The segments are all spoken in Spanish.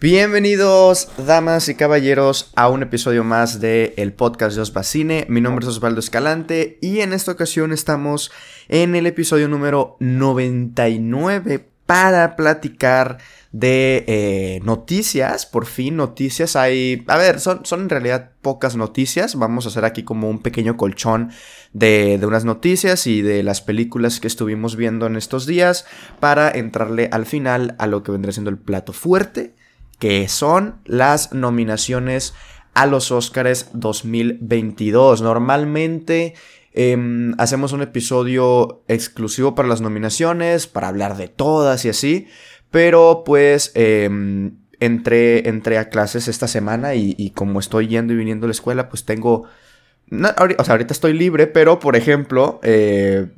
Bienvenidos, damas y caballeros, a un episodio más de el podcast de Osbacine. Mi nombre es Osvaldo Escalante y en esta ocasión estamos en el episodio número 99 para platicar de eh, noticias. Por fin, noticias. Hay. A ver, son, son en realidad pocas noticias. Vamos a hacer aquí como un pequeño colchón de, de, unas noticias y de las películas que estuvimos viendo en estos días. Para entrarle al final a lo que vendrá siendo el plato fuerte que son las nominaciones a los Oscars 2022. Normalmente eh, hacemos un episodio exclusivo para las nominaciones, para hablar de todas y así, pero pues eh, entré, entré, a clases esta semana y, y, como estoy yendo y viniendo a la escuela, pues tengo... No, o sea, ahorita estoy libre, pero por ejemplo, eh,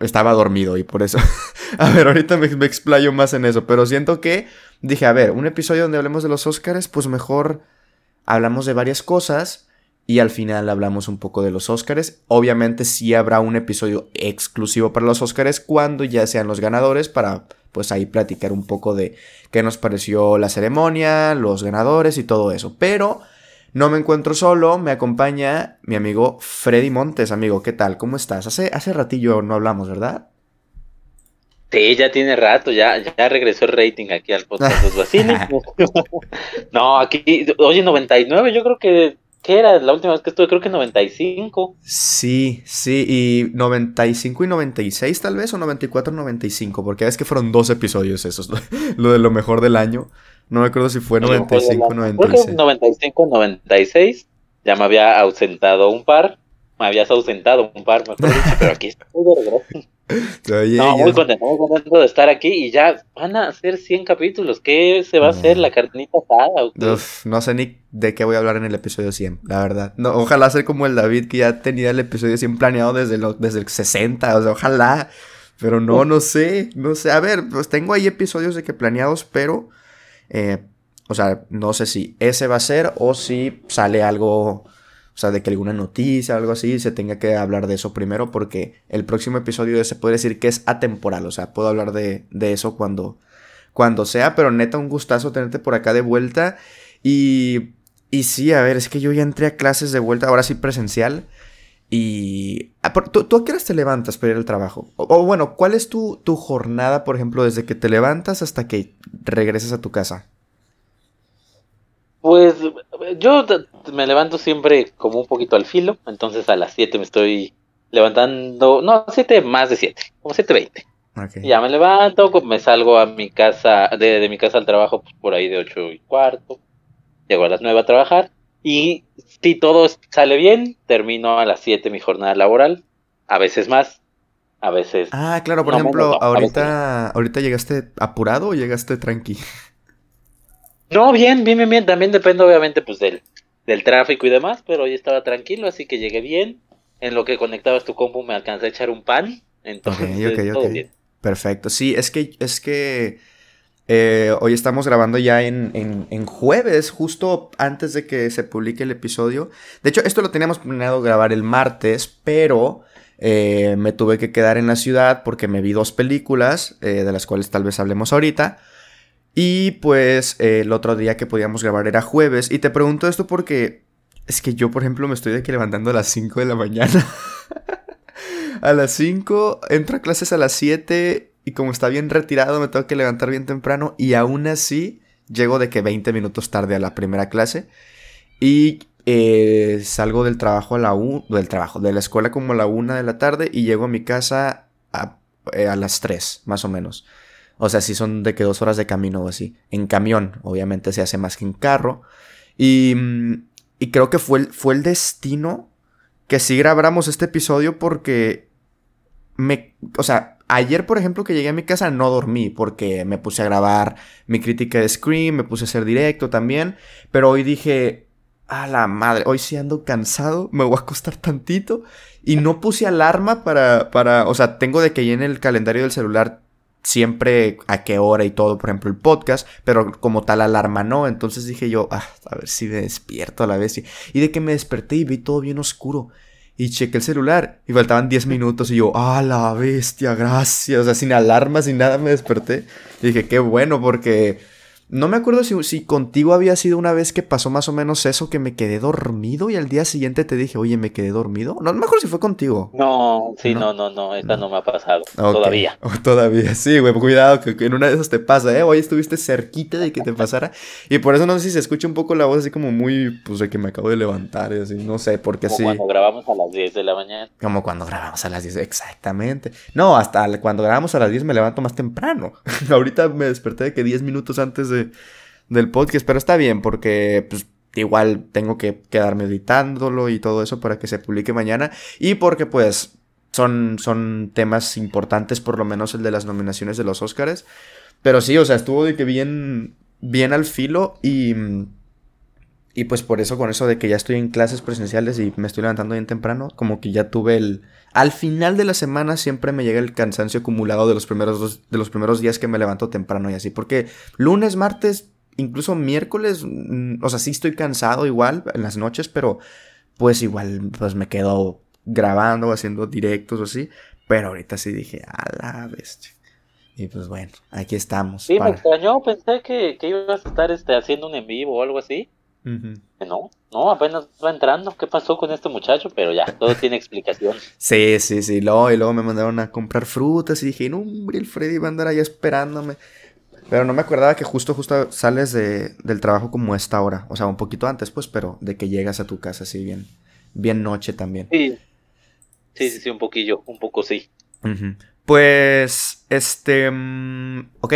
estaba dormido y por eso. a ver, ahorita me, explayo más en eso, pero siento que dije, a ver, un episodio donde hablemos de los Oscars, pues mejor hablamos de varias cosas y al final hablamos un poco de los Oscars. Obviamente sí habrá un episodio exclusivo para los Oscars cuando ya sean los ganadores para pues ahí platicar un poco de qué nos pareció la ceremonia, los ganadores y todo eso. Pero no me encuentro solo, me acompaña mi amigo Freddy Montes. Amigo, ¿qué tal? ¿Cómo estás? Hace, hace ratillo no hablamos, ¿verdad? Sí, ya tiene rato, ya, ya regresó el rating aquí al podcast Los Vacines. no, aquí, oye, 99, yo creo que, ¿qué era? La última vez que estuve, creo que 95. Sí, sí, y 95 y 96 tal vez, o 94 y 95, porque es que fueron dos episodios esos, lo de lo mejor del año. No me acuerdo si fue 95 o 96. 95 96, ya me había ausentado un par, me habías ausentado un par, mejor dicho, pero aquí estoy de regreso. Oye, no, muy contento, muy contento de estar aquí y ya van a hacer 100 capítulos. ¿Qué se va a hacer? ¿La carnita asada? Uf, no sé ni de qué voy a hablar en el episodio 100, la verdad. No, ojalá ser como el David que ya tenía el episodio 100 planeado desde, lo, desde el 60, o sea, ojalá. Pero no, no sé, no sé. A ver, pues tengo ahí episodios de que planeados, pero... Eh, o sea, no sé si ese va a ser o si sale algo o sea, de que alguna noticia o algo así se tenga que hablar de eso primero porque el próximo episodio se puede decir que es atemporal. O sea, puedo hablar de, de eso cuando, cuando sea. Pero neta, un gustazo tenerte por acá de vuelta. Y, y sí, a ver, es que yo ya entré a clases de vuelta, ahora sí presencial. Y... Ah, ¿Tú, tú a qué horas te levantas para ir al trabajo? O, o bueno, ¿cuál es tu, tu jornada, por ejemplo, desde que te levantas hasta que regreses a tu casa? Pues yo me levanto siempre como un poquito al filo, entonces a las 7 me estoy levantando, no, 7 más de 7, como 7.20. Okay. Ya me levanto, me salgo a mi casa, de, de mi casa al trabajo pues, por ahí de 8 y cuarto, llego a las 9 a trabajar y si todo sale bien, termino a las 7 mi jornada laboral, a veces más, a veces... Ah, claro, por no, ejemplo, no, ahorita, ahorita llegaste apurado o llegaste tranqui. No, bien, bien, bien, bien. También depende, obviamente, pues del, del tráfico y demás, pero hoy estaba tranquilo, así que llegué bien. En lo que conectabas tu compu me alcancé a echar un pan. Entonces, okay, okay, todo okay. bien. Perfecto. Sí, es que, es que eh, hoy estamos grabando ya en, jueves, justo antes de que se publique el episodio. De hecho, esto lo teníamos planeado grabar el martes, pero eh, me tuve que quedar en la ciudad porque me vi dos películas, eh, de las cuales tal vez hablemos ahorita. Y pues el otro día que podíamos grabar era jueves. Y te pregunto esto porque es que yo, por ejemplo, me estoy de que levantando a las 5 de la mañana. a las 5, entro a clases a las 7 y como está bien retirado me tengo que levantar bien temprano y aún así llego de que 20 minutos tarde a la primera clase. Y eh, salgo del trabajo a la 1, del trabajo, de la escuela como a la 1 de la tarde y llego a mi casa a, eh, a las 3, más o menos. O sea, si son de que dos horas de camino o así. En camión, obviamente se hace más que en carro. Y, y creo que fue el, fue el destino que sí grabáramos este episodio porque me... O sea, ayer, por ejemplo, que llegué a mi casa no dormí porque me puse a grabar mi crítica de Scream, me puse a hacer directo también. Pero hoy dije, a la madre, hoy sí ando cansado, me voy a acostar tantito. Y no puse alarma para, para, o sea, tengo de que ahí en el calendario del celular siempre a qué hora y todo, por ejemplo, el podcast, pero como tal alarma no. Entonces dije yo, ah, a ver si me despierto a la vez. Y de que me desperté y vi todo bien oscuro. Y chequé el celular y faltaban 10 minutos y yo, ah, la bestia, gracias. O sea, sin alarma, sin nada me desperté. Y dije, qué bueno porque No me acuerdo si, si, contigo había sido una vez que pasó más o menos eso, que me quedé dormido y al día siguiente te dije, oye, me quedé dormido. No, no me acuerdo si fue contigo. No, sí, no, no, no, esta no, me ha pasado. Todavía. todavía, sí, güey, cuidado, que, en una de esas te pasa, ¿eh? Hoy estuviste cerquita de que te pasara. Y por eso no sé si se escucha un poco la voz así como muy, pues de que me acabo de levantar y así, no sé, porque como Cuando grabamos a las 10 de la mañana. Como cuando grabamos a las 10, exactamente. No, hasta cuando grabamos a las 10 me levanto más temprano. Ahorita me desperté de que 10 minutos antes de del podcast, pero está bien porque pues, igual tengo que quedarme editándolo y todo eso para que se publique mañana y porque pues son, son temas importantes, por lo menos el de las nominaciones de los Oscars. Pero sí, o sea, estuvo de que bien, bien al filo y... Y pues por eso, con eso de que ya estoy en clases presenciales y me estoy levantando bien temprano, como que ya tuve el... Al final de la semana siempre me llega el cansancio acumulado de los primeros, de los primeros días que me levanto temprano y así. Porque lunes, martes, incluso miércoles, mm, o sea, sí estoy cansado igual en las noches, pero pues igual pues me quedo grabando, haciendo directos o así. Pero ahorita sí dije, a la bestia. Y pues bueno, aquí estamos. Sí, me extrañó, pensé que, que, ibas a estar este, haciendo un en vivo o algo así. No, no, apenas va entrando. ¿Qué pasó con este muchacho? Pero ya, todo tiene explicación. Sí, sí, sí. Luego, y luego me mandaron a comprar frutas y dije, no, hombre, el Freddy va a andar ahí esperándome. Pero no me acordaba que justo, justo sales de, del trabajo como esta hora. O sea, un poquito antes, pues, pero de que llegas a tu casa así bien, bien noche también. Sí. Sí, sí, sí, un poquillo, un poco sí. Pues, este, mm, ok,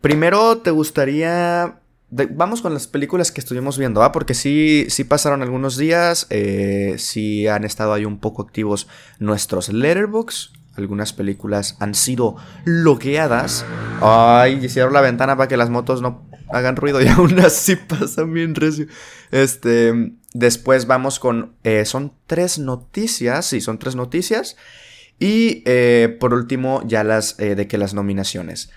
primero te gustaría, vamos con las películas que estuvimos viendo, ¿va? Porque sí, sí pasaron algunos días, eh, sí han estado ahí un poco activos nuestros letterbox algunas películas han sido bloqueadas. Ay, cierro la ventana para que las motos no hagan ruido y aún así pasan bien recio. Este, después vamos con, eh, son tres noticias, sí, son tres noticias. Y eh, por último, ya las de que las nominaciones.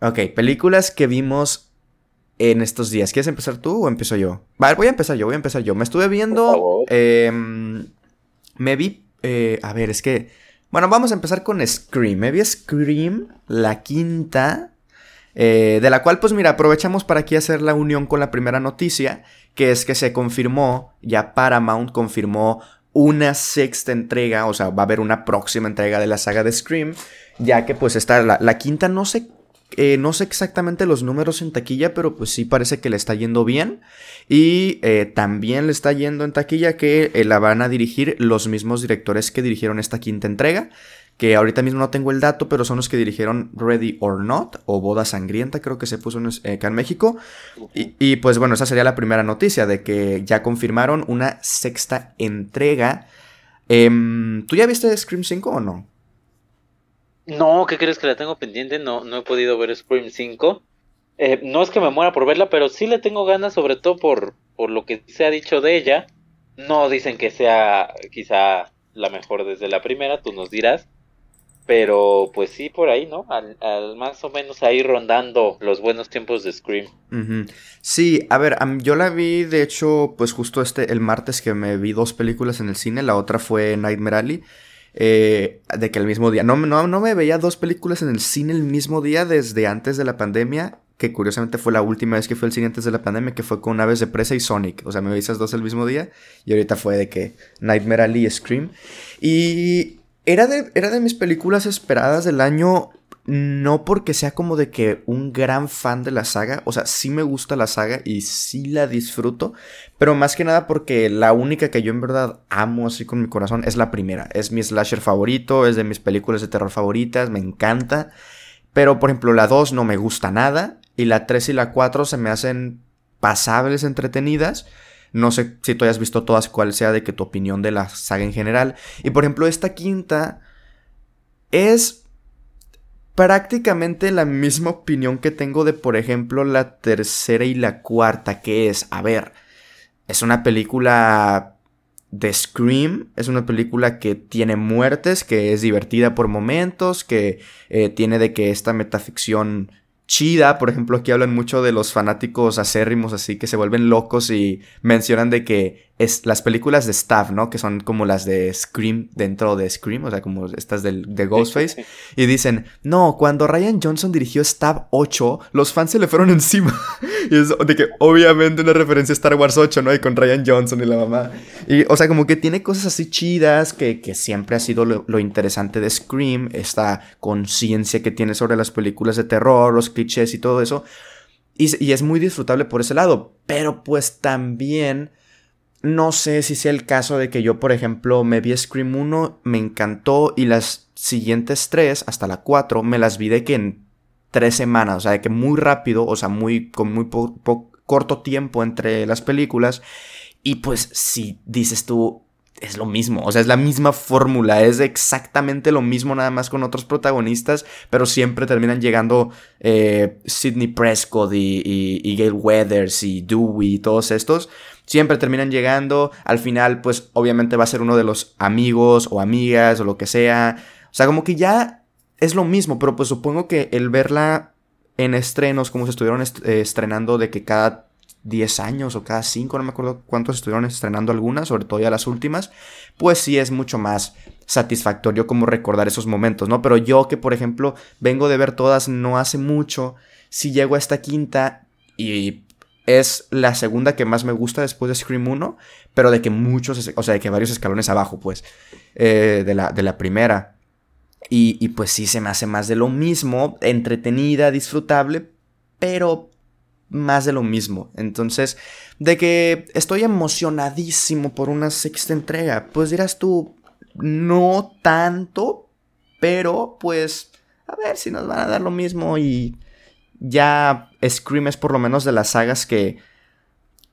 Ok, películas que vimos en estos días. ¿Quieres empezar tú o empiezo yo? Vale, voy a empezar yo, voy a empezar yo. Me estuve viendo... Em, me vi... a ver, es que bueno, vamos a empezar con Scream. Me vi Scream, la quinta, eh, de la cual pues mira, aprovechamos para aquí hacer la unión con la primera noticia, que es que se confirmó, ya Paramount confirmó una sexta entrega, o sea, va a haber una próxima entrega de la saga de Scream, ya que pues está la, la quinta, no sé eh, no sé exactamente los números en taquilla, pero pues sí parece que le está yendo bien. Y eh, también le está yendo en taquilla que eh, la van a dirigir los mismos directores que dirigieron esta quinta entrega. Que ahorita mismo no tengo el dato, pero son los que dirigieron Ready or Not o Boda Sangrienta, creo que se puso acá en México. Y, y, pues bueno, esa sería la primera noticia de que ya confirmaron una sexta entrega. Em, ¿Tú ya viste Scream 5 o no? No, ¿qué crees que la tengo pendiente? No, no he podido ver Scream 5. Eh, no es que me muera por verla, pero sí le tengo ganas, sobre todo por, por lo que se ha dicho de ella. No dicen que sea quizá la mejor desde la primera, tú nos dirás. Pero pues sí, por ahí, ¿no? Al, más o menos ahí rondando los buenos tiempos de Scream. Sí, a ver, yo la vi, de hecho, pues justo este, el martes que me vi dos películas en el cine, la otra fue Nightmare Alley. Eh, de que el mismo día. No, no, no me veía dos películas en el cine el mismo día desde antes de la pandemia. Que curiosamente fue la última vez que fue el cine antes de la pandemia, que fue con Aves de Presa y Sonic. O sea, me vi esas dos el mismo día. Y ahorita fue de que Nightmare y Scream. Y era de, era de mis películas esperadas del año no porque sea como de que un gran fan de la saga, o sea, sí me gusta la saga y sí la disfruto, pero más que nada porque la única que yo en verdad amo así con mi corazón es la primera, es mi slasher favorito, es de mis películas de terror favoritas, me encanta, pero por ejemplo la 2 no me gusta nada y la 3 y la 4 se me hacen pasables, entretenidas. No sé si tú hayas visto todas, cuál sea de que tu opinión de la saga en general. Y por ejemplo, esta quinta es prácticamente la misma opinión que tengo de, por ejemplo, la tercera y la cuarta, que es, a ver, es una película de Scream, es una película que tiene muertes, que es divertida por momentos, que eh, tiene de que esta metaficción chida, por ejemplo, aquí hablan mucho de los fanáticos acérrimos así que se vuelven locos y mencionan de que es, las películas de Staff, ¿no? Que son como las de Scream dentro de Scream, o sea, como estas del, de Ghostface. Y dicen, no, cuando Ryan Johnson dirigió Staff 8, los fans se le fueron encima. y es de que obviamente una referencia a Star Wars 8, ¿no? Y con Ryan Johnson y la mamá. Y, o sea, como que tiene cosas así chidas, que, que siempre ha sido lo, lo interesante de Scream, esta conciencia que tiene sobre las películas de terror, los clichés y todo eso. Y, y es muy disfrutable por ese lado. Pero pues también no sé si sea el caso de que yo, por ejemplo, me vi Scream 1, me encantó y las siguientes tres, hasta la 4, me las vi de que en tres semanas, o sea, de que muy rápido, o sea, muy, con muy corto tiempo entre las películas. Y pues si dices tú, es lo mismo, o sea, es la misma fórmula, es exactamente lo mismo, nada más con otros protagonistas, pero siempre terminan llegando eh, Sidney Prescott y, y, y Gail Weathers y Dewey y todos estos siempre terminan llegando. Al final, pues obviamente va a ser uno de los amigos o amigas o lo que sea. O sea, como que ya es lo mismo, pero pues supongo que el verla en estrenos, como se estuvieron eh, estrenando de que cada 10 años o cada 5, no me acuerdo cuántos estuvieron estrenando algunas, sobre todo ya las últimas, pues sí es mucho más satisfactorio como recordar esos momentos, ¿no? Pero yo que, por ejemplo, vengo de ver todas no hace mucho, si llego a esta quinta y es la segunda que más me gusta después de Scream 1, pero de que muchos, o sea, de que varios escalones abajo, pues, eh, de, la, de, la, primera. Y, y, pues sí, se me hace más de lo mismo, entretenida, disfrutable, pero más de lo mismo. Entonces, de que estoy emocionadísimo por una sexta entrega, pues dirás tú, no tanto, pero pues, a ver si nos van a dar lo mismo y ya Scream es por lo menos de las sagas que,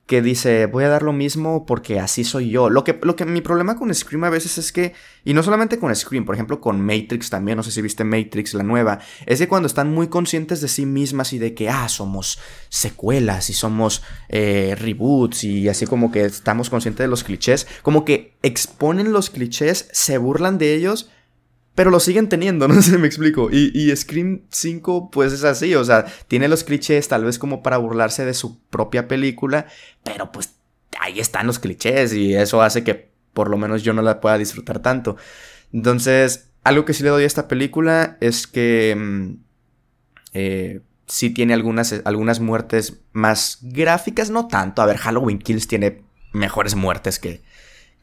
que dice, voy a dar lo mismo porque así soy yo. Lo que, lo que mi problema con Scream a veces es que, y no solamente con Scream, por ejemplo con Matrix también, no sé si viste Matrix, la nueva, es que cuando están muy conscientes de sí mismas y de que, ah, somos secuelas y somos eh, reboots y así como que estamos conscientes de los clichés, como que exponen los clichés, se burlan de ellos pero lo siguen teniendo, no sé me explico. Y, y, Scream 5 pues es así, o sea, tiene los clichés tal vez como para burlarse de su propia película, pero pues ahí están los clichés y eso hace que por lo menos yo no la pueda disfrutar tanto. Entonces, algo que sí le doy a esta película es que mm, eh, sí tiene algunas, algunas muertes más gráficas, no tanto. A ver, Halloween Kills tiene mejores muertes que,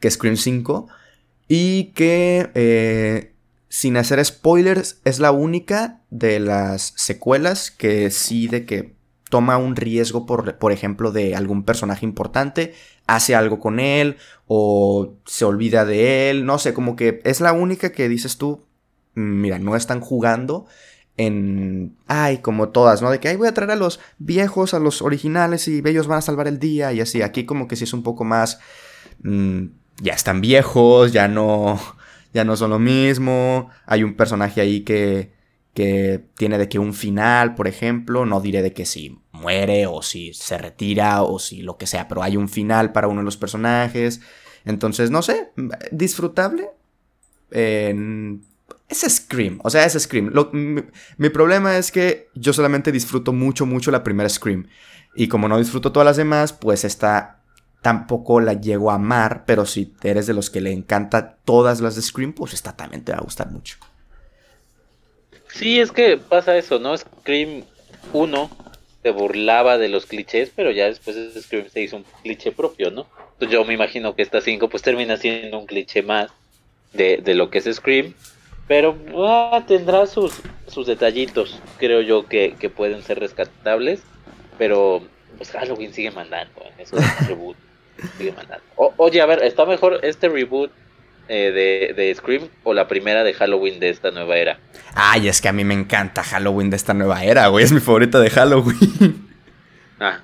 que Scream 5. Y que eh, sin hacer spoilers, es la única de las secuelas que sí de que toma un riesgo, por, por, ejemplo, de algún personaje importante, hace algo con él o se olvida de él, no sé, como que es la única que dices tú, mira, no están jugando en, ay, como todas, ¿no? De que, ay, voy a traer a los viejos, a los originales y ellos van a salvar el día y así, aquí como que sí es un poco más, mm, ya están viejos, ya no ya no son lo mismo. Hay un personaje ahí que, que tiene de que un final, por ejemplo. No diré de que si muere o si se retira o si lo que sea, pero hay un final para uno de los personajes. Entonces, no sé, disfrutable. es Scream, o sea, es Scream. mi, mi, problema es que yo solamente disfruto mucho, mucho la primera Scream. Y como no disfruto todas las demás, pues está tampoco la llego a amar, pero si eres de los que le encanta todas las de Scream, pues esta también te va a gustar mucho. Sí, es que pasa eso, ¿no? Scream 1 se burlaba de los clichés, pero ya después de Scream se hizo un cliché propio, ¿no? Yo me imagino que esta 5 pues termina siendo un cliché más de, lo que es Scream, pero ah, tendrá sus, sus detallitos, creo yo, que, que pueden ser rescatables, pero pues Halloween sigue mandando en esos oye, a ver, ¿está mejor este reboot eh, de, Scream o la primera de Halloween de esta nueva era? Ay, es que a mí me encanta Halloween de esta nueva era, güey. Es mi favorita de Halloween. Ah.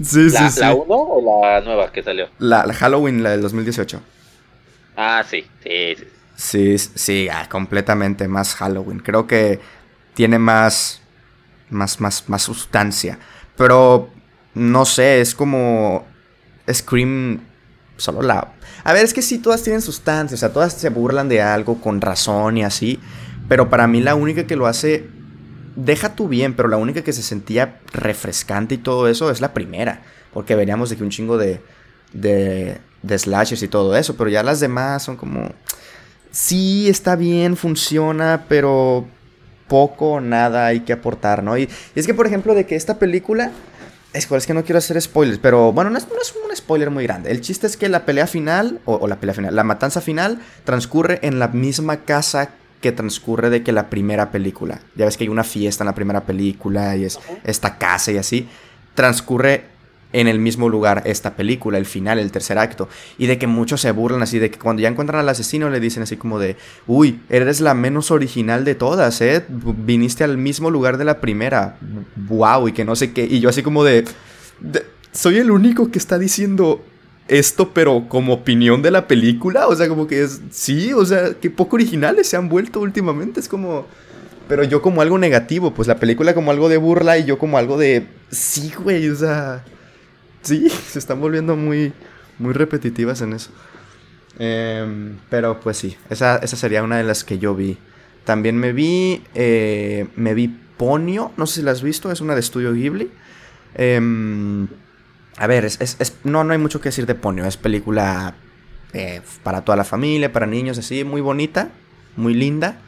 Sí, sí, sí. ¿La 1 o la nueva que salió? La, Halloween, la del 2018. Ah, sí, sí, sí. Sí, sí, ah, completamente más Halloween. Creo que tiene más, más, más, más sustancia. Pero, no sé, es como Scream solo la... A ver, es que sí, todas tienen sustancia, o sea, todas se burlan de algo con razón y así, pero para mí la única que lo hace, deja tú bien, pero la única que se sentía refrescante y todo eso es la primera, porque veníamos de que un chingo de, de, de slashers y todo eso, pero ya las demás son como... Sí, está bien, funciona, pero poco nada hay que aportar, ¿no? Y, es que, por ejemplo, de que esta película... Es, que no quiero hacer spoilers, pero bueno, no es, un spoiler muy grande. El chiste es que la pelea final, o, la pelea final, la matanza final, transcurre en la misma casa que transcurre de que la primera película. Ya ves que hay una fiesta en la primera película y es esta casa y así. Transcurre en el mismo lugar esta película, el final, el tercer acto. Y de que muchos se burlan así, de que cuando ya encuentran al asesino le dicen así como de, uy, eres la menos original de todas, ¿eh? Viniste al mismo lugar de la primera. Wow, y que no sé qué. Y yo así como de, soy el único que está diciendo esto, pero como opinión de la película. O sea, como que es, sí, o sea, que poco originales se han vuelto últimamente. Es como... Pero yo como algo negativo, pues la película como algo de burla y yo como algo de... Sí, güey, o sea... Sí, se están volviendo muy, muy repetitivas en eso. Em, pero pues sí, esa, sería una de las que yo vi. También me vi, eh, me vi Ponio, no sé si la has visto, es una de Estudio Ghibli. Em, a ver, es, no, no hay mucho que decir de Ponio, es película eh, para toda la familia, para niños, así, muy bonita, muy linda.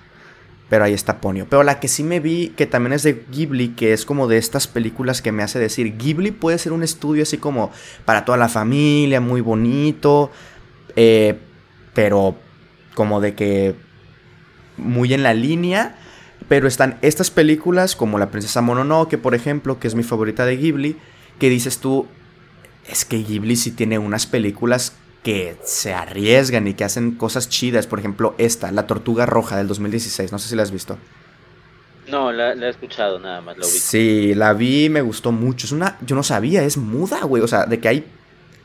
Pero ahí está Ponio. Pero la que sí me vi, que también es de Ghibli, que es como de estas películas que me hace decir, Ghibli puede ser un estudio así como para toda la familia, muy bonito, eh, pero como de que muy en la línea. Pero están estas películas como La Princesa Mononoke, por ejemplo, que es mi favorita de Ghibli, que dices tú, es que Ghibli sí tiene unas películas que se arriesgan y que hacen cosas chidas. Por ejemplo, esta, La Tortuga Roja del 2016. No sé si la has visto. No, la, he escuchado nada más, Sí, la vi, me gustó mucho. Es una. Yo no sabía, es muda, güey. O sea, de que hay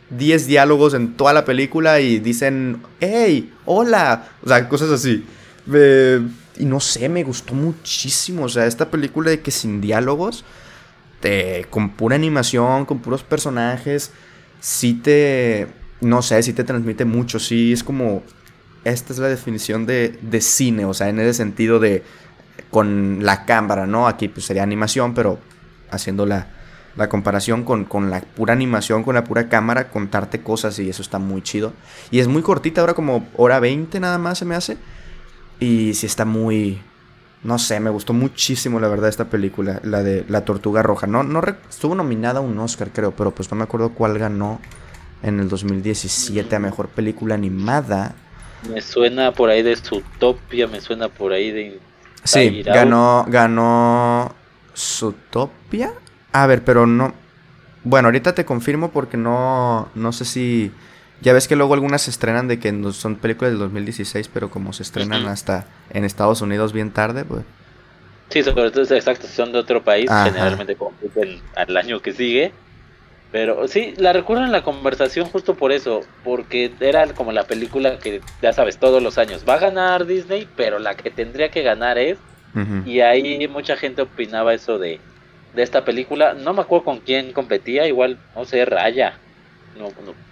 10 diálogos en toda la película y dicen, hey, hola. O sea, cosas así. y no sé, me gustó muchísimo. O sea, esta película de que sin diálogos, con pura animación, con puros personajes, sí te no sé, si te transmite mucho, sí, es como, esta es la definición de, de cine, o sea, en ese sentido de, con la cámara, ¿no? Aquí pues sería animación, pero haciendo la, la comparación con, con, la pura animación, con la pura cámara, contarte cosas y eso está muy chido. Y es muy cortita, ahora como hora 20 nada más se me hace. Y sí está muy... No sé, me gustó muchísimo la verdad esta película, la de La Tortuga Roja. No, no estuvo nominada a un Oscar creo, pero pues no me acuerdo cuál ganó en el 2017 a Mejor Película Animada. Me suena por ahí de Zootopia, me suena por ahí de... Sí, ganó, ganó Zootopia. A ver, pero no... Bueno, ahorita te confirmo porque no, no sé si... Ya ves que luego algunas se estrenan de que son películas del 2016, pero como se estrenan hasta en Estados Unidos bien tarde, pues... Sí, sobre todo exacto, son de otro país, generalmente compiten al año que sigue. Pero sí, la recuerdo en la conversación justo por eso, porque era como la película que, ya sabes, todos los años. Va a ganar Disney, pero la que tendría que ganar es, y ahí mucha gente opinaba eso de, de esta película, no me acuerdo con quién competía, igual, no sé, Raya, no,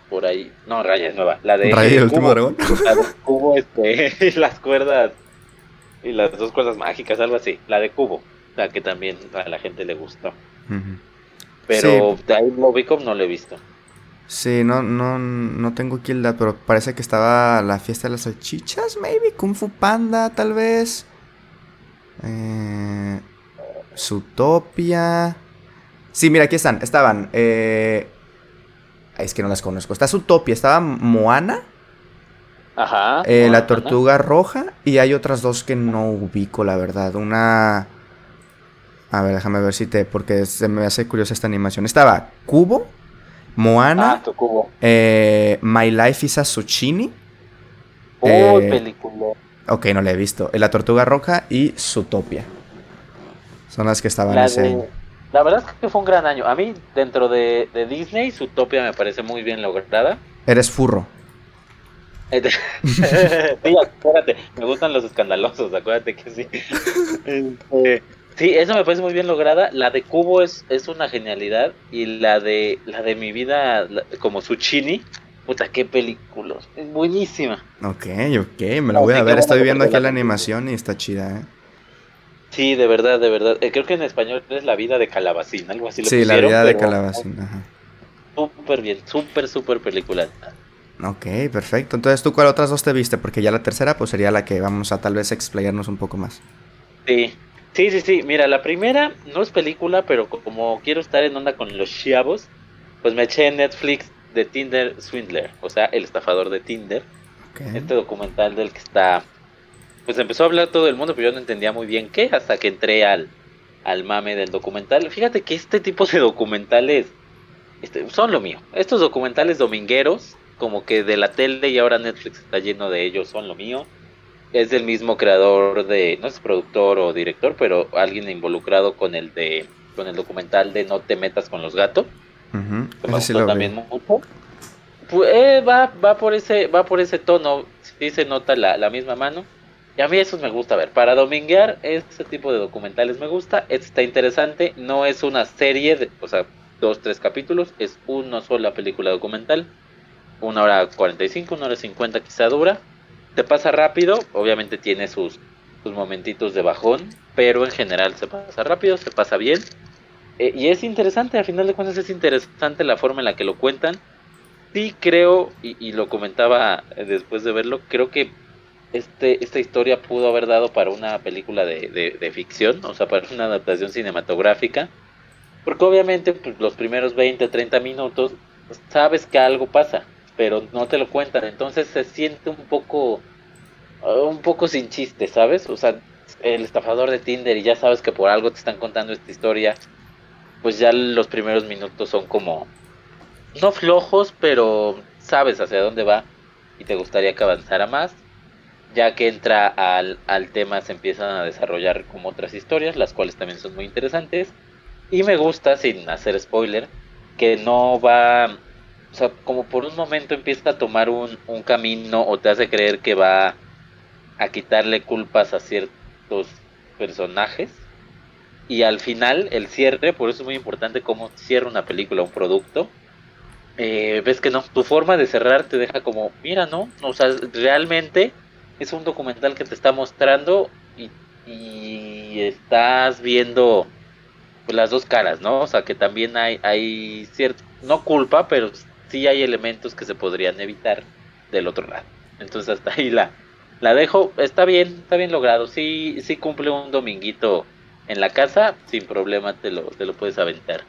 por ahí, no, Raya es nueva, la de... Raya el último dragón. La de Cubo, este, y las cuerdas, y las dos cuerdas mágicas, algo así, la de Cubo, la que también a la gente le gustó. Pero sí. ahí no lo he visto. Sí, no, no, no tengo aquí el dato, pero parece que estaba la fiesta de las salchichas, maybe. Kung Fu Panda, tal vez. Eh, Zootopia. Sí, mira, aquí están. Estaban. Eh, es que no las conozco. Está Zootopia, estaba Moana. Ajá. Eh, la Tortuga Roja. Y hay otras dos que no ubico, la verdad. Una. A ver, déjame ver si te. Porque se me hace curiosa esta animación. Estaba Cubo, Moana, ah, cubo. Eh, My Life is a Zucchini. Uy, eh, película. Ok, no la he visto. La Tortuga Roja y Zootopia. Son las que estaban en ese La verdad es que fue un gran año. A mí, dentro de, de Disney, Zootopia me parece muy bien lograda. Eres furro. sí, acuérdate, me gustan los escandalosos, acuérdate que sí. Este, Sí, eso me parece muy bien lograda. La de Cubo es, es una genialidad. Y la de la de mi vida, como Zucchini, puta, qué película. Es buenísima. Ok, ok, me la voy a ver. Estoy viendo aquí la animación y está chida, ¿eh? Sí, de verdad, de verdad. Eh, creo que en español es La vida de Calabacín, algo así. sí, La vida de Calabacín, ajá. Súper bien, súper, súper película. Ok, perfecto. Entonces, ¿tú cuál otras dos te viste? Porque ya la tercera, pues sería la que vamos a tal vez explayarnos un poco más. Sí, sí, sí, sí. Mira, la primera no es película, pero como quiero estar en onda con los chavos, pues me eché en Netflix de Tinder Swindler, o sea, el estafador de Tinder. Este documental del que está... Pues empezó a hablar todo el mundo, pero yo no entendía muy bien qué, hasta que entré al, al mame del documental. Fíjate que este tipo de documentales este, son lo mío. Estos documentales domingueros, como que de la tele y ahora Netflix está lleno de ellos, son lo mío. Es del mismo creador de, no es productor o director, pero alguien involucrado con el de, con el documental de No te metas con los gatos. también pues, eh, va, va por ese, va por ese tono, sí se nota la, la misma mano. Y a mí eso me gusta ver. Para dominguear, este tipo de documentales me gusta. Este está interesante. No es una serie, de, o sea, dos, tres capítulos. Es una sola película documental. Una hora 45, una hora 50 quizá dura. Te pasa rápido. Obviamente tiene sus, sus momentitos de bajón. Pero en general se pasa rápido, se pasa bien. Eh, y es interesante, a final de cuentas es interesante la forma en la que lo cuentan. Sí creo, y, y lo comentaba después de verlo, creo que este, esta historia pudo haber dado para una película de, ficción, o sea, para una adaptación cinematográfica. Porque obviamente pues, los primeros 20 o 30 minutos pues, sabes que algo pasa, pero no te lo cuentan. Entonces se siente un poco, un poco sin chiste, ¿sabes? O sea, el estafador de Tinder y ya sabes que por algo te están contando esta historia. Pues ya los primeros minutos son como, no flojos, pero sabes hacia dónde va y te gustaría que avanzara más ya que entra al, al, tema se empiezan a desarrollar como otras historias, las cuales también son muy interesantes. Y me gusta, sin hacer spoiler, que no va, o sea, como por un momento empieza a tomar un, un camino o te hace creer que va a quitarle culpas a ciertos personajes. Y al final, el cierre, por eso es muy importante cómo cierra una película, un producto. Eh, ves que no, tu forma de cerrar te deja como, mira, no, o sea, realmente es un documental que te está mostrando y, estás viendo pues, las dos caras, ¿no? O sea, que también hay, hay cierto, no culpa, pero sí hay elementos que se podrían evitar del otro lado. Entonces hasta ahí la, la dejo, está bien, está bien logrado, sí, sí cumple un dominguito en la casa, sin problema te lo, te lo puedes aventar.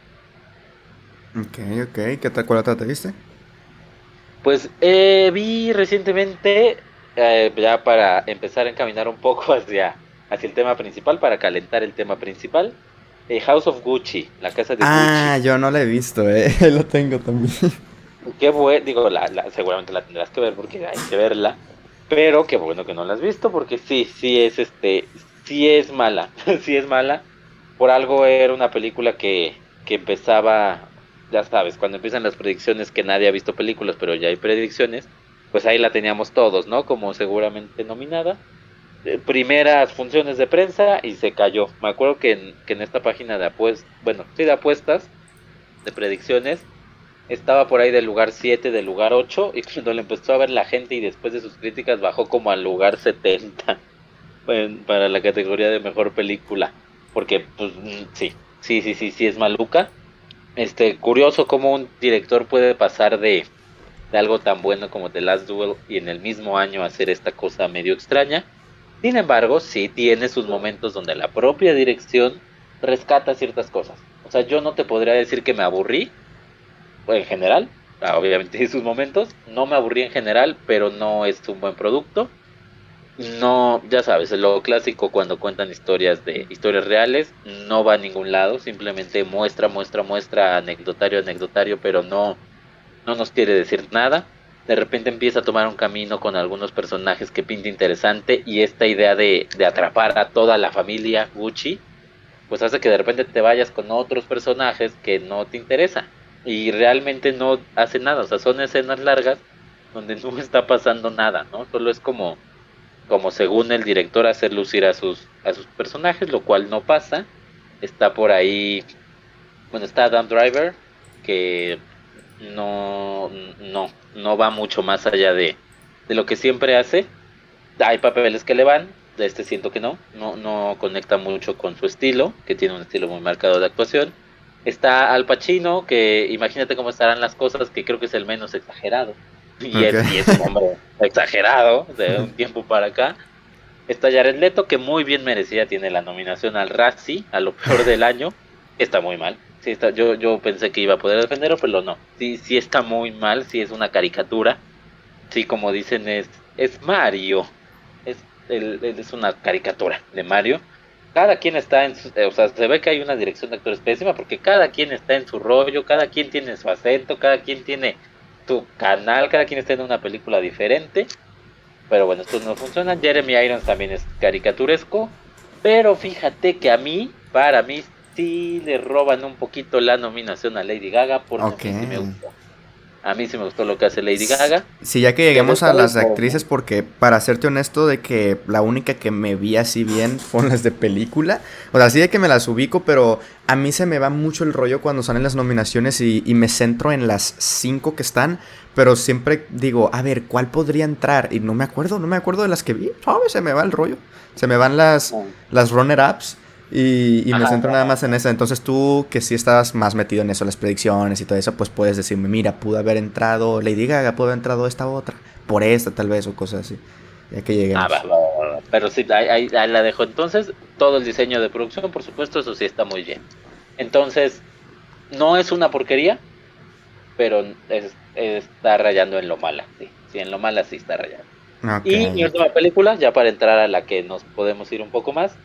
Ok, ok, ¿qué tal cuál otra te viste? Pues eh, vi recientemente eh, ya para empezar a encaminar un poco hacia, hacia el tema principal, para calentar el tema principal. Eh, House of Gucci, la casa de ah, yo no la he visto, eh, lo tengo también. Qué bueno, digo, la, seguramente la tendrás que ver porque hay que verla, pero qué bueno que no la has visto porque sí, sí es este, sí es mala, sí es mala. Por algo era una película que, que empezaba, ya sabes, cuando empiezan las predicciones que nadie ha visto películas, pero ya hay predicciones pues ahí la teníamos todos, ¿no? Como seguramente nominada. Eh, primeras funciones de prensa y se cayó. Me acuerdo que en, que en esta página de apuestas, bueno, sí, de apuestas, de predicciones, estaba por ahí del lugar 7, del lugar 8, y cuando le empezó a ver la gente y después de sus críticas bajó como al lugar 70 para la categoría de mejor película. Porque, pues, sí, sí, sí, sí, sí es maluca. Este, curioso cómo un director puede pasar de de algo tan bueno como The Last Duel y en el mismo año hacer esta cosa medio extraña. Sin embargo, sí tiene sus momentos donde la propia dirección rescata ciertas cosas. O sea, yo no te podría decir que me aburrí, en general, ah, obviamente en sus momentos, no me aburrí en general, pero no es un buen producto. No, ya sabes, lo clásico cuando cuentan historias de historias reales, no va a ningún lado, simplemente muestra, muestra, muestra, anecdotario, anecdotario, pero no, no nos quiere decir nada. De repente empieza a tomar un camino con algunos personajes que pinta interesante y esta idea de, atrapar a toda la familia Gucci, pues hace que de repente te vayas con otros personajes que no te interesa y realmente no hace nada, o sea, son escenas largas donde no está pasando nada, ¿no? Solo es como como según el director hacer lucir a sus a sus personajes, lo cual no pasa. Está por ahí bueno, está Adam Driver que no, no, no va mucho más allá de, de lo que siempre hace. Hay papeles que le van, de este siento que no, no, no conecta mucho con su estilo, que tiene un estilo muy marcado de actuación. Está Al Pacino, que imagínate cómo estarán las cosas, que creo que es el menos exagerado y, es, un hombre exagerado de un tiempo para acá. Está Jared Leto, que muy bien merecida, tiene la nominación al Razzie, a lo peor del año. Está muy mal. Sí está, yo, yo pensé que iba a poder defenderlo, pero no. Sí, sí está muy mal, sí es una caricatura. Sí, como dicen, es, es Mario. Es, es una caricatura de Mario cada quien está en su, o sea, se ve que hay una dirección de actores pésima porque cada quien está en su rollo, cada quien tiene su acento, cada quien tiene su canal, cada quien está en una película diferente. Pero bueno, esto no funciona. Jeremy Irons también es caricaturesco. Pero fíjate que a mí, para mí, sí le roban un poquito la nominación a Lady Gaga porque sí me gustó. A mí sí me gustó lo que hace Lady Gaga. Sí, ya que lleguemos a las actrices, porque para serte honesto, de que la única que me vi así bien fueron las de película. O sea, sí de que me las ubico, pero a mí se me va mucho el rollo cuando salen las nominaciones y, me centro en las cinco que están. Pero siempre digo, a ver, ¿cuál podría entrar? Y no me acuerdo, no me acuerdo de las que vi. ¿Sabes? Se me va el rollo. Se me van las, las runner-ups. Y, me centro nada más en eso. Entonces tú, que sí estabas más metido en eso, las predicciones y todo eso, pues puedes decirme, mira, pudo haber entrado Lady Gaga, pudo haber entrado esta otra, por esta tal vez, o cosas así. Ya que lleguemos. Ah, pero sí, ahí, la dejo. Entonces, todo el diseño de producción, por supuesto, eso sí está muy bien. Entonces, no es una porquería, pero está rayando en lo mala, sí. Sí, en lo mala sí está rayando. Y mi última película, ya para entrar a la que nos podemos ir un poco más,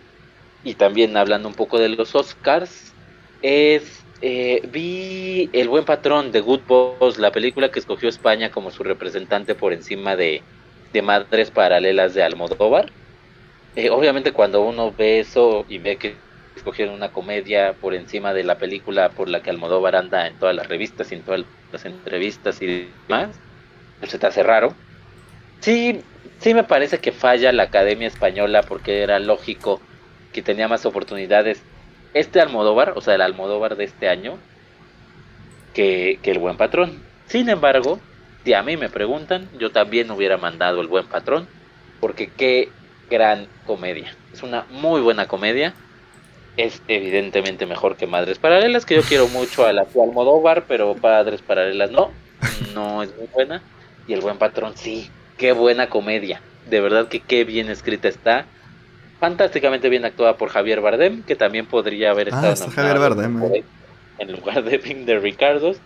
y también hablando un poco de los Oscars, es eh, vi El Buen Patrón de Good Boss, la película que escogió España como su representante por encima de, de Madres Paralelas de Almodóvar. Eh, obviamente cuando uno ve eso y ve que escogieron una comedia por encima de la película por la que Almodóvar anda en todas las revistas y en todas las entrevistas y demás, pues se te hace raro. Sí, sí me parece que falla la Academia Española porque era lógico que tenía más oportunidades este Almodóvar, o sea, el Almodóvar de este año, que, el Buen Patrón. Sin embargo, si a mí me preguntan, yo también hubiera mandado el Buen Patrón, porque qué gran comedia. Es una muy buena comedia. Es evidentemente mejor que Madres Paralelas, que yo quiero mucho a la Almodóvar, pero Padres Paralelas no. No es muy buena. Y el Buen Patrón sí. Qué buena comedia. De verdad que qué bien escrita está fantásticamente bien actuada por Javier Bardem, que también podría haber ah, estado Javier Bardem, eh. en lugar de Pink de Ricardos.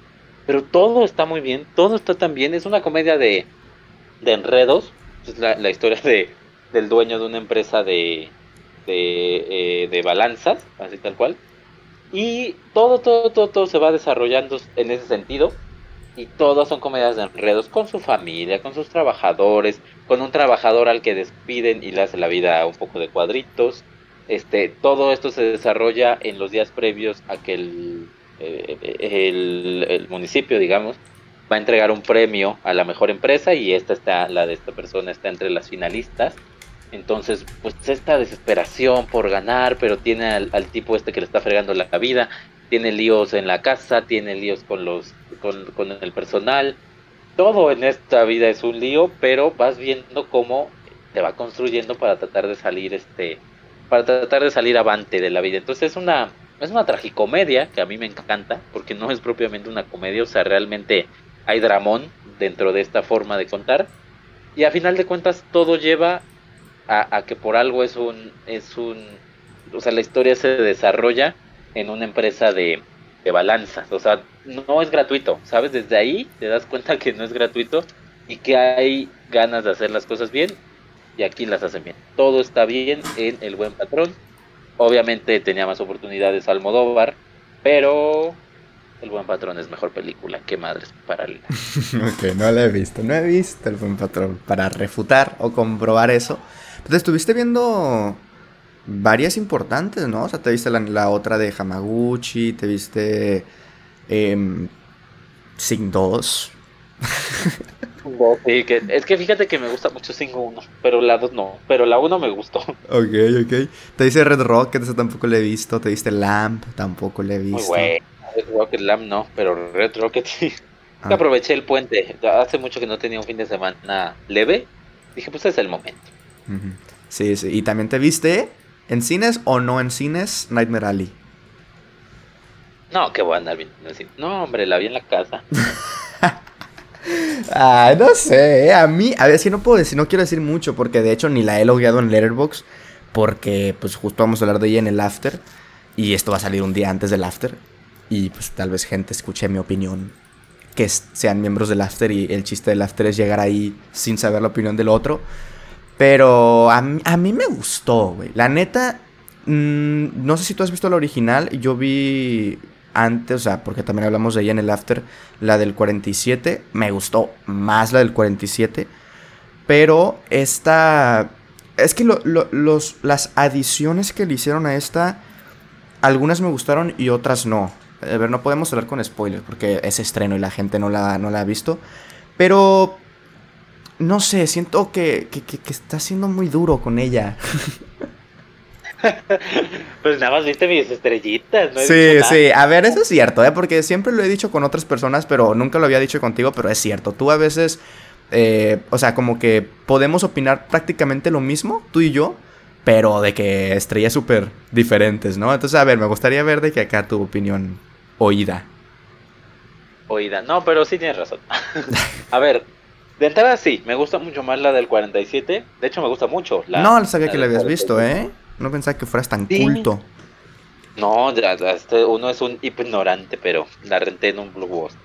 Pero todo está muy bien, todo está tan bien. Es una comedia de, de enredos. Es la, historia de, del dueño de una empresa de, de, eh, de balanzas, así tal cual. Y todo, todo, todo, todo se va desarrollando en ese sentido y todas son comedias de enredos con su familia, con sus trabajadores, con un trabajador al que despiden y le hace la vida un poco de cuadritos. Este, todo esto se desarrolla en los días previos a que el, eh, el, municipio, digamos, va a entregar un premio a la mejor empresa y esta está, la de esta persona está entre las finalistas. Entonces, pues esta desesperación por ganar, pero tiene al, al tipo este que le está fregando la vida, tiene líos en la casa, tiene líos con los con, el personal. Todo en esta vida es un lío, pero vas viendo cómo te va construyendo para tratar de salir este para tratar de salir avante de la vida. Entonces es una es una tragicomedia que a mí me encanta porque no es propiamente una comedia, o sea, realmente hay dramón dentro de esta forma de contar y a final de cuentas todo lleva a, a que por algo es un es un o sea, la historia se desarrolla en una empresa de de balanzas. O sea, no es gratuito, ¿sabes? Desde ahí te das cuenta que no es gratuito y que hay ganas de hacer las cosas bien y aquí las hacen bien. Todo está bien en El Buen Patrón. Obviamente tenía más oportunidades Almodóvar, pero El Buen Patrón es mejor película que Madres Paralelas. ok, no la he visto, no he visto El Buen Patrón para refutar o comprobar eso. Entonces, ¿estuviste viendo varias importantes, ¿no? O sea, te viste la, otra de Hamaguchi, te viste eh, Sing 2. es que fíjate que me gusta mucho Sing 1, pero la 2 no, pero la 1 me gustó. Ok, ok. Te dice Red Rocket, esa tampoco le he visto, te viste Lamp, tampoco le he visto. Muy bueno, Red Rocket, Lamp no, pero Red Rocket sí. Ah. Aproveché el puente, hace mucho que no tenía un fin de semana leve, dije pues es el momento. Sí, sí, y también te viste ¿En cines o no en cines? Nightmare Alley. No, que voy a andar No, hombre, la vi en la casa. Ah, no sé, eh, a mí, a ver, si no puedo decir, no quiero decir mucho, porque de hecho ni la he logueado en Letterboxd, porque pues justo vamos a hablar de ella en el after, y esto va a salir un día antes del after, y pues tal vez gente escuche mi opinión, que sean miembros del after, y el chiste del after es llegar ahí sin saber la opinión del otro, pero a, mí me gustó, güey, la neta, mm, no sé si tú has visto la original, yo vi antes, o sea, porque también hablamos de ella en el after, la del 47, me gustó más la del 47, pero esta, es que los, las adiciones que le hicieron a esta, algunas me gustaron y otras no. A ver, no podemos hablar con spoilers porque es estreno y la gente no la, no la ha visto, pero no sé, siento que, que, que está siendo muy duro con ella. pues nada más viste mis estrellitas, ¿no? Sí, sí, a ver, eso es cierto, ¿eh? Porque siempre lo he dicho con otras personas, pero nunca lo había dicho contigo, pero es cierto. Tú a veces, eh, o sea, como que podemos opinar prácticamente lo mismo, tú y yo, pero de que estrellas súper diferentes, ¿no? Entonces, a ver, me gustaría ver de que acá tu opinión oída. Oída, no, pero sí tienes razón. a ver, de entrada sí, me gusta mucho más la del 47. De hecho, me gusta mucho. La, no, sabía que la habías visto, ¿eh? No pensaba que fueras tan culto. No, este, uno es un ignorante, pero la renté en un blockbuster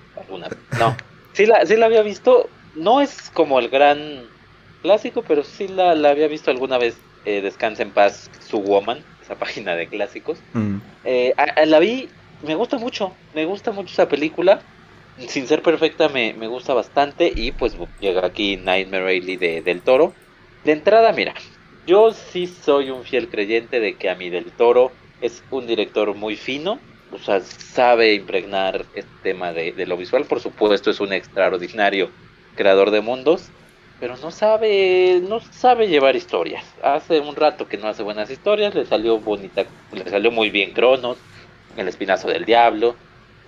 No, sí la, sí la había visto. No es como el gran clásico, pero sí la, la había visto alguna vez. Eh, Descansa en paz, su woman, esa página de clásicos. Mm. Eh, la vi, me gusta mucho, me gusta mucho esa película. Sin ser perfecta, me, me gusta bastante. Y pues llega aquí Nightmare Alley de, del Toro. De entrada, mira, yo sí soy un fiel creyente de que a mí del Toro es un director muy fino, o sea, sabe impregnar este tema de, lo visual, por supuesto es un extraordinario creador de mundos, pero no sabe, no sabe llevar historias. Hace un rato que no hace buenas historias, le salió bonita, le salió muy bien Cronos, El Espinazo del Diablo.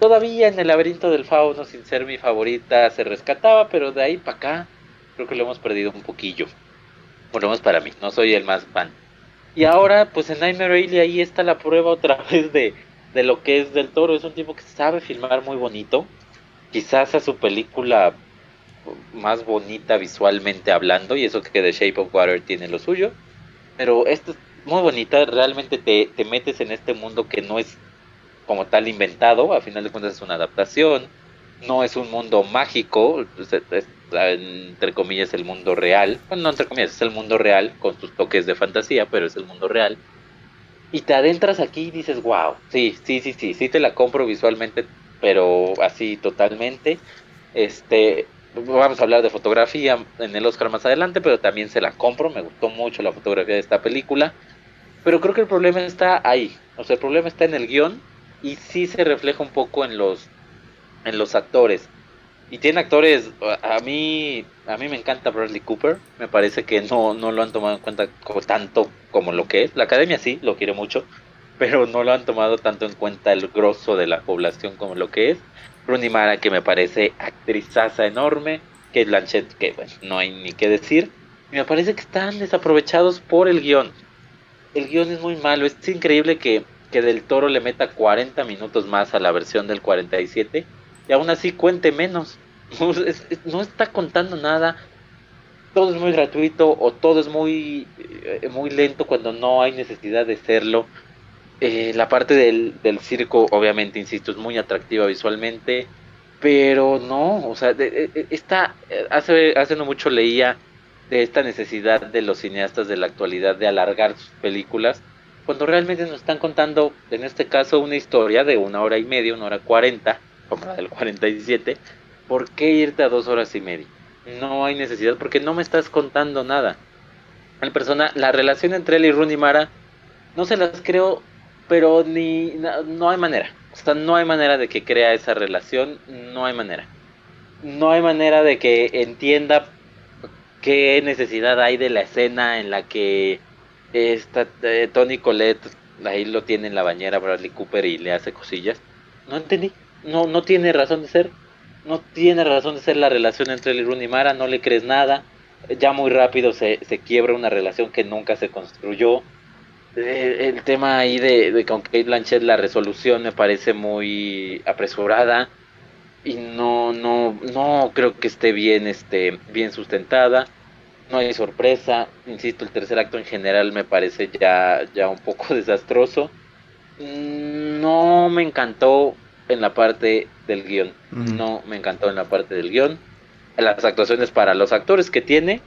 Todavía en el laberinto del fauno, sin ser mi favorita, se rescataba, pero de ahí para acá creo que lo hemos perdido un poquillo por lo menos para mí, no soy el más fan. Y ahora, pues en Nightmare Alley ahí está la prueba otra vez de, de lo que es del toro. Es un tipo que sabe filmar muy bonito. Quizás a su película más bonita visualmente hablando, y eso que The Shape of Water tiene lo suyo. Pero esta es muy bonita, realmente te, te metes en este mundo que no es como tal inventado, a final de cuentas es una adaptación, no es un mundo mágico, entre comillas, el mundo real. Bueno, no entre comillas, es el mundo real con sus toques de fantasía, pero es el mundo real. Y te adentras aquí y dices, wow, sí, sí, sí, sí, sí te la compro visualmente, pero así totalmente. Este, vamos a hablar de fotografía en el Oscar más adelante, pero también se la compro, me gustó mucho la fotografía de esta película. Pero creo que el problema está ahí, o sea, el problema está en el guion y sí se refleja un poco en los, en los actores y tiene actores, a mí a mí me encanta Bradley Cooper, me parece que no, no lo han tomado en cuenta como, tanto como lo que es. La academia sí, lo quiere mucho, pero no lo han tomado tanto en cuenta el grosso de la población como lo que es. Rooney Mara, que me parece actrizaza enorme, Kate Blanchett, que bueno, no hay ni qué decir. Me parece que están desaprovechados por el guion. El guion es muy malo, es increíble que, que Del Toro le meta 40 minutos más a la versión del 47 y aún así cuente menos. No, está contando nada. Todo es muy gratuito o todo es muy, eh, muy lento cuando no hay necesidad de serlo. Eh, la parte del, del, circo, obviamente, insisto, es muy atractiva visualmente, pero no, o sea, está, hace, hace no mucho leía de esta necesidad de los cineastas de la actualidad de alargar sus películas, cuando realmente nos están contando, en este caso, una historia de una hora y media, una hora cuarenta, como la del 47, ¿por qué irte a dos horas y media? No hay necesidad porque no me estás contando nada. El persona, la relación entre él y Rooney Mara, no se las creo, pero ni no, hay manera. O sea, no hay manera de que crea esa relación, no hay manera. No hay manera de que entienda qué necesidad hay de la escena en la que está eh, Tony Colette ahí lo tiene en la bañera Bradley Cooper y le hace cosillas. No entendí no, no tiene razón de ser. No tiene razón de ser la relación entre él y Mara, no le crees nada. Ya muy rápido se, se quiebra una relación que nunca se construyó. Eh, el tema ahí de, de con Kate Blanchett, la resolución me parece muy apresurada. y no, no, no creo que esté bien, este, bien sustentada. No hay sorpresa, insisto, el tercer acto en general me parece ya, ya un poco desastroso. Mm, no me encantó en la parte del guion. No me encantó en la parte del guion. Las actuaciones para los actores que tiene,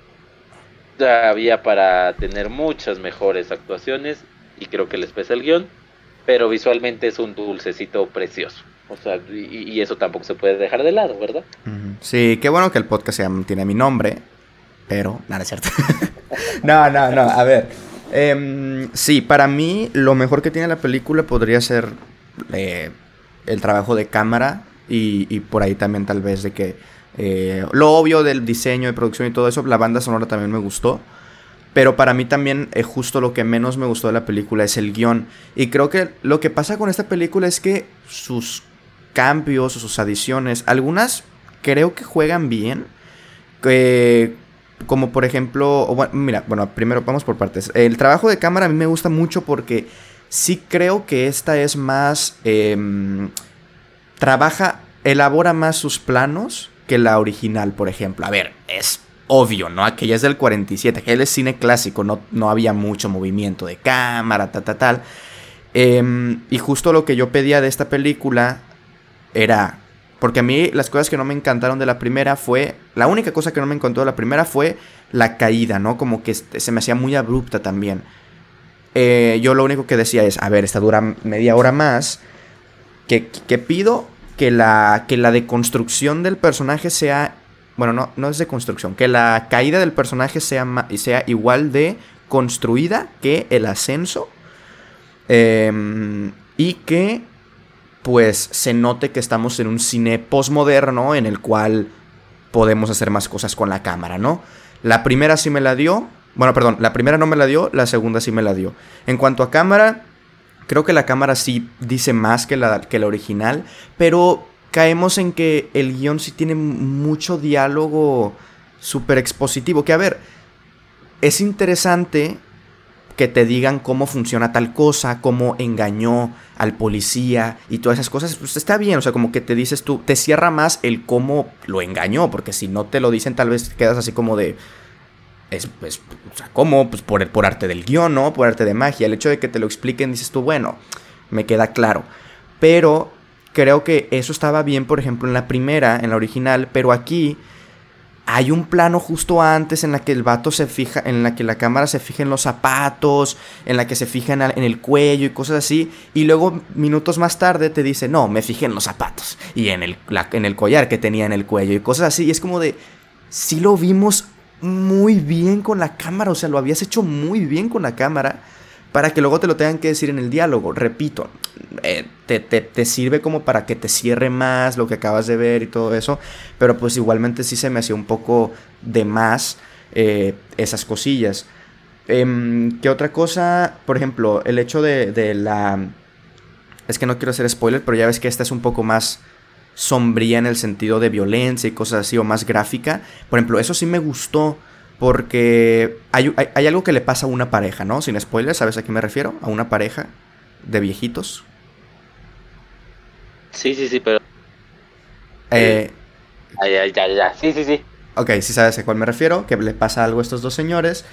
había para tener muchas mejores actuaciones y creo que les pesa el guion, pero visualmente es un dulcecito precioso. O sea, y, eso tampoco se puede dejar de lado, ¿verdad? Sí, qué bueno que el podcast tiene mi nombre, pero nada es cierto. no, no, no, a ver. Em, sí, para mí lo mejor que tiene la película podría ser eh, el trabajo de cámara y, por ahí también tal vez de que eh, lo obvio del diseño, de producción y todo eso, la banda sonora también me gustó. Pero para mí también eh, justo lo que menos me gustó de la película es el guion. Y creo que lo que pasa con esta película es que sus cambios o sus adiciones, algunas creo que juegan bien. Como por ejemplo, mira, bueno, primero vamos por partes. El trabajo de cámara a mí me gusta mucho porque sí creo que esta es más... Em, trabaja, elabora más sus planos que la original, por ejemplo. A ver, es obvio, ¿no? Aquella es del 47, aquel es cine clásico, no, no había mucho movimiento de cámara, tal, tal, tal. Em, y justo lo que yo pedía de esta película era... Porque a mí las cosas que no me encantaron de la primera fue... La única cosa que no me encantó de la primera fue la caída, ¿no? Como que se me hacía muy abrupta también. Eh, yo lo único que decía es, a ver, esta dura media hora más. Que, que pido que la, que la deconstrucción del personaje sea bueno, no, no es de construcción. Que la caída del personaje sea, sea igual de construida que el ascenso. Em, y que pues se note que estamos en un cine postmoderno en el cual podemos hacer más cosas con la cámara, ¿no? La primera sí me la dio. Bueno, perdón, la primera no me la dio, la segunda sí me la dio. En cuanto a cámara, creo que la cámara sí dice más que la, que la original, pero caemos en que el guion sí tiene mucho diálogo súper expositivo. Que a ver, es interesante que te digan cómo funciona tal cosa, cómo engañó al policía y todas esas cosas, pues está bien, o sea, como que te dices tú, te cierra más el cómo lo engañó, porque si no te lo dicen tal vez quedas así como de... Es, pues, o sea, ¿cómo? Pues por, por arte del guion, ¿no? Por arte de magia. El hecho de que te lo expliquen, dices tú, bueno, me queda claro. Pero Creo que eso estaba bien, por ejemplo, en la primera, en la original, pero aquí hay un plano justo antes en la que el vato se fija, en la que la cámara se fija en los zapatos, en la que se fija en, el cuello y cosas así, y luego minutos más tarde te dice, no, me fijé en los zapatos y en el, en el collar que tenía en el cuello y cosas así, y es como de, sí lo vimos muy bien con la cámara, o sea, lo habías hecho muy bien con la cámara para que luego te lo tengan que decir en el diálogo. Repito, eh, te, sirve como para que te cierre más lo que acabas de ver y todo eso, pero pues igualmente sí se me hacía un poco de más eh, esas cosillas. Em, ¿Qué otra cosa? Por ejemplo, el hecho de, de la... Es que no quiero hacer spoiler, pero ya ves que esta es un poco más sombría en el sentido de violencia y cosas así, o más gráfica. Por ejemplo, eso sí me gustó porque hay, algo que le pasa a una pareja, ¿no? Sin spoilers, ¿sabes a qué me refiero? A una pareja de viejitos. Sí, sí, sí, pero... Eh, ya, ya, ya, sí, sí, sí. Ok, sí sabes a cuál me refiero, que le pasa algo a estos dos señores.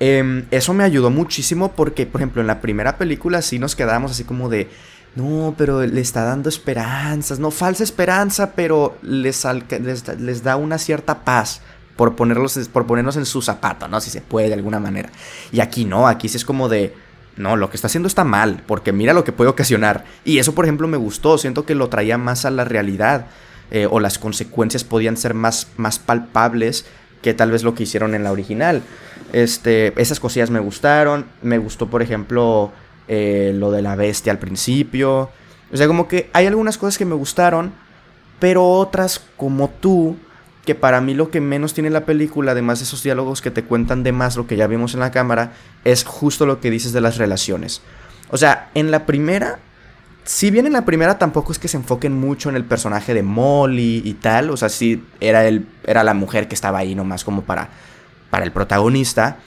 Em, eso me ayudó muchísimo porque, por ejemplo, en la primera película sí nos quedamos así como de... No, pero le está dando esperanzas, no falsa esperanza, pero les, les da una cierta paz por, ponerlos, por ponernos en su zapato, ¿no? Si se puede de alguna manera. Y aquí no, aquí sí es como de, no, lo que está haciendo está mal, porque mira lo que puede ocasionar. Y eso, por ejemplo, me gustó, siento que lo traía más a la realidad, eh, o las consecuencias podían ser más, más palpables que tal vez lo que hicieron en la original. Este, esas cosillas me gustaron, me gustó, por ejemplo, eh, lo de la bestia al principio. O sea, como que hay algunas cosas que me gustaron, pero otras como tú que para mí lo que menos tiene la película, además de esos diálogos que te cuentan de más lo que ya vimos en la cámara, es justo lo que dices de las relaciones. O sea, en la primera, si bien en la primera tampoco es que se enfoquen mucho en el personaje de Molly y tal, o sea, sí era, el, era la mujer que estaba ahí nomás como para, para el protagonista,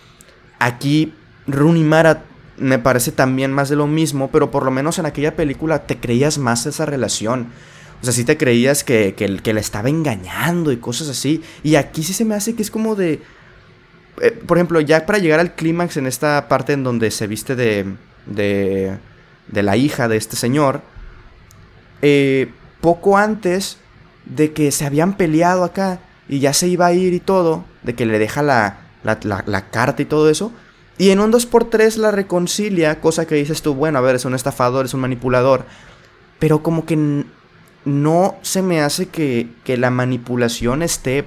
aquí Rooney Mara me parece también más de lo mismo, pero por lo menos en aquella película te creías más esa relación. O sea, sí te creías que, que, que le estaba engañando y cosas así. Y aquí sí se me hace que es como de... Eh, por ejemplo, ya para llegar al clímax en esta parte en donde se viste de, de, de la hija de este señor, eh, poco antes de que se habían peleado acá y ya se iba a ir y todo, de que le deja la, la, la, carta y todo eso, y en un 2x3 la reconcilia, cosa que dices tú, bueno, a ver, es un estafador, es un manipulador, pero como que no se me hace que, que la manipulación esté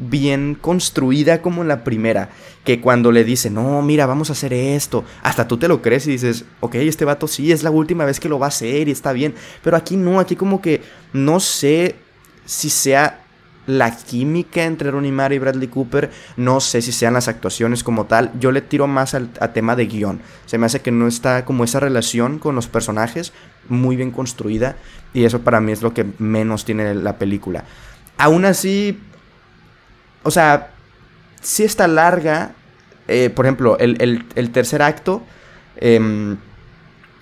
bien construida como la primera. Que cuando le dice, no, mira, vamos a hacer esto, hasta tú te lo crees y dices, ok, este vato sí, es la última vez que lo va a hacer y está bien. Pero aquí no, aquí como que no sé si sea la química entre Ronnie Mara y Bradley Cooper, no sé si sean las actuaciones como tal, yo le tiro más al a tema de guion, se me hace que no está como esa relación con los personajes muy bien construida y eso para mí es lo que menos tiene la película. Aún así, o sea, sí está larga. Eh, por ejemplo, el, tercer acto, em,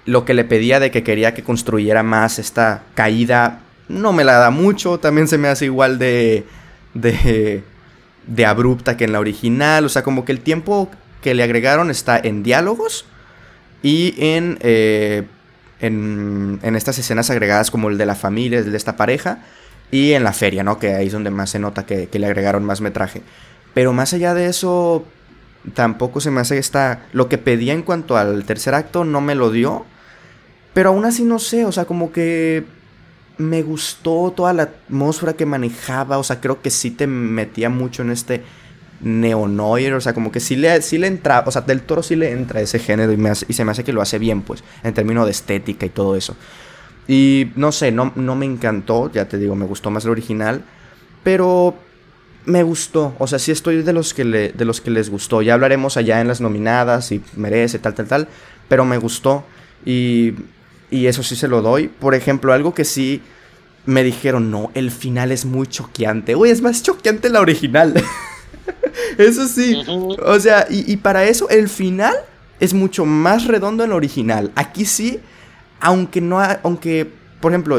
lo que le pedía de que quería que construyera más esta caída, no me la da mucho. También se me hace igual de, de, de abrupta que en la original. O sea, como que el tiempo que le agregaron está en diálogos y en, eh, en, en, estas escenas agregadas como el de la familia, el de esta pareja y en la feria, ¿no? Que ahí es donde más se nota que, le agregaron más metraje. Pero más allá de eso, tampoco se me hace esta... Lo que pedía en cuanto al tercer acto no me lo dio. Pero aún así no sé, o sea, como que me gustó toda la atmósfera que manejaba, o sea, creo que sí te metía mucho en este neonoir, o sea, como que sí le, sí le entra, o sea, del toro sí le entra ese género y, se me hace que lo hace bien, pues, en términos de estética y todo eso. Y no sé, no, no me encantó, ya te digo, me gustó más el original, pero me gustó, o sea, sí estoy de los que, de los que les gustó. Ya hablaremos allá en las nominadas y merece, tal, tal, tal, pero me gustó y, y eso sí se lo doy. Por ejemplo, algo que sí me dijeron, no, el final es muy choqueante. Uy, es más choqueante la original. eso sí, o sea, y, y para eso el final es mucho más redondo en el original. Aquí sí aunque no, aunque, por ejemplo,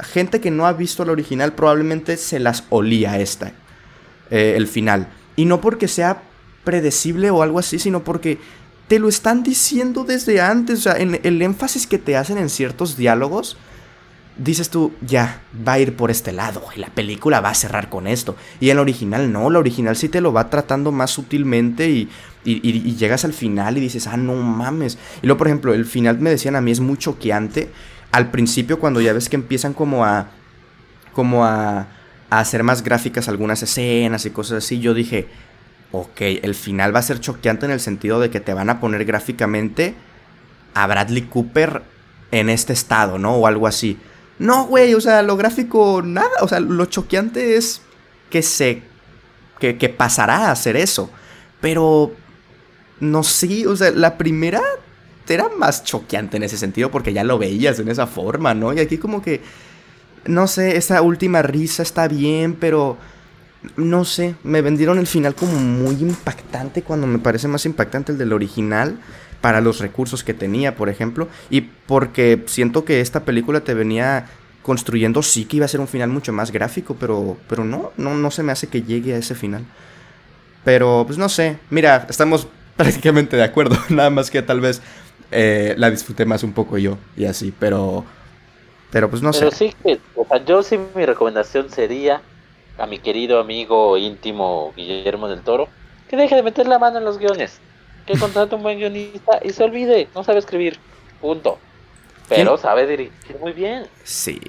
gente que no ha visto la original probablemente se las olía esta, eh, el final. Y no porque sea predecible o algo así, sino porque te lo están diciendo desde antes, o sea, en el énfasis que te hacen en ciertos diálogos, dices tú, ya, va a ir por este lado, y la película va a cerrar con esto. Y en la original no, la original sí te lo va tratando más sutilmente y y, llegas al final y dices, ah, no mames. Y luego, por ejemplo, el final me decían a mí es muy choqueante. Al principio, cuando ya ves que empiezan como a. como a. a hacer más gráficas algunas escenas y cosas así, yo dije, ok, el final va a ser choqueante en el sentido de que te van a poner gráficamente a Bradley Cooper en este estado, ¿no? O algo así. No, güey, o sea, lo gráfico, nada. O sea, lo choqueante es que se. que, que pasará a hacer eso. Pero no sé, o sea, la primera era más choqueante en ese sentido porque ya lo veías en esa forma, ¿no? Y aquí como que, no sé, esa última risa está bien, pero no sé, me vendieron el final como muy impactante cuando me parece más impactante el del original para los recursos que tenía, por ejemplo, y porque siento que esta película te venía construyendo sí que iba a ser un final mucho más gráfico, pero pero no, no no se me hace que llegue a ese final. Pero pues no sé, mira, estamos prácticamente de acuerdo. Nada más que tal vez eh, la disfruté más un poco yo y así, pero. Pero pues no sé. Pero sí que, o sea, yo sí mi recomendación sería a mi querido amigo íntimo Guillermo del Toro que deje de meter la mano en los guiones. Que contrate un buen guionista y se olvide, no sabe escribir. Punto. Pero sabe dirigir muy bien. Sí.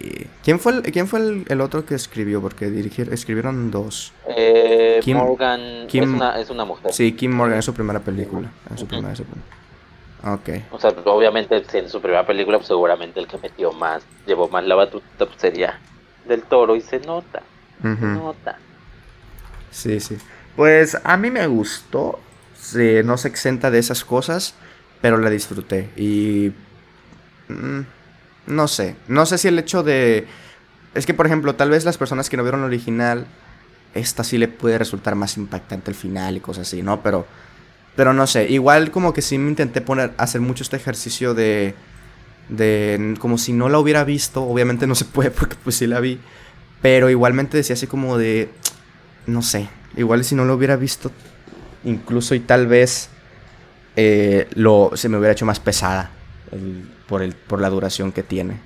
¿Quién fue el, quién fue el, otro que escribió? Porque dirigir, escribieron dos. Eh, Kim, Morgan es, una, es, una, mujer. Sí, Kim Morgan es su primera película. En su primera, Ok. O sea, obviamente en su primera película, pues, seguramente el que metió más, llevó más la batuta, pues, sería del toro y se nota. Nota. Sí, sí. Pues a mí me gustó. Sí, no se exenta de esas cosas, pero la disfruté. Y Mm, no sé. No sé si el hecho de. Es que, por ejemplo, tal vez las personas que no vieron el original. Esta sí le puede resultar más impactante el final y cosas así, ¿no? Pero. Pero no sé. Igual como que sí me intenté poner. hacer mucho este ejercicio de. de como si no la hubiera visto, obviamente no se puede porque pues sí la vi, pero igualmente decía así como de, no sé, igual si no lo hubiera visto, incluso y tal vez eh, lo, se me hubiera hecho más pesada por, el, por la duración que tiene.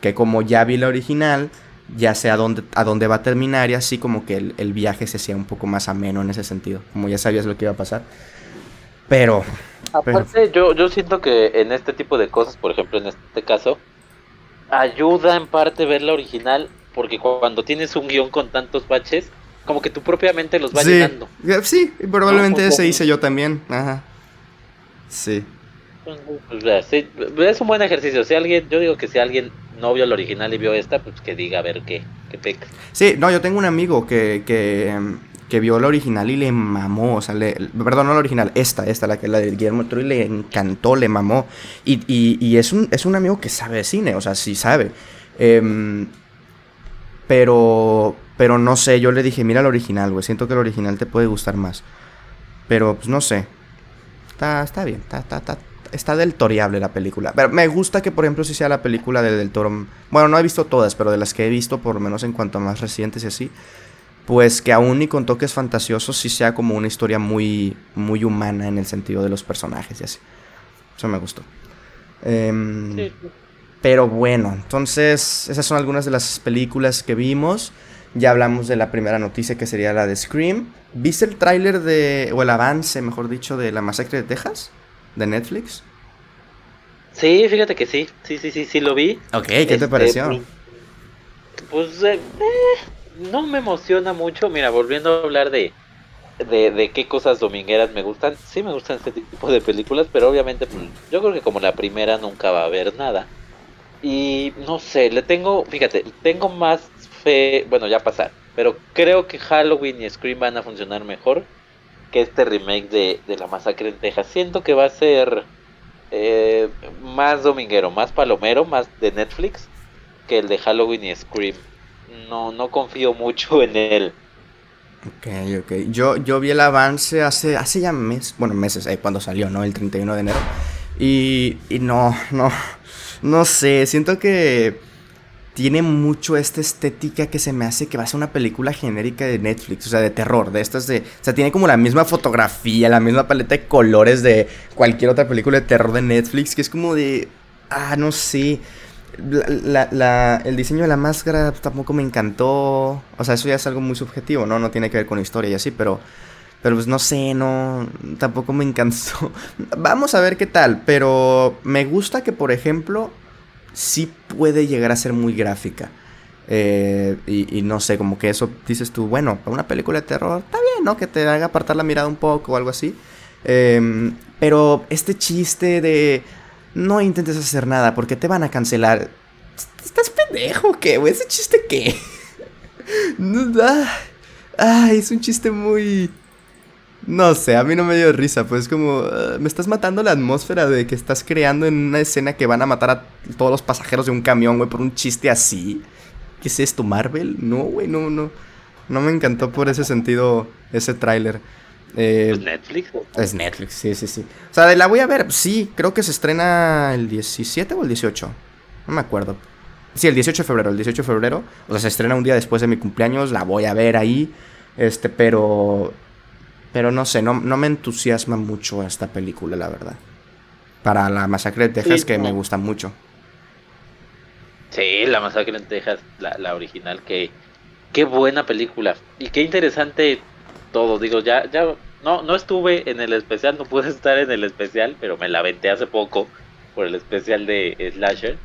Que como ya vi la original, ya sé a dónde, a dónde va a terminar y así como que el, el viaje se hacía un poco más ameno en ese sentido, como ya sabías lo que iba a pasar. Pero... Aparte, Yo, yo siento que en este tipo de cosas, por ejemplo en este caso, ayuda en parte ver la original, porque cuando tienes un guion con tantos baches, como que tú propiamente los vas llenando. Sí, probablemente ese hice yo también. Ajá. Sí. Pues, sí. Es un buen ejercicio. Si alguien, yo digo que si alguien no vio el original y vio esta, pues que diga a ver qué, qué peca. Sí, no, yo tengo un amigo que, que, que vio el original y le mamó. O sea, le, perdón, no la original, esta, esta, la que la de Guillermo Troy, le encantó, le mamó. Y, y, y, es, un, es un amigo que sabe de cine, o sea, sí sabe. Eh, pero, pero no sé, yo le dije, mira el original, güey, siento que el original te puede gustar más. Pero, pues no sé. Está, está bien, está, está, está, está del toriable la película. Pero me gusta que, por ejemplo, si sea la película de Del Toro. Bueno, no he visto todas, pero de las que he visto, por lo menos en cuanto a más recientes y así. Pues que aún y con toques fantasiosos, sí sea como una historia muy, muy humana en el sentido de los personajes y así. Eso me gustó. Eh, pero bueno, entonces esas son algunas de las películas que vimos. Ya hablamos de la primera noticia que sería la de Scream. ¿Viste el tráiler de, o el avance, mejor dicho, de La Masacre de Texas? De Netflix. Sí, fíjate que sí, sí, sí, sí, sí lo vi. Ok, ¿qué te este, pareció? Pues, pues eh, eh, no me emociona mucho. Mira, volviendo a hablar de, de, de, qué cosas domingueras me gustan. Sí me gustan este tipo de películas, pero obviamente pues, yo creo que como la primera nunca va a haber nada. Y no sé, le tengo, fíjate, tengo más fe, bueno, ya pasar, pero creo que Halloween y Scream van a funcionar mejor que este remake de, de La Masacre en Texas. Siento que va a ser eh, más dominguero, más palomero, más de Netflix que el de Halloween y Scream. No, no confío mucho en él. Ok, ok. Yo, yo vi el avance hace, hace ya meses, bueno, meses, eh, cuando salió, ¿no? El 31 de enero. Y, y no, no, no sé, siento que tiene mucho esta estética que se me hace que va a ser una película genérica de Netflix, o sea, de terror, de estas de... O sea, tiene como la misma fotografía, la misma paleta de colores de cualquier otra película de terror de Netflix, que es como de... Ah, no sé. el diseño de la máscara tampoco me encantó. O sea, eso ya es algo muy subjetivo, ¿no? No tiene que ver con historia y así, pero... Pero pues no sé, no, tampoco me encantó. Vamos a ver qué tal, pero me gusta que, por ejemplo, sí puede llegar a ser muy gráfica. Eh, y, no sé, como que eso dices tú, bueno, una película de terror, está bien, ¿no? Que te haga apartar la mirada un poco o algo así. Em, pero este chiste de no intentes hacer nada porque te van a cancelar. ¿Estás pendejo qué, güey? ¿Ese chiste qué? Ay, es un chiste muy no sé, a mí no me dio risa, pues es como, ah, me estás matando la atmósfera de que estás creando en una escena que van a matar a todos los pasajeros de un camión, güey, por un chiste así. ¿Qué es esto, Marvel? No, güey, no, no. No me encantó por ese sentido ese tráiler. Eh, ¿Es Netflix? Es Netflix, sí, sí, sí. O sea, la voy a ver, sí, creo que se estrena el 17 o el 18. No me acuerdo. Sí, el 18 de febrero, el 18 de febrero. O sea, se estrena un día después de mi cumpleaños, la voy a ver ahí. Este, pero pero no sé, no, no me entusiasma mucho esta película, la verdad. Para la masacre de Texas, que me gusta mucho. Sí, la masacre en Texas, la, la original, que qué buena película. Y qué interesante todo. Digo, ya, ya, no, no estuve en el especial, no pude estar en el especial, pero me la aventé hace poco por el especial de Slasher.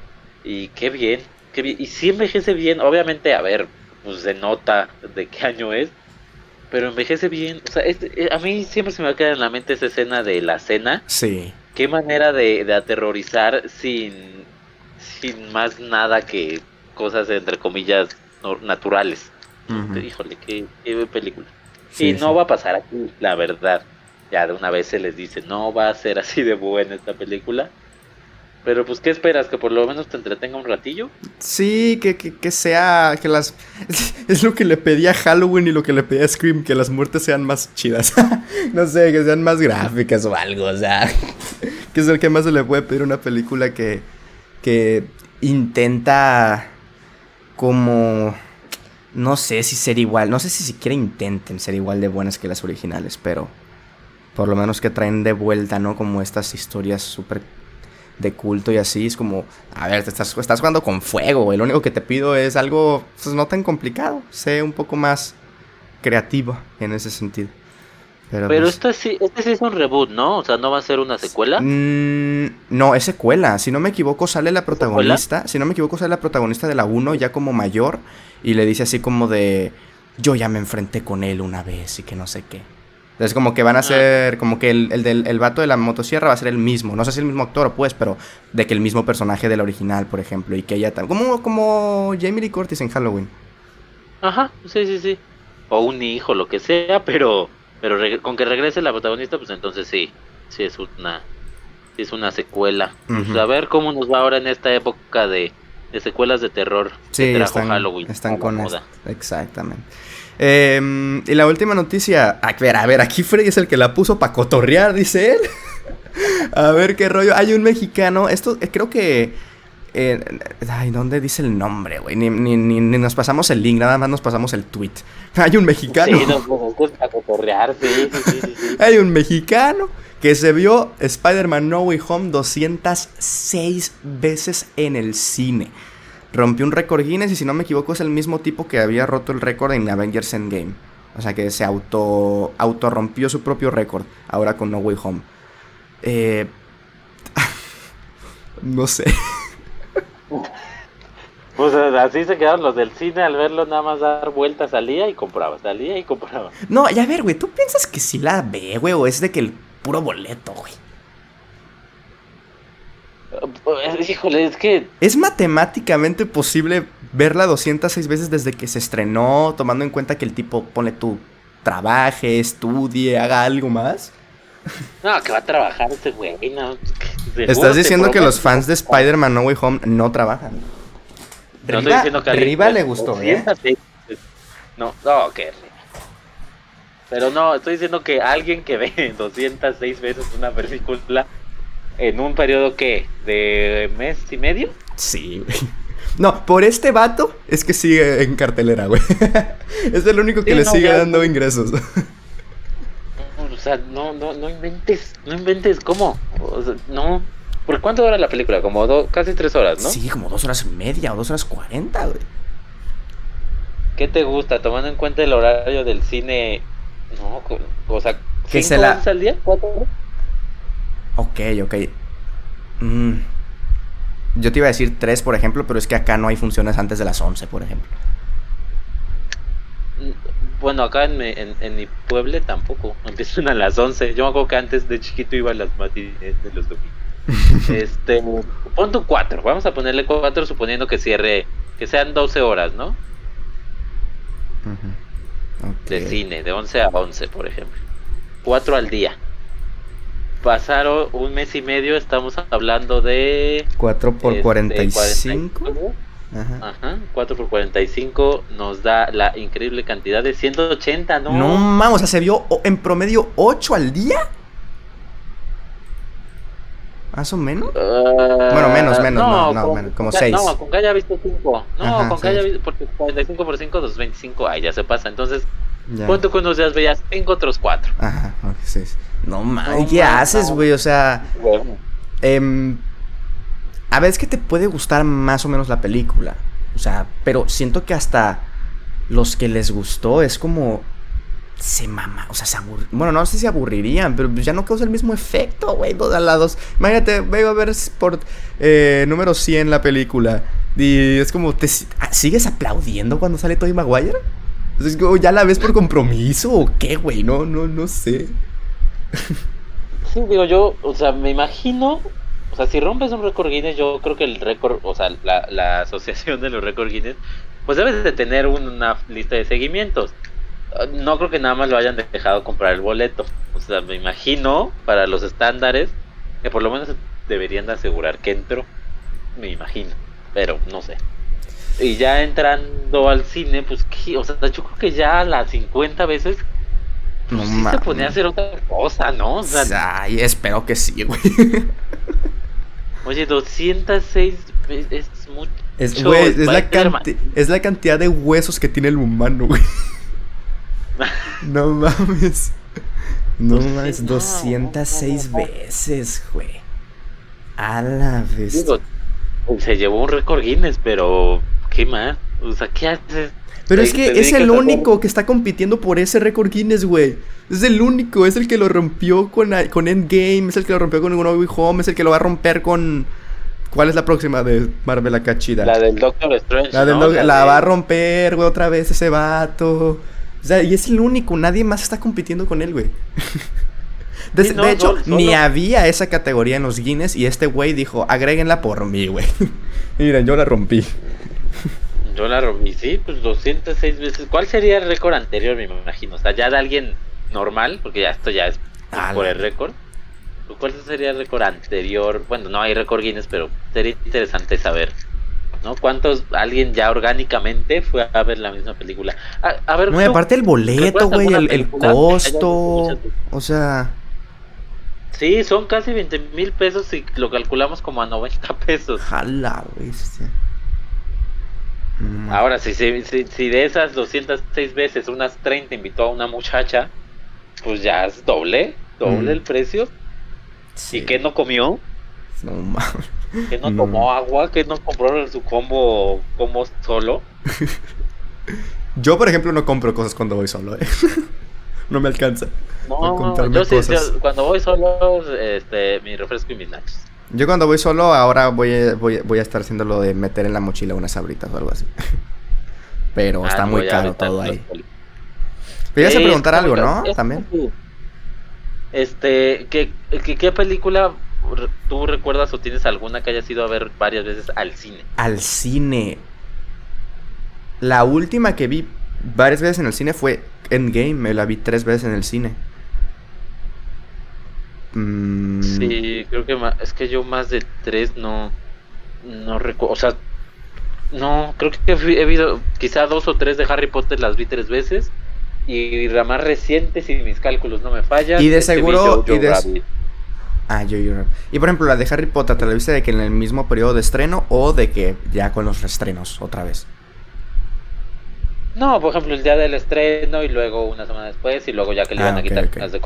Y qué bien, qué bien. Y sí envejece bien, obviamente, a ver, pues se nota de qué año es pero envejece bien. O sea, eh, a mí siempre se me va a quedar en la mente esa escena de la cena. Sí. Qué manera de, aterrorizar sin, sin más nada que cosas, entre comillas, naturales. Híjole, qué, película. y no va a pasar aquí, la verdad. Ya de una vez se les dice, no va a ser así de buena esta película. Pero pues, ¿qué esperas? ¿Que por lo menos te entretenga un ratillo? Sí, que, que, sea, que las... Es lo que le pedía Halloween y lo que le pedía Scream, que las muertes sean más chidas. no sé, que sean más gráficas o algo, o sea... que es el que más se le puede pedir una película que, que intenta como no sé si ser igual, no sé si siquiera intenten ser igual de buenas que las originales, pero por lo menos que traen de vuelta, ¿no? Como estas historias súper de culto y así, es como, a ver, te estás, estás jugando con fuego. Lo único que te pido es algo, pues no tan complicado, sé un poco más creativo en ese sentido. Pero, Pero pues este, sí, este sí es un reboot, ¿no? O sea, ¿no va a ser una secuela? Mm, no, es secuela. Si no me equivoco, sale la protagonista. Si no me equivoco, sale la protagonista de la 1 ya como mayor. Y le dice así como de. Yo ya me enfrenté con él una vez y que no sé qué. Entonces, como que van a ah. ser. Como que el, del el vato de la motosierra va a ser el mismo. No sé si el mismo actor, pues, pero de que el mismo personaje del original, por ejemplo. Y que ella. Como, como Jamie Lee Curtis en Halloween. Ajá, sí, sí, sí. O un hijo, lo que sea, pero pero con que regrese la protagonista, pues entonces sí, sí es una, es una secuela. Pues a ver cómo nos va ahora en esta época de, secuelas de terror. Sí, están, Halloween. Están con moda. Exactamente. Em, y la última noticia, a ver, a ver, aquí Freddy es el que la puso para cotorrear, dice él. a ver qué rollo. Hay un mexicano, esto eh, creo que eh, ay, ¿dónde dice el nombre, güey? Ni, ni, ni, nos pasamos el link, nada más nos pasamos el tweet. Hay un mexicano. Sí, nos a cotorrear, sí, sí, sí, Hay un mexicano que se vio Spider-Man No Way Home 206 veces en el cine. Rompió un récord Guinness y si no me equivoco es el mismo tipo que había roto el récord en Avengers Endgame. O sea que se auto, auto rompió su propio récord ahora con No Way Home. Eh, no sé. Pues así se quedaron los del cine al verlo nada más dar vueltas, salía y compraba, salía y compraba. No, ya ver, güey, ¿tú piensas que si la ve, güey, o es de que el puro boleto, güey? Pues, híjole, es que... ¿Es matemáticamente posible verla 206 veces desde que se estrenó, tomando en cuenta que el tipo pone tu trabaje, estudie, haga algo más? No, que va a trabajar este güey, no. Estás diciendo que los fans de Spider-Man No Way Home no trabajan. No estoy diciendo que Riva le gustó, ¿eh? No, no, que Pero no, estoy diciendo que alguien que ve 206 veces una película en un periodo que de mes y medio. Sí, güey. No, por este vato es que sigue en cartelera, güey. es el único que le sigue dando ingresos. o sea, no, no, no inventes, no inventes, ¿cómo? O sea, no. ¿Por cuánto dura la película? Como dos, casi tres horas, ¿no? Sí, como dos horas y media o dos horas cuarenta, güey. ¿Qué te gusta? Tomando en cuenta el horario del cine. No, o sea, ¿cinco se la... al día? ¿Cuatro horas? Ok, ok. Mm. Yo te iba a decir tres, por ejemplo, pero es que acá no hay funciones antes de las once, por ejemplo. Mm, bueno, acá en, en, mi pueblo tampoco. Empiezan a las once. Yo me acuerdo que antes de chiquito iba a las matines de los domingos este, pon tu 4. Vamos a ponerle 4 suponiendo que cierre, que sean 12 horas, ¿no? De cine, de 11 a 11, por ejemplo. 4 al día. Pasaron un mes y medio, estamos hablando de... 4 por 45. Este, Ajá. Ajá. 4 por 45 nos da la increíble cantidad de 180, ¿no? No, vamos, o sea, se vio en promedio 8 al día. ¿Más o menos? Uh, bueno, menos, menos, no, no, menos, como 6. No, con K ya visto 5. No, Ajá, con K ya visto, porque 45 por 5, 225, ay, ya se pasa. Entonces, ¿cuánto que unos días veías 5, otros 4. Ajá, ok, 6. No mames, ¿qué haces, güey? O sea, bueno. eh, a veces que te puede gustar más o menos la película. O sea, pero siento que hasta los que les gustó es como se mama, o sea, se aburrirían. Bueno, no sé si aburrirían, pero ya no causa el mismo efecto, güey, dos al lados. Imagínate, vengo a ver por eh, número 100 la película y es como, ¿te sigues aplaudiendo cuando sale Tobey Maguire? Es como, ¿ya la ves por compromiso o qué, güey? No, no, no sé. Sí, digo yo, o sea, me imagino, o sea, si rompes un récord Guinness, yo creo que el récord, o sea, la, la asociación de los récords Guinness, pues debes de tener una lista de seguimientos no creo que nada más lo hayan dejado comprar el boleto. O sea, me imagino, para los estándares, que por lo menos deberían de asegurar que entro. Me imagino, pero no sé. Y ya entrando al cine, pues, o sea, yo creo que ya a las 50 veces pues, sí se ponía a hacer otra cosa, ¿no? O sea, Ay, espero que sí, güey. Oye, 206 es, mucho. Es, es, la es la cantidad de huesos que tiene el humano, güey. no mames. No mames, 206 veces, güey. A la vez. Se llevó un récord Guinness, pero ¿qué más? O sea, ¿qué haces? Pero es que es el único que está compitiendo por ese récord Guinness, güey. Es el único, es el que lo rompió con, con Endgame, es el que lo rompió con No Way Home, es el que lo va a romper con... ¿Cuál es la próxima de Marvel acá chida? La del Doctor Strange. La, del la, va a romper, güey, otra vez ese vato. O sea, y es el único, nadie más está compitiendo con él, güey. De, hecho, ni había esa categoría en los Guinness y este güey dijo, agréguenla por mí, güey. Miren, yo la rompí. Yo la rompí, sí, pues 206 veces. ¿Cuál sería el récord anterior, me imagino? O sea, ya de alguien normal, porque ya esto ya es por el récord. ¿Cuál sería el récord anterior? Bueno, no hay récord Guinness, pero sería interesante saber. ¿no? ¿Cuántos alguien ya orgánicamente fue a ver la misma película? A, ver, no, aparte el boleto, güey, el, costo, o sea... Sí, son casi 20 mil pesos y lo calculamos como a 90 pesos. Jala, güey. Ahora, si, si, si, de esas 206 veces unas 30 invitó a una muchacha, pues ya es doble, doble el precio. ¿Y qué no comió? No mames. ¿Que no, tomó agua? ¿Que no compró su combo, como solo? Yo, por ejemplo, no compro cosas cuando voy solo, ¿eh? no me alcanza. No, yo sí, cuando voy solo, este, mi refresco y mis snacks. Yo cuando voy solo, ahora voy, voy, voy a estar haciendo lo de meter en la mochila unas sabritas o algo así. Pero ah, está muy caro todo ahí. Pero ibas a preguntar algo, ¿no? También. Este, ¿qué, qué, película tú recuerdas o tienes alguna que hayas ido a ver varias veces al cine? Al cine. La última que vi varias veces en el cine fue Endgame, me la vi tres veces en el cine. Mm. Sí, creo que es que yo más de tres no, no recuerdo, o sea, no, creo que he visto quizá dos o tres de Harry Potter las vi tres veces y la más reciente, si mis cálculos no me fallan. Y de seguro... y de... Ah, yo, yo, Y por ejemplo, la de Harry Potter, ¿te la viste de que en el mismo periodo de estreno o de que ya con los restrenos otra vez? No, por ejemplo, el día del estreno y luego una semana después y luego ya que le iban a ah, quitar las de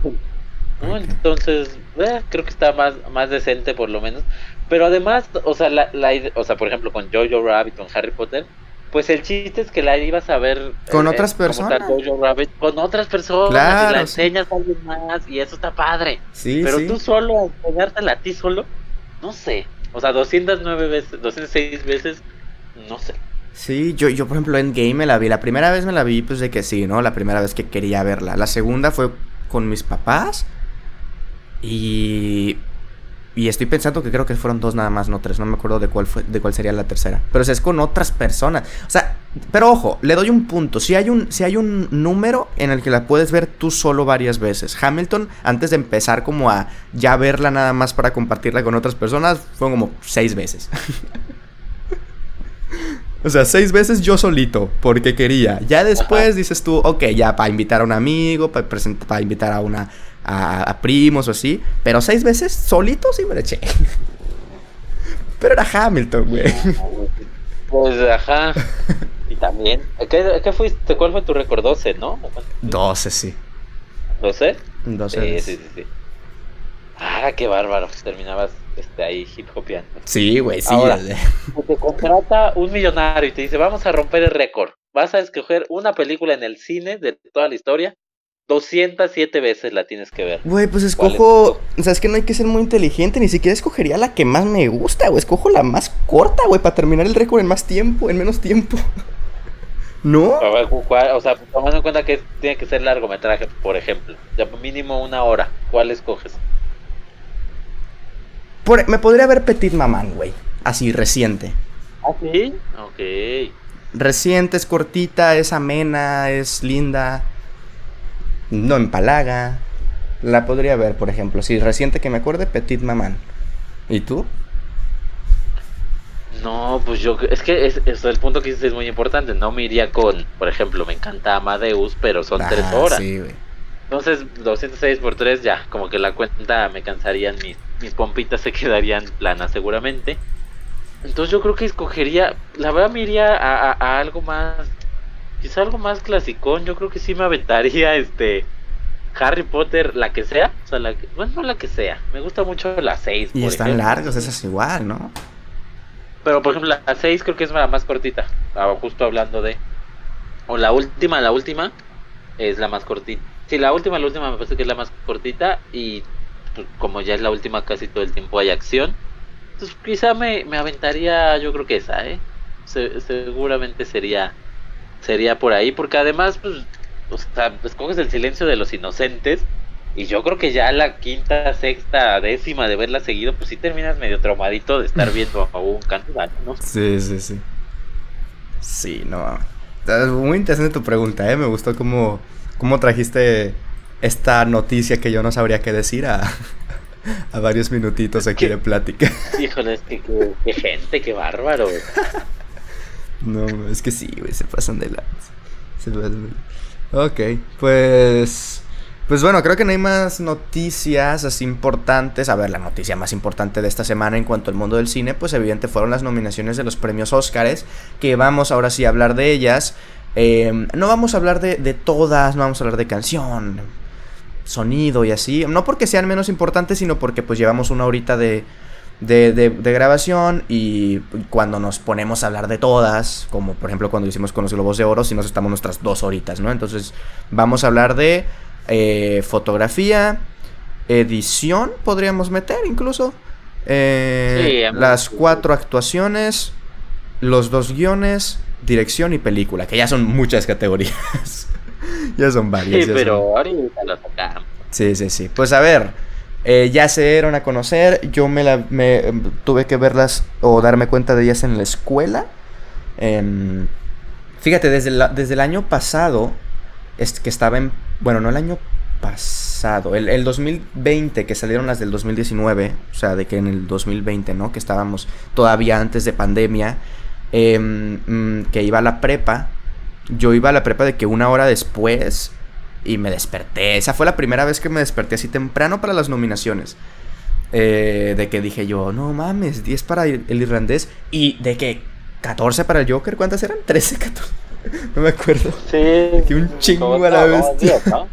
entonces, eh, creo que está más, más decente por lo menos. Pero además, o sea, la, la, o sea, por ejemplo, con Jojo Rabbit, con Harry Potter, pues el chiste es que la ibas a ver con eh, otras personas. Rabbit, con otras personas y la enseñas a alguien más y eso está padre. Sí, Pero tú solo, enseñártela a ti solo, no sé. O sea, 209 veces, 206 veces, no sé. Sí, yo, yo por ejemplo en Game me la vi. La primera vez me la vi pues de que sí, ¿no? La primera vez que quería verla. La segunda fue con mis papás. Y. Y estoy pensando que creo que fueron dos nada más, no tres. No me acuerdo de cuál fue, de cuál sería la tercera. Pero es con otras personas. O sea, pero ojo, le doy un punto. Si hay un, si hay un número en el que la puedes ver tú solo varias veces. Hamilton, antes de empezar como a ya verla nada más para compartirla con otras personas, fue como seis veces. O sea, seis veces yo solito, porque quería. Ya después dices tú, ok, ya para invitar a un amigo, para, para invitar a una a, primos o así. Pero seis veces solito sí me le eché. Pero era Hamilton, güey. Pues ajá. Y también. ¿Qué, fuiste? ¿Cuál fue tu récord? 12, ¿no? 12, sí. ¿12? 12. Sí, sí, sí, sí. Ah, qué bárbaro. Terminabas este, ahí hip hopeando. Sí, güey, sí. Ahora, te contrata un millonario y te dice, vamos a romper el récord. Vas a escoger una película en el cine de toda la historia 207 veces la tienes que ver. Güey, pues escojo. O sea, es que no hay que ser muy inteligente. Ni siquiera escogería la que más me gusta, güey. Escojo la más corta, güey, para terminar el récord en más tiempo, en menos tiempo. ¿No? O sea, tomando en cuenta que tiene que ser largometraje, por ejemplo. Ya mínimo una hora. ¿Cuál escoges? me podría ver Petit Maman, güey. Así, reciente. ¿Ah, sí? Ok. Reciente, es cortita, es amena, es linda no empalaga. La podría ver, por ejemplo, si reciente que me acuerde, Petit Maman. ¿Y tú? No, pues yo, es que es, el punto que dices es muy importante. No me iría con, por ejemplo, me encanta Amadeus, pero son tres ah, horas. Sí, Entonces, 206 por 3 ya, como que la cuenta me cansarían, mis, mis pompitas se quedarían planas seguramente. Entonces yo creo que escogería, la verdad me iría a, algo más, quizá algo más clasicón, yo creo que sí me aventaría este Harry Potter, la que sea, o sea, la que, bueno, no la que sea, me gusta mucho la 6. Y están largos, esas igual, ¿no? Pero por ejemplo, la 6 creo que es la más cortita, ah, justo hablando de... O la última, la última es la más cortita. Sí, la última, la última me parece que es la más cortita y pues, como ya es la última casi todo el tiempo hay acción pues quizá me, me aventaría, yo creo que esa, ¿eh? seguramente sería sería por ahí, porque además, pues, o sea, escoges el silencio de los inocentes. Y yo creo que ya la quinta, sexta, décima de verla seguido, pues sí terminas medio traumadito de estar viendo a un candidato, ¿no? Sí, sí, sí. Sí, no. Muy interesante tu pregunta, ¿eh? Me gustó cómo, cómo trajiste esta noticia que yo no sabría qué decir a, a varios minutitos aquí de plática. Híjole, es que qué, gente, qué bárbaro. No, es que sí, güey, se pasan de la... Se pasan de... Ok, pues... Pues bueno, creo que no hay más noticias así importantes. A ver, la noticia más importante de esta semana en cuanto al mundo del cine, pues evidente fueron las nominaciones de los premios Óscares, que vamos ahora sí a hablar de ellas. Eh, no vamos a hablar de, de todas, no vamos a hablar de canción, sonido y así. No porque sean menos importantes, sino porque pues llevamos una horita de, de, de, grabación y cuando nos ponemos a hablar de todas, como por ejemplo cuando hicimos con los Globos de Oro, si nos estamos nuestras dos horitas, ¿no? Entonces vamos a hablar de eh, fotografía, edición, podríamos meter incluso. Eh, las cuatro actuaciones, los dos guiones, dirección y película, que ya son muchas categorías. ya son varias. Sí, pero ahorita lo tocamos. Sí, sí, sí. Pues a ver, eh, ya se dieron a conocer. Yo me, la, me tuve que verlas o darme cuenta de ellas en la escuela. fíjate, desde, desde el año pasado, es que estaba en. Bueno, no el año pasado, el, el, 2020, que salieron las del 2019, o sea, de que en el 2020, ¿no? Que estábamos todavía antes de pandemia, em, mm, que iba a la prepa yo iba a la prepa de que una hora después y me desperté. Esa fue la primera vez que me desperté así temprano para las nominaciones. Eh, de que dije yo, no mames, 10 para el irlandés y de que 14 para el Joker. ¿Cuántas eran? 13, 14. no me acuerdo. Sí. Que un chingo a la vez. ¿no?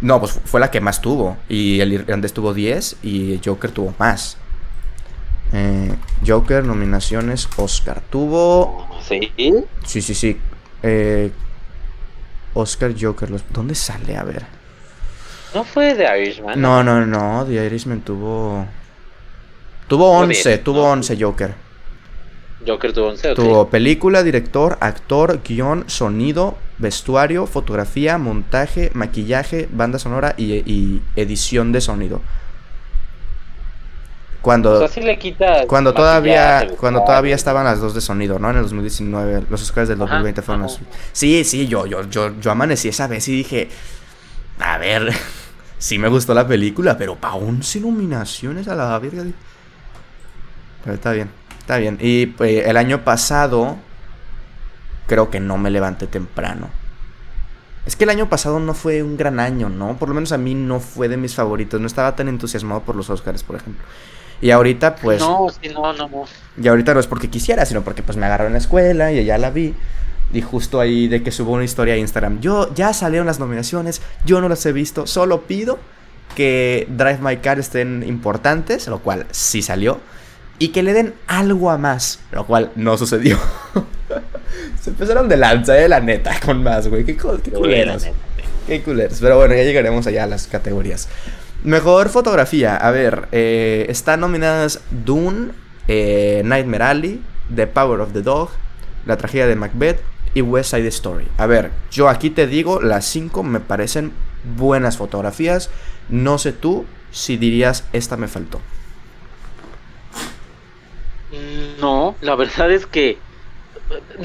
no, pues fue la que más tuvo. Y el irlandés tuvo 10 y el Joker tuvo más. Eh, Joker, nominaciones, Oscar. Tuvo. ¿Sí? Sí, sí, sí. Eh, Oscar Joker, ¿dónde sale? A ver. ¿No fue The Irishman? No, no, no, The Irishman tuvo... Tuvo 11, tuvo 11 Joker. Joker tuvo 11, Tuvo película, director, actor, guion, sonido, vestuario, fotografía, montaje, maquillaje, banda sonora y edición de sonido. Cuando, le quita cuando todavía cuando todavía estaban las dos de sonido, ¿no? En el 2019, los Oscars del 2020 fueron los... Sí, sí, yo, yo, yo, yo amanecí esa vez y dije, a ver, sí me gustó la película, pero para 11 nominaciones a la verga. Pero está bien, está bien. Y pues, el año pasado, creo que no me levanté temprano. Es que el año pasado no fue un gran año, ¿no? Por lo menos a mí no fue de mis favoritos. No estaba tan entusiasmado por los Oscars, por ejemplo. Y ahorita, pues. No, sí, no, no, no. Y ahorita no es porque quisiera, sino porque pues me agarró en la escuela y ya la vi. Y justo ahí de que subo una historia a Instagram. Yo ya salieron las nominaciones, yo no las he visto, solo pido que Drive My Car estén importantes, lo cual sí salió. Y que le den algo a más, lo cual no sucedió. Se empezaron de lanza, eh, la neta, con más, güey. Qué, qué culeros. Qué culeros. Pero bueno, ya llegaremos allá a las categorías. Mejor fotografía. A ver, eh, están nominadas Dune, eh, Nightmare Alley, The Power of the Dog, La tragedia de Macbeth y West Side Story. A ver, yo aquí te digo, las cinco me parecen buenas fotografías. No sé tú si dirías, esta me faltó. No, la verdad es que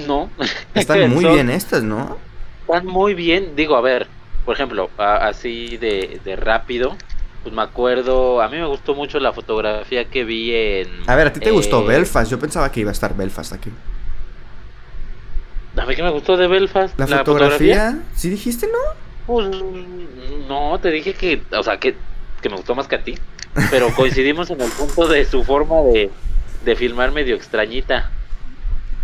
no. Están muy bien estas, ¿no? Están muy bien. Digo, a ver, por ejemplo, así de, de rápido pues me acuerdo, a mí me gustó mucho la fotografía que vi en... A ver, ¿a ti te gustó eh, Belfast? Yo pensaba que iba a estar Belfast aquí. A mí que me gustó de Belfast. ¿La, fotografía? ¿Sí dijiste no? Pues no, te dije que, o sea, que, que me gustó más que a ti. Pero coincidimos en el punto de su forma de, de filmar medio extrañita.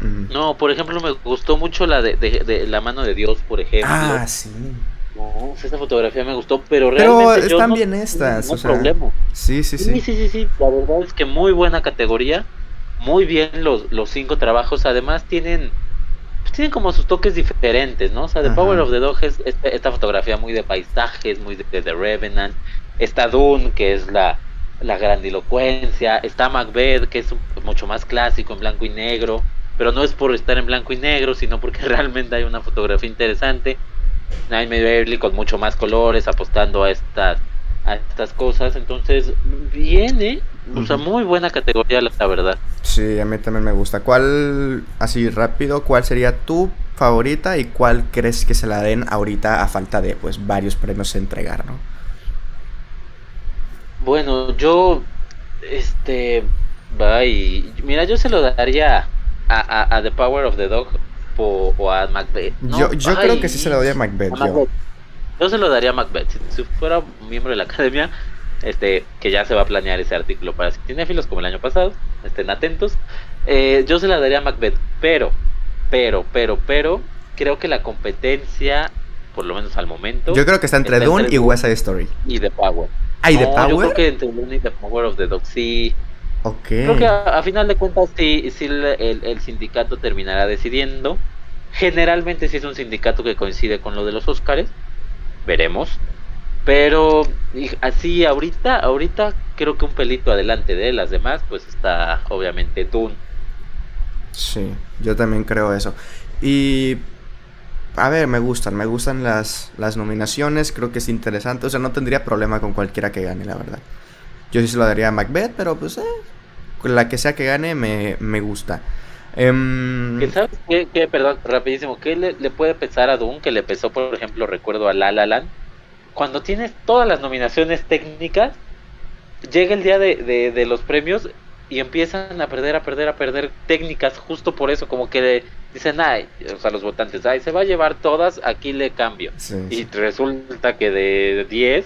No, por ejemplo, me gustó mucho la de, La mano de Dios, por ejemplo. Ah, sí. No, esta fotografía me gustó, pero realmente. Pero están bien estas, no, o sea, problema. Sí, sí, sí, sí. Sí, sí, La verdad es que muy buena categoría. Muy bien los, los cinco trabajos. Además, tienen pues, tienen como sus toques diferentes, ¿no? O sea, The Power of the Dog es esta, fotografía muy de paisajes, muy de, The Revenant. Está Dune, que es la, la grandilocuencia. Está Macbeth, que es mucho más clásico, en blanco y negro pero no es por estar en blanco y negro, sino porque realmente hay una fotografía interesante. Nightmare Beverly con mucho más colores, apostando a estas a estas cosas, entonces viene, o sea, muy buena categoría la verdad. Sí, a mí también me gusta. ¿Cuál, así rápido, cuál sería tu favorita y cuál crees que se la den ahorita a falta de pues varios premios a entregar, no? Bueno, yo este y mira, yo se lo daría a, The Power of the Dog o, a Macbeth. yo yo creo que sí se lo daría a Macbeth. yo. se lo daría a Macbeth. Si, fuera miembro de la academia, este que ya se va a planear ese artículo para cinéfilos como el año pasado, estén atentos. Eh, yo se la daría a Macbeth, pero, pero, pero, pero, creo que la competencia, por lo menos al momento. Yo creo que está entre Dune y West Side Story. Y The Power. Ah, The Power? Yo creo que entre Dune y The Power of the Dog sí Okay. Creo que a, final de cuentas sí, el, sindicato terminará decidiendo. Generalmente si es un sindicato que coincide con lo de los Óscares, veremos. Pero así ahorita, ahorita creo que un pelito adelante de las demás, pues está obviamente Dune. Sí, yo también creo eso. Y a ver, me gustan, me gustan las, las nominaciones, creo que es interesante, o sea, no tendría problema con cualquiera que gane, la verdad. Yo sí se lo daría a Macbeth, pero pues eh, la que sea que gane me, me gusta. Em, ¿Sabes qué, Perdón, rapidísimo. ¿Qué le, puede pesar a Doom? Que le pesó, por ejemplo, recuerdo a La La Land. Cuando tienes todas las nominaciones técnicas, llega el día de, de, los premios y empiezan a perder, a perder, a perder técnicas justo por eso, como que dicen, ay, o sea, los votantes, ay, se va a llevar todas, aquí le cambio. y resulta que de 10,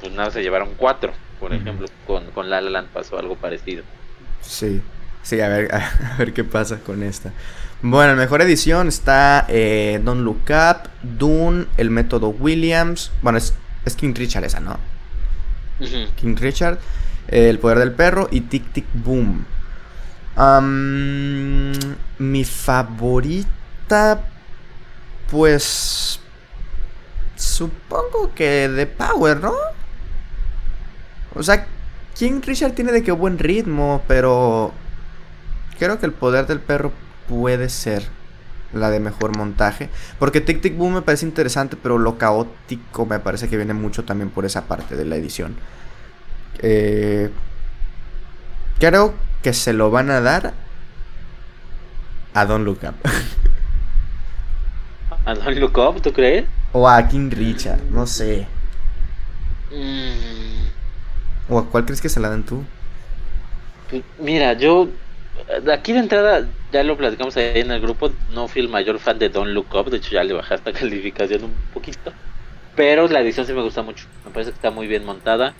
pues nada, se llevaron 4 por ejemplo, con, con La La Land pasó algo parecido. Sí, sí, a ver, a ver qué pasa con esta. Bueno, en mejor edición está eh, Don't Look Up, Dune, El Método Williams. Bueno, es, King Richard esa, ¿no? King Richard, El Poder del Perro y Tic Tic Boom. mi favorita, pues... Supongo que The Power, ¿no? O sea, King Richard tiene de que buen ritmo, pero creo que el poder del perro puede ser la de mejor montaje. Porque Tic Tic Boom me parece interesante, pero lo caótico me parece que viene mucho también por esa parte de la edición. Eh, creo que se lo van a dar a Don Look Up. ¿A Don Look Up, tú crees? O a King Richard, no sé. Mmm ¿O a cuál crees que se la dan tú? Pues, mira, yo aquí de entrada ya lo platicamos ahí en el grupo, no fui el mayor fan de Don't Look Up, de hecho ya le bajé esta calificación un poquito, pero la edición sí me gusta mucho, me parece que está muy bien montada.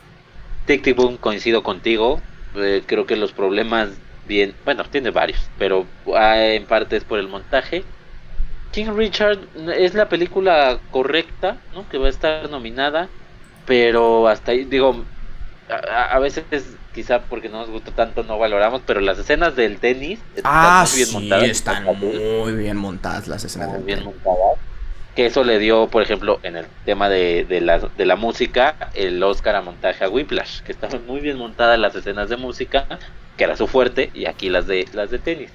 Tic Tic Boom coincido contigo, eh, creo que los problemas bien, bueno, tiene varios, pero ah, en parte es por el montaje. King Richard es la película correcta, ¿no? Que va a estar nominada, pero hasta ahí, digo, a, veces quizá porque no nos gusta tanto no valoramos, pero las escenas del tenis están ah, muy bien montadas. Están muy bien montadas las escenas muy bien montadas. Que eso le dio, por ejemplo, en el tema de, de, la, de la música, el Oscar a montaje a Whiplash, que estaban muy bien montadas las escenas de música, que era su fuerte, y aquí las de las de tenis.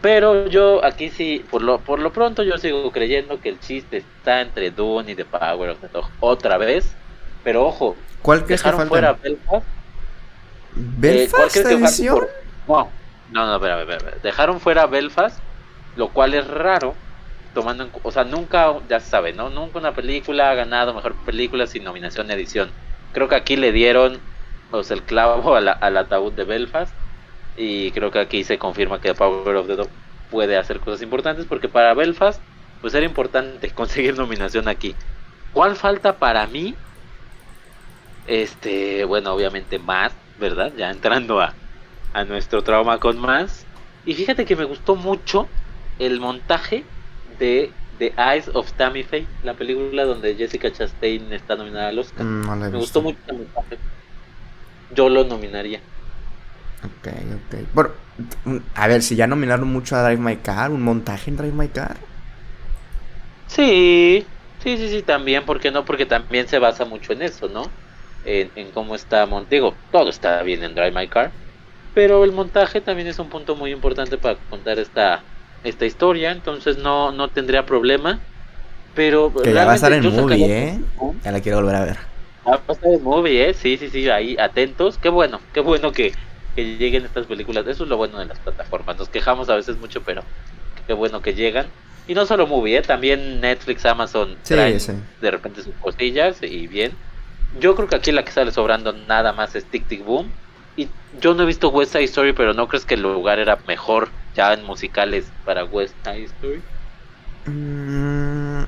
Pero yo aquí sí, por lo, por lo pronto yo sigo creyendo que el chiste está entre Dune y The Power of the Dog otra vez. Pero ojo, ¿Cuál crees que falta? fuera Belfast. ¿Belfast eh, edición? No, no, no, espera, espera, Dejaron fuera Belfast, lo cual es raro, tomando en... O sea, nunca, ya se sabe, ¿no? Nunca una película ha ganado mejor película sin nominación de edición. Creo que aquí le dieron pues, el clavo al ataúd de Belfast y creo que aquí se confirma que Power of the Dog puede hacer cosas importantes porque para Belfast pues era importante conseguir nominación aquí. ¿Cuál falta para mí? Este, bueno, obviamente más, ¿verdad? Ya entrando a, a nuestro trauma con más. Y fíjate que me gustó mucho el montaje de The Eyes of Tammy Faye, la película donde Jessica Chastain está nominada al Oscar. Mm, me gustó mucho el montaje. Yo lo nominaría. Ok, ok. Bueno, a ver, si ya nominaron mucho a Drive My Car, un montaje en Drive My Car. Sí, sí, sí, sí, también, ¿por qué no? Porque también se basa mucho en eso, ¿no? En, en cómo está Montego. Todo está bien en Drive My Car. Pero el montaje también es un punto muy importante para contar esta, esta historia. Entonces no, no tendría problema. Pero que va a estar en movie, ¿eh? Ya la quiero volver a ver. Va a estar en movie, ¿eh? Sí, sí, sí, ahí atentos. Qué bueno, qué bueno que, que lleguen estas películas. Eso es lo bueno de las plataformas. Nos quejamos a veces mucho, pero qué bueno que llegan. Y no solo movie, ¿eh? también Netflix, Amazon traen de repente sus cosillas y bien. Yo creo que aquí la que sale sobrando nada más es Tic Tic Boom. Y yo no he visto West Side Story, pero ¿no crees que el lugar era mejor ya en musicales para West Side Story? Mm.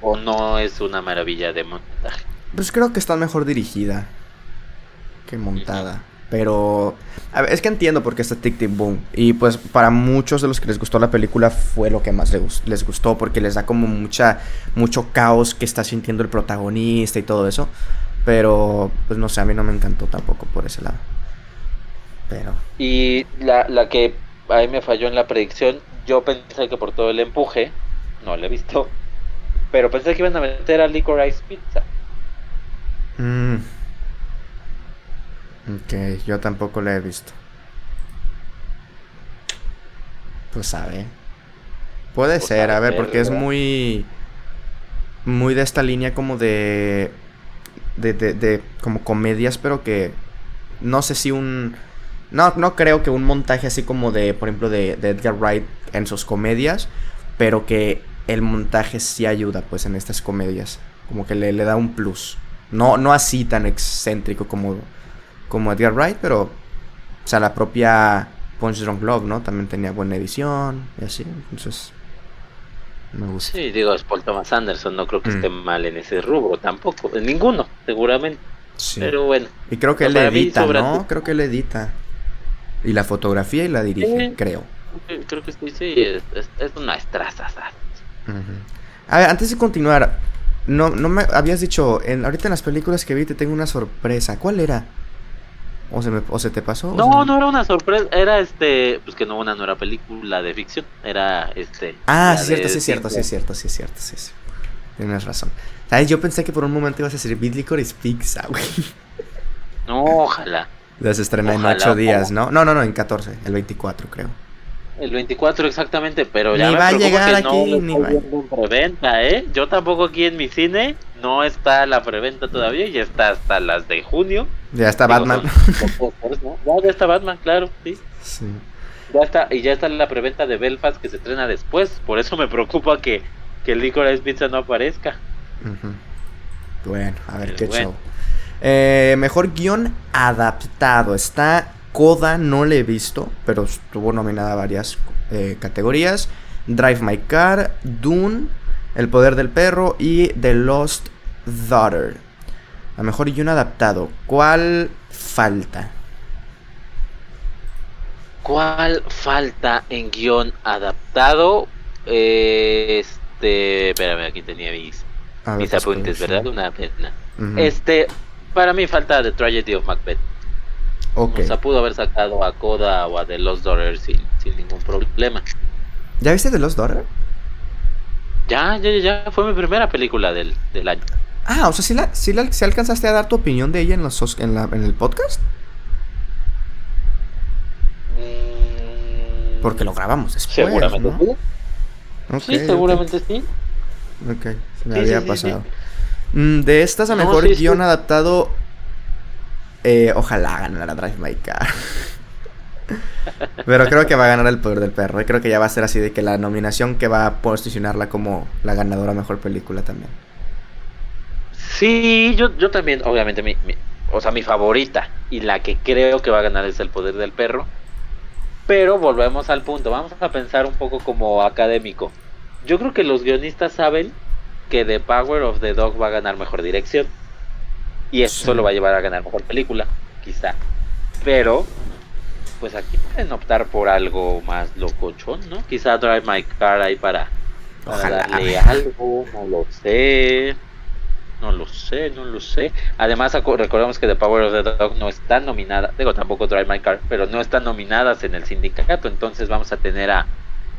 ¿O no es una maravilla de montaje? Pues creo que está mejor dirigida que montada. Pero a ver, es que entiendo por qué está Tic Tic Boom. Y pues para muchos de los que les gustó la película fue lo que más les, les gustó. Porque les da como mucha, mucho caos que está sintiendo el protagonista y todo eso. Pero pues no sé, a mí no me encantó tampoco por ese lado. Pero... Y la, la que a mí me falló en la predicción, yo pensé que por todo el empuje, no la he visto. Pero pensé que iban a meter a Licorice Pizza. Mmm Ok, yo tampoco la he visto. Pues sabe. Puede pues ser, a ver, porque es muy. Muy de esta línea como de, de. De, de. como comedias, pero que. No sé si un. No, no creo que un montaje así como de, por ejemplo, de, de Edgar Wright en sus comedias, pero que el montaje sí ayuda, pues, en estas comedias. Como que le, le da un plus. No, no así tan excéntrico como como Edgar Wright, pero, o sea, la propia Punch Drunk Love, ¿no? También tenía buena edición y así, entonces, me gusta. Sí, digo, es Paul Thomas Anderson, no creo que esté mm. mal en ese rubro tampoco, en ninguno, seguramente. Sí. Pero bueno. Y creo que él edita, ¿no? Creo que él edita. Y la fotografía y la dirige, creo. Creo que sí, sí, es, es, una estraza. A ver, antes de continuar, no, no me habías dicho, en, ahorita en las películas que vi te tengo una sorpresa. ¿Cuál era? ¿O se, me, o se te pasó? No, no era una sorpresa, era este, pues que no, una no era película de ficción, era este... Ah, sí, cierto, sí, es cierto, sí, es cierto, sí, es cierto, sí, sí. Tienes razón. ¿Sabes? Yo pensé que por un momento ibas a decir Licorice Pizza, güey. No, ojalá. Se estrena en 8 días, ¿no? No, no, no, en 14, el 24 creo. El 24 exactamente, pero ya ni va a llegar aquí, ni va. preventa, ¿eh? Yo tampoco aquí en mi cine no está la preventa todavía, ya está hasta las de junio. Ya está Batman. Ya, está Batman, claro, sí. Ya está, y ya está la preventa de Belfast que se estrena después. Por eso me preocupa que, que el Licorice Pizza no aparezca. Bueno, a ver qué show. Eh, mejor guion adaptado. Está Coda, no le he visto, pero estuvo nominada a varias eh, categorías. Drive My Car, Dune, El Poder del Perro y The Lost Daughter. A mejor guion adaptado. ¿Cuál falta? ¿Cuál falta en guion adaptado? este. Espérame, aquí tenía mis, mis apuntes, ¿verdad? Una pena. Este. Para mí falta The Tragedy of Macbeth. Okay. O sea, pudo haber sacado a Coda o a The Lost Daughter sin, sin ningún problema. ¿Ya viste The Lost Daughter? Ya, ya, ya. Fue mi primera película del, del año. Ah, o sea, ¿sí, la, sí, alcanzaste a dar tu opinión de ella en, los, en, la, en el podcast? Mm, Porque lo grabamos después. Seguramente sí. sí, seguramente sí. Ok, se me había pasado. Mm, de estas, a mejor guion adaptado. Eh, ojalá ganara Drive My Car. Pero creo que va a ganar el poder del perro. Y creo que ya va a ser así de que la nominación que va a posicionarla como la ganadora mejor película también. Sí, yo, yo también, obviamente, mi, o sea, mi favorita y la que creo que va a ganar es el poder del perro. Pero volvemos al punto, vamos a pensar un poco como académico. Yo creo que los guionistas saben que The Power of the Dog va a ganar mejor dirección. Y eso lo va a llevar a ganar mejor película, quizá. Pero, pues aquí pueden optar por algo más locochón, ¿no? Quizá Drive My Car ahí para, darle algo, no lo sé. No lo sé, no lo sé. Además, recordemos que The Power of the Dog no está nominada, digo tampoco Drive My Car, pero no están nominadas en el sindicato. Entonces vamos a tener a,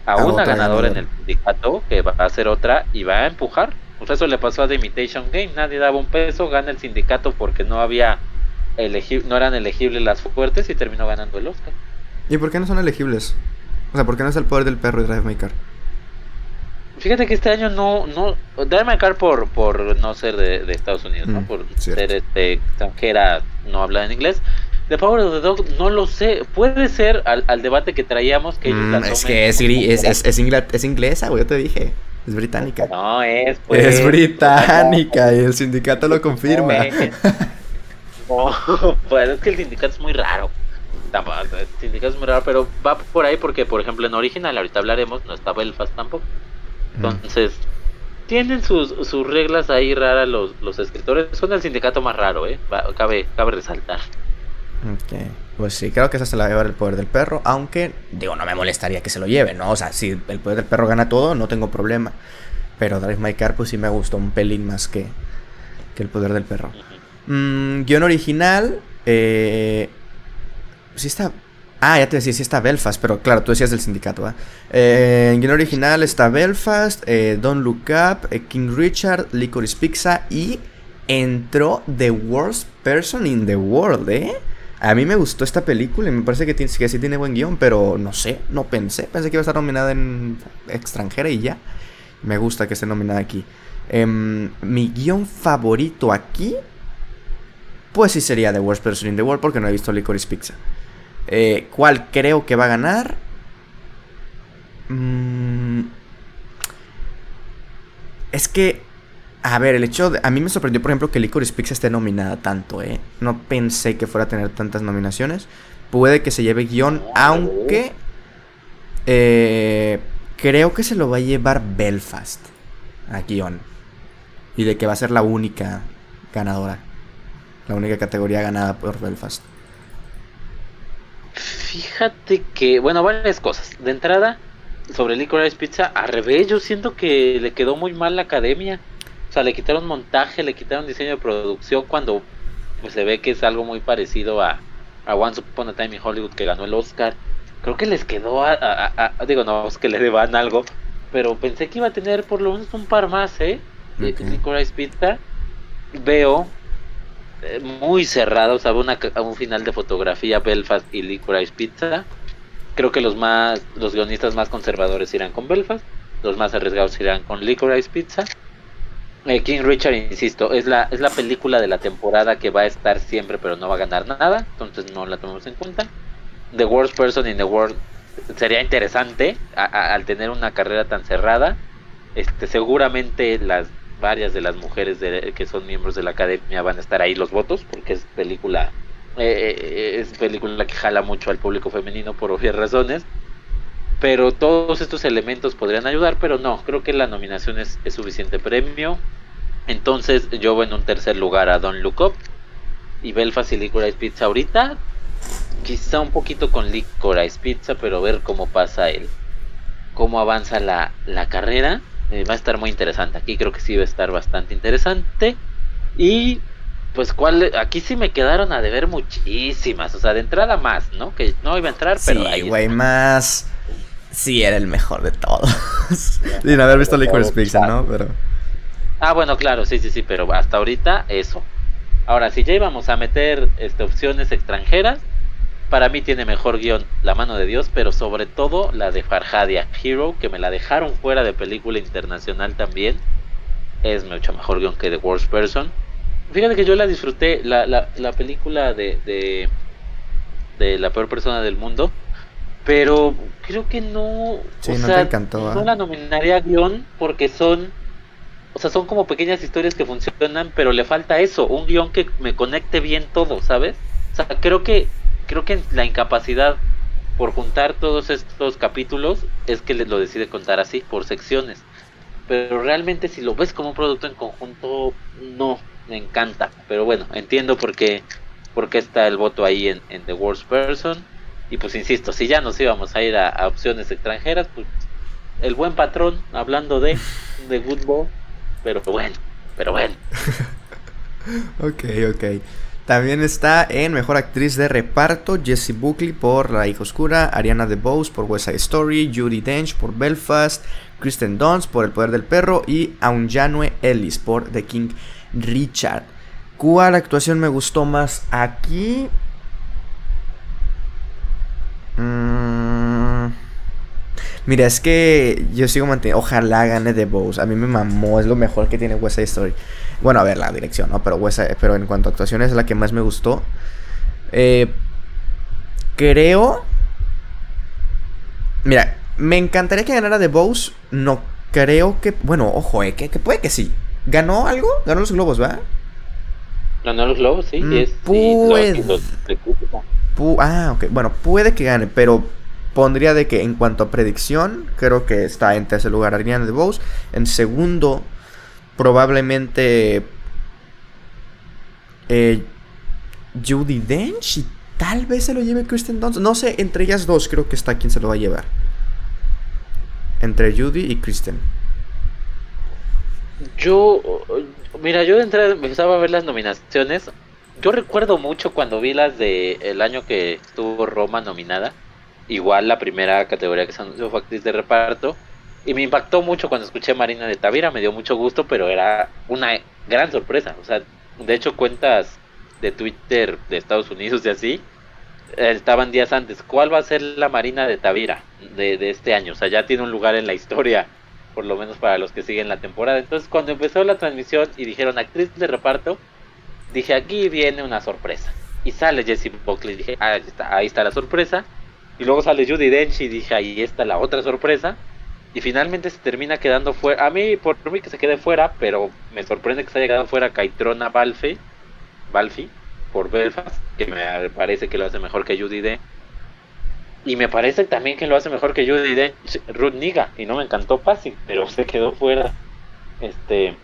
a, una ganadora en el sindicato que va a hacer otra y va a empujar. Pues eso le pasó a The Imitation Game. Nadie daba un peso, gana el sindicato porque no había no eran elegibles las fuertes y terminó ganando el Oscar. ¿Y por qué no son elegibles? O sea, ¿por qué no es el poder del perro y Drive My Car? Fíjate que este año no, no, Drive My Car por, por no ser de, Estados Unidos, ¿no? Mm, por ser este, extranjera, no habla en inglés. The Power of the Dog no lo sé. Puede ser al, al debate que traíamos que mm, Es que es, es, es, es, inglesa, güey, yo te dije. Es británica. No, es pues. Es británica y el sindicato lo confirma. No, pues es que el sindicato es muy raro. El sindicato es muy raro, pero va por ahí porque, por ejemplo, en original, ahorita hablaremos, no está Belfast tampoco. Mm. Entonces, tienen sus, sus reglas ahí raras los, los escritores. Son el sindicato más raro, ¿eh? cabe, cabe resaltar. Ok, pues sí, creo que esa se la va a llevar el poder del perro, aunque, digo, no me molestaría que se lo lleve, ¿no? O sea, si el poder del perro gana todo, no tengo problema. Pero Drive My Car, pues sí me gustó un pelín más que, que el poder del perro. Mm, guion original. Eh, sí está. Ah, ya te decía, sí está Belfast, pero claro, tú decías del sindicato, eh, en guion original está Belfast, eh, Don't Look Up, eh, King Richard, Licorice Pizza y entró The Worst Person in the World, ¿eh? A mí me gustó esta película y me parece que, tiene, que sí tiene buen guion, pero no sé, no pensé. Pensé que iba a estar nominada en extranjera y ya. Me gusta que esté nominada aquí. Em, mi guion favorito aquí pues sí sería The Worst Person in the World porque no he visto Licorice Pizza. Eh, ¿Cuál creo que va a ganar? Mm, es que, a ver, el hecho de... A mí me sorprendió, por ejemplo, que Licorice Pizza esté nominada tanto, ¿eh? No pensé que fuera a tener tantas nominaciones. Puede que se lleve guion, aunque... Eh, creo que se lo va a llevar Belfast a guion. Y de que va a ser la única ganadora la única categoría ganada por Belfast. Fíjate que, bueno, varias cosas. De entrada, sobre Licorice Pizza, al revés, yo siento que le quedó muy mal la academia. O sea, le quitaron montaje, le quitaron diseño de producción cuando pues, se ve que es algo muy parecido a, a Once Upon a Time in Hollywood que ganó el Oscar. Creo que les quedó a, digo, no, es que le deban algo, pero pensé que iba a tener por lo menos un par más, ¿eh? De Licorice Pizza. Veo muy cerrado, o una, un final de fotografía Belfast y Licorice Pizza. Creo que los más los guionistas más conservadores irán con Belfast, los más arriesgados irán con Licorice Pizza. Eh, King Richard, insisto, es la, es la película de la temporada que va a estar siempre pero no va a ganar nada, entonces no la tomamos en cuenta. The Worst Person in the World sería interesante al tener una carrera tan cerrada. Este, seguramente las varias de las mujeres que son miembros de la academia van a estar ahí los votos porque es película eh, eh, es película que jala mucho al público femenino por obvias razones pero todos estos elementos podrían ayudar pero no creo que la nominación es, suficiente premio. Entonces yo voy en un tercer lugar a Don Look Up y Belfast y Licorice Pizza ahorita. Quizá un poquito con Licorice Pizza pero ver cómo pasa el cómo avanza la, la carrera eh, va a estar muy interesante. Aquí creo que sí va a estar bastante interesante. Y pues cuál aquí sí me quedaron a deber muchísimas, o sea, de entrada más, ¿no? Que no iba a entrar, pero sí, güey, más sí era el mejor de todos. Sin haber visto Liquor Pizza, ¿no? Pero Ah, bueno, claro, sí, sí, sí, pero hasta ahorita eso. Ahora, si ya íbamos a meter este, opciones extranjeras, para mí tiene mejor guion La mano de Dios, pero sobre todo la de Farhadia Hero, que me la dejaron fuera de película internacional también. Es mucho mejor guion que The Worst Person. Fíjate que yo la disfruté, la, la, la película de, de, de, la peor persona del mundo, pero creo que no. Sí, no te encantó. No la nominaría guion porque son. O sea, son como pequeñas historias que funcionan, pero le falta eso, un guion que me conecte bien todo, ¿sabes? O sea, creo que creo que la incapacidad por juntar todos estos capítulos es que lo decide contar así, por secciones. Pero realmente si lo ves como un producto en conjunto, no, me encanta. Pero bueno, entiendo por qué, por qué está el voto ahí en, The Worst Person. Y pues insisto, si ya nos íbamos a ir a, opciones extranjeras, pues el buen patrón, hablando de, de Good pero bueno, pero bueno. ok, ok. También está en Mejor Actriz de Reparto Jessie Buckley por La Hija Oscura, Ariana DeBose por West Side Story, Judy Dench por Belfast, Kristen Dunst por El Poder del Perro y Aunjanue Ellis por The King Richard. ¿Cuál actuación me gustó más aquí? Mm. Mira, es que yo sigo manteniendo. Ojalá gane Bows. A mí me mamó. Es lo mejor que tiene West Side Story. Bueno, a ver, la dirección, ¿no? Pero, pero en cuanto a actuaciones es la que más me gustó. Eh, creo. Mira, me encantaría que ganara The Bows. No creo que. Bueno, ojo, eh, que, puede que sí. ¿Ganó algo? Ganó los globos, ¿verdad? Ganó los globos, sí. Mm, puede. ah, ok. Bueno, puede que gane, pero pondría de que en cuanto a predicción, creo que está en tercer lugar Ariana DeBose. En segundo, probablemente eh, Judy Dench y tal vez se lo lleve Kristen Dunst. No sé, entre ellas dos creo que está quien se lo va a llevar. Entre Judy y Kristen. Yo, mira, yo entrada empezaba a ver las nominaciones. Yo recuerdo mucho cuando vi las de el año que estuvo Roma nominada. Igual la primera categoría que se anunció fue de reparto. Y me impactó mucho cuando escuché Marina de Tavira, me dio mucho gusto, pero era una gran sorpresa. O sea, de hecho cuentas de Twitter de Estados Unidos y así, estaban días antes. ¿Cuál va a ser la Marina de Tavira de, de este año? O sea, ya tiene un lugar en la historia, por lo menos para los que siguen la temporada. Entonces, cuando empezó la transmisión y dijeron actriz de reparto, dije, aquí viene una sorpresa. Y sale Jessie Buckley, dije, ahí está, ahí está la sorpresa. Y luego sale Judy Dench y dije, ahí está la otra sorpresa y finalmente se termina quedando fuera. A mí, por mí que se quede fuera, pero me sorprende que se haya quedado fuera Caitrona Balfe, Balfi, por Belfast, que me parece que lo hace mejor que Judy D. Y me parece también que lo hace mejor que Judy D. Ruth Niga, y no me encantó Passing, pero se quedó fuera este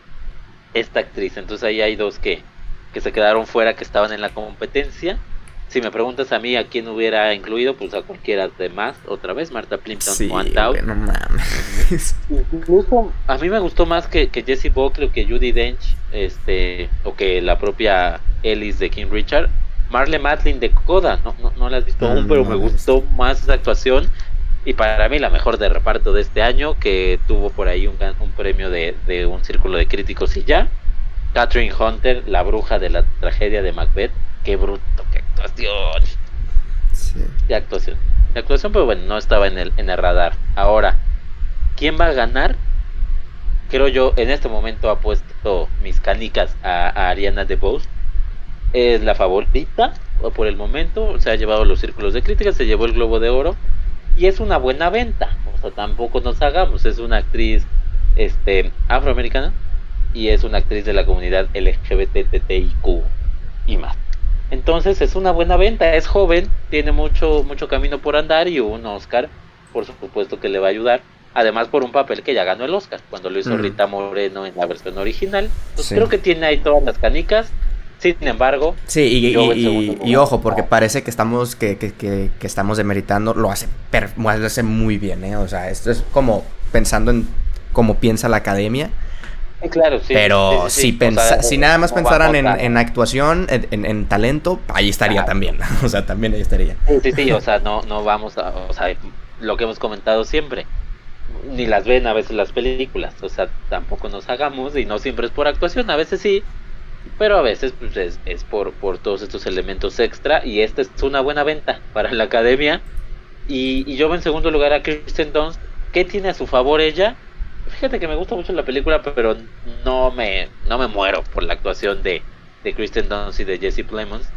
esta actriz. Entonces ahí hay dos que, que se quedaron fuera, que estaban en la competencia si me preguntas a mí a quién hubiera incluido, pues a cualquiera de más, otra vez, Marta Plimpton sí, No mames. Incluso a mí me gustó más que, que Jesse Buckley o que Judy Dench, este, o que la propia Ellis de King Richard. Marle Matlin de Coda, no, no, no la has visto aún, pero me gustó más esa actuación. Y para mí la mejor de reparto de este año, que tuvo por ahí un, un premio de, de un círculo de críticos y ya. Catherine Hunter, la bruja de la tragedia de Macbeth. Qué bruto, qué actuación. Sí. De actuación. De actuación, pero bueno, no estaba en el, en el radar. Ahora, ¿quién va a ganar? Creo yo, en este momento ha puesto mis canicas a, a Ariana DeBose. Es la favorita por el momento. Se ha llevado los círculos de crítica, se llevó el Globo de Oro. Y es una buena venta. O sea, tampoco nos hagamos. Es una actriz este, afroamericana y es una actriz de la comunidad LGBTTIQ y más. Entonces es una buena venta, es joven, tiene mucho, mucho camino por andar y un Oscar, por supuesto que le va a ayudar. Además por un papel que ya ganó el Oscar, cuando lo hizo Rita Moreno en la versión original. Entonces creo que tiene ahí todas las canicas. Sin embargo, sí, y, ojo, porque parece que estamos que, que, que, estamos demeritando, lo hace, lo hace muy bien, ¿eh? O sea, esto es como pensando en cómo piensa la academia Claro, sí. Pero si, si nada más pensaran en, actuación, en, talento, ahí estaría también. o sea, también ahí estaría. Sí, sí, o sea, no, no vamos a. O sea, lo que hemos comentado siempre. Ni las ven a veces las películas. O sea, tampoco nos hagamos y no siempre es por actuación, a veces sí. Pero a veces pues, es, es por, por todos estos elementos extra. Y esta es una buena venta para la academia. Y, y yo veo en segundo lugar a Kristen Dunst. ¿Qué tiene a su favor ella? Fíjate que me gusta mucho la película, pero no me, no me muero por la actuación de, de Kristen Dunst y de Jesse Plemons.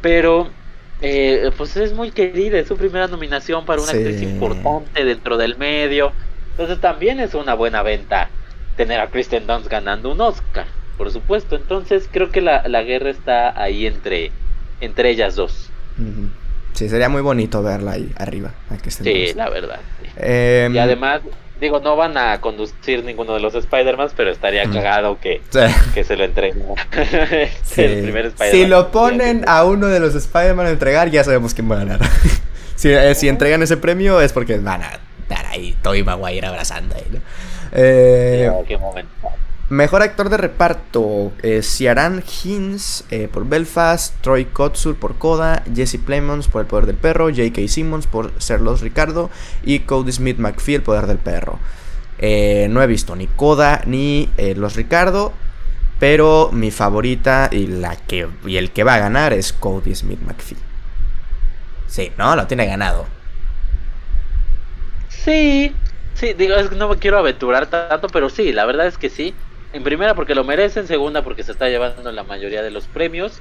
Pero, eh, pues es muy querida, es su primera nominación para una actriz importante dentro del medio. Entonces también es una buena venta tener a Kristen Dunst ganando un Oscar, por supuesto. Entonces creo que la, la guerra está ahí entre, entre ellas dos. Sí, sería muy bonito verla ahí arriba. sí, la verdad. Em, y además, Digo, no van a conducir ninguno de los Spider-Man, pero estaría cagado que, que se lo entreguen. si lo ponen a uno de los Spider-Man a entregar, ya sabemos quién va a ganar. si, eh, si, entregan ese premio es porque van a estar ahí Toby Maguire abrazando ahí, ¿no? Eh, qué momento. Mejor actor de reparto: eh, Ciaran Hinds eh, por Belfast, Troy Kotsur por Coda, Jesse Plemons por El Poder del Perro, J.K. Simmons por Ser Los Ricardo y Cody Smith McPhee, El Poder del Perro. Eh, no he visto ni Coda ni Los Ricardo, pero mi favorita y, la que, y el que va a ganar es Cody Smith McPhee. Sí, ¿no? Lo tiene ganado. Sí, sí, digo, es no me quiero aventurar tanto, pero sí, la verdad es que sí. En primera porque lo merece, en segunda porque se está llevando la mayoría de los premios.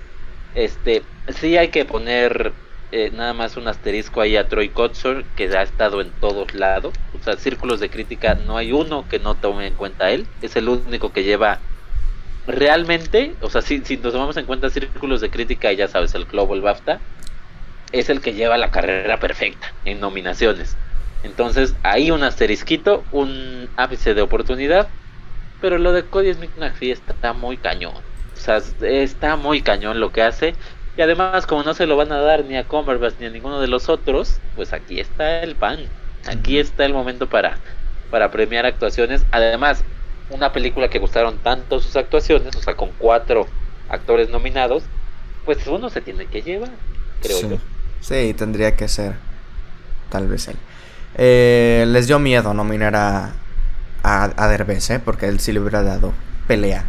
Este, sí hay que poner eh, nada más un asterisco ahí a Troy Kotsur, que ha estado en todos lados. O sea, círculos de crítica no hay uno que no tome en cuenta él. Es el único que lleva realmente, o sea, si, si nos tomamos en cuenta círculos de crítica, ya sabes, el Global BAFTA, es el que lleva la carrera perfecta en nominaciones. Entonces, ahí un asterisquito, un ápice de oportunidad pero lo de Cody Smith McPhee está muy cañón. O sea, está muy cañón lo que hace. Y además, como no se lo van a dar ni a Cumberbatch ni a ninguno de los otros, pues aquí está el pan. Aquí está el momento para, para premiar actuaciones. Además, una película que gustaron tanto sus actuaciones, o sea, con cuatro actores nominados, pues uno se tiene que llevar, creo sí. yo. Sí, tendría que ser. Tal vez él. Eh, les dio miedo nominar a, a, a Derbez, ¿eh? Porque él sí le hubiera dado pelea.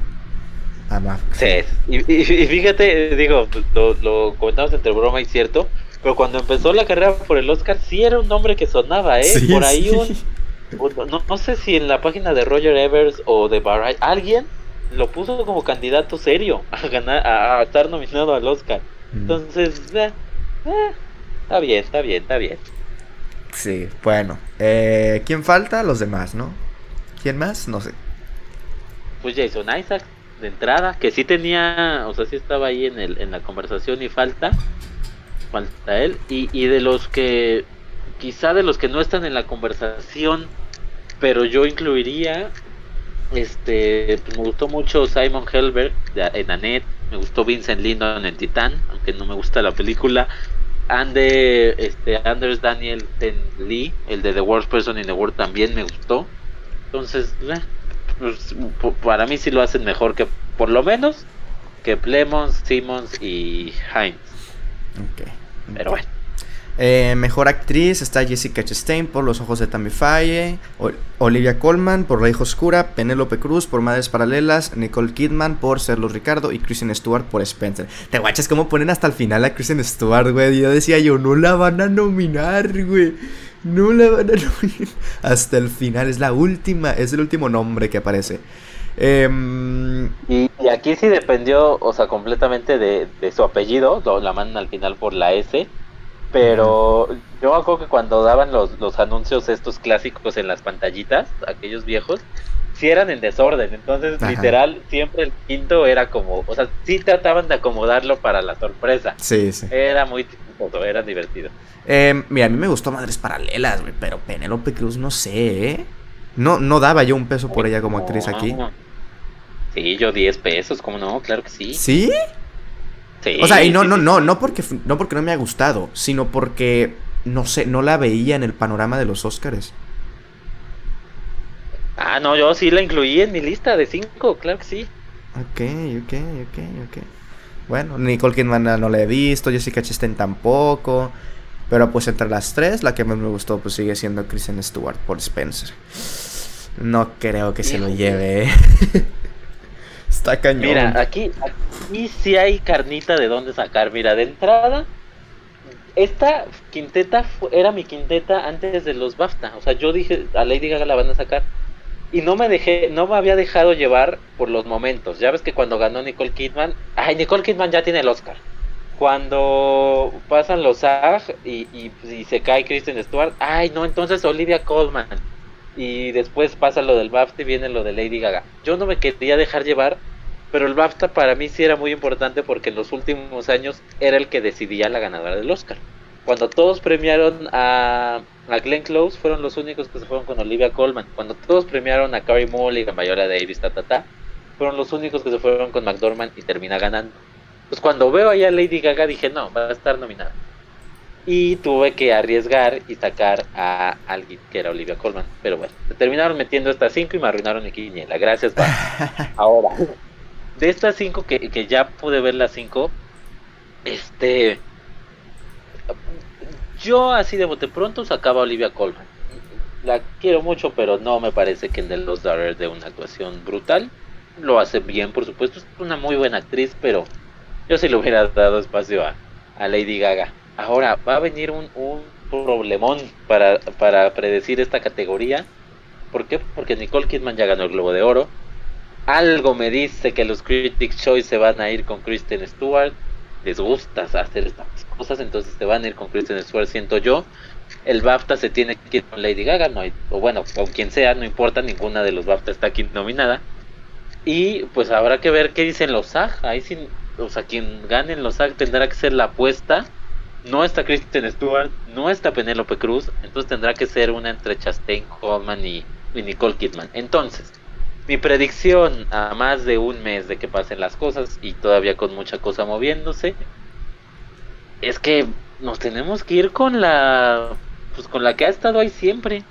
A Sí, y, fíjate, digo, lo, lo, comentamos entre broma y cierto, pero cuando empezó la carrera por el Oscar, sí era un nombre que sonaba, ¿eh? por ahí un... No, no, sé si en la página de Roger Evers o de Barry, alguien lo puso como candidato serio a ganar, a, estar nominado al Oscar. Mm. Entonces, eh, eh, está bien, está bien, está bien. Sí, bueno. Eh, ¿Quién falta? Los demás, ¿no? ¿Quién más? No sé. Pues Jason Isaac, de entrada, que sí tenía, o sea, sí estaba ahí en, el, en la conversación y falta, falta él. Y, y de los que, quizá de los que no están en la conversación, pero yo incluiría, este, pues me gustó mucho Simon Helberg en Annette, me gustó Vincent Lindon en Titán, aunque no me gusta la película. Ande, este, Anders Daniel Ten Lee, el de The Worst Person in the World también me gustó. Entonces, eh, pues, para mí sí lo hacen mejor que, por lo menos, que Plemons, Simmons y Heinz. Ok. Pero bueno. Eh, mejor actriz está Jessica Chastain por Los Ojos de Tammy Faye, Olivia Colman por La Hija Oscura, Penélope Cruz por Madres Paralelas, Nicole Kidman por Serlos Ricardo y Kristen Stewart por Spencer. Te guachas cómo ponen hasta el final a Kristen Stewart, güey. Yo decía yo, no la van a nominar, güey. No la van a nominar. Hasta el final, es la última, es el último nombre que aparece. Em, y, aquí sí dependió, o sea, completamente de, su apellido, la mandan al final por la S. Pero yo me acuerdo que cuando daban los, los anuncios estos clásicos en las pantallitas, aquellos viejos, sí eran en desorden. Entonces, literal, siempre el quinto era como, o sea, sí trataban de acomodarlo para la sorpresa. Sí, sí. Era muy era divertido. Eh, mira, a mí me gustó Madres Paralelas, güey, pero Penélope Cruz no sé, ¿eh? No, no daba yo un peso por ella como actriz aquí. Sí, yo 10 pesos, ¿cómo no? Claro que sí. ¿Sí? Sí. O sea, y no, no, no, no porque, no porque no me ha gustado, sino porque, no sé, no la veía en el panorama de los Oscars. Ah, no, yo sí la incluí en mi lista de 5, claro que sí. Ok, ok, ok, ok. Bueno, Nicole Kidman no la he visto, Jessica Chastain tampoco. Pero pues entre las tres, la que más me gustó pues sigue siendo Kristen Stewart por Spencer. No creo que se lo lleve. ¿eh? Está cañón. Mira, aquí, aquí sí hay carnita de dónde sacar. Mira, de entrada, esta quinteta era mi quinteta antes de los BAFTA. O sea, yo dije, a Lady Gaga la van a sacar. Y no me dejé, no me había dejado llevar por los momentos. Ya ves que cuando ganó Nicole Kidman, ay, Nicole Kidman ya tiene el Oscar cuando pasan los SAG y, y, se cae Kristen Stewart, ay no, entonces Olivia Colman. Y después pasa lo del BAFTA y viene lo de Lady Gaga. Yo no me quería dejar llevar, pero el BAFTA para mí sí era muy importante porque en los últimos años era el que decidía la ganadora del Oscar. Cuando todos premiaron a, a Glenn Close, fueron los únicos que se fueron con Olivia Colman. Cuando todos premiaron a Carrie Mulligan, Viola Davis, ta, ta, ta, fueron los únicos que se fueron con McDormand y termina ganando. Pues cuando veo ahí a Lady Gaga dije, no, va a estar nominada. Y tuve que arriesgar y sacar a alguien que era Olivia Colman. Pero bueno, se terminaron metiendo estas cinco y me arruinaron mi quiniela. Gracias, Ahora, de estas cinco que, que ya pude ver las cinco, este. Yo así de bote pronto sacaba a Olivia Colman. La quiero mucho, pero no me parece que el de los Daughters de una actuación brutal. Lo hace bien, por supuesto. Es una muy buena actriz, pero yo sí le hubiera dado espacio a, Lady Gaga. Ahora, va a venir un, un problemón para, para predecir esta categoría. ¿Por qué? Porque Nicole Kidman ya ganó el Globo de Oro. Algo me dice que los Critics' Choice se van a ir con Kristen Stewart. Les gusta hacer estas cosas, entonces se van a ir con Kristen Stewart, siento yo. El BAFTA se tiene que ir con Lady Gaga, no hay, o bueno, con quien sea, no importa, ninguna de los BAFTA está aquí nominada. Y pues habrá que ver qué dicen los SAG. Ahí sí, o sea, quien gane en los SAG tendrá que ser la apuesta no está Kristen Stewart, no está Penélope Cruz, entonces tendrá que ser una entre Chastain Coleman y, Nicole Kidman. Entonces, mi predicción a más de un mes de que pasen las cosas y todavía con mucha cosa moviéndose, es que nos tenemos que ir con la pues con la que ha estado ahí siempre.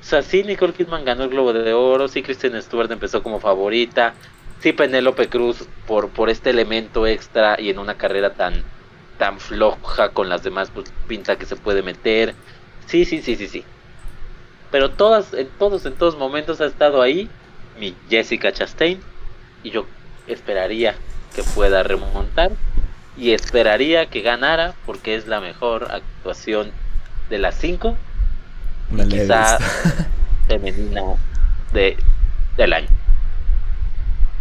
O sea, sí, Nicole Kidman ganó el Globo de Oro, sí, Kristen Stewart empezó como favorita, sí, Penélope Cruz por, por este elemento extra y en una carrera tan, tan floja con las demás, pues pinta que se puede meter. Sí, sí, sí, sí, sí. Pero todas, en todos, en todos momentos ha estado ahí mi Jessica Chastain. Y yo esperaría que pueda remontar. Y esperaría que ganara porque es la mejor actuación de las cinco. y quizá femenina de, del año.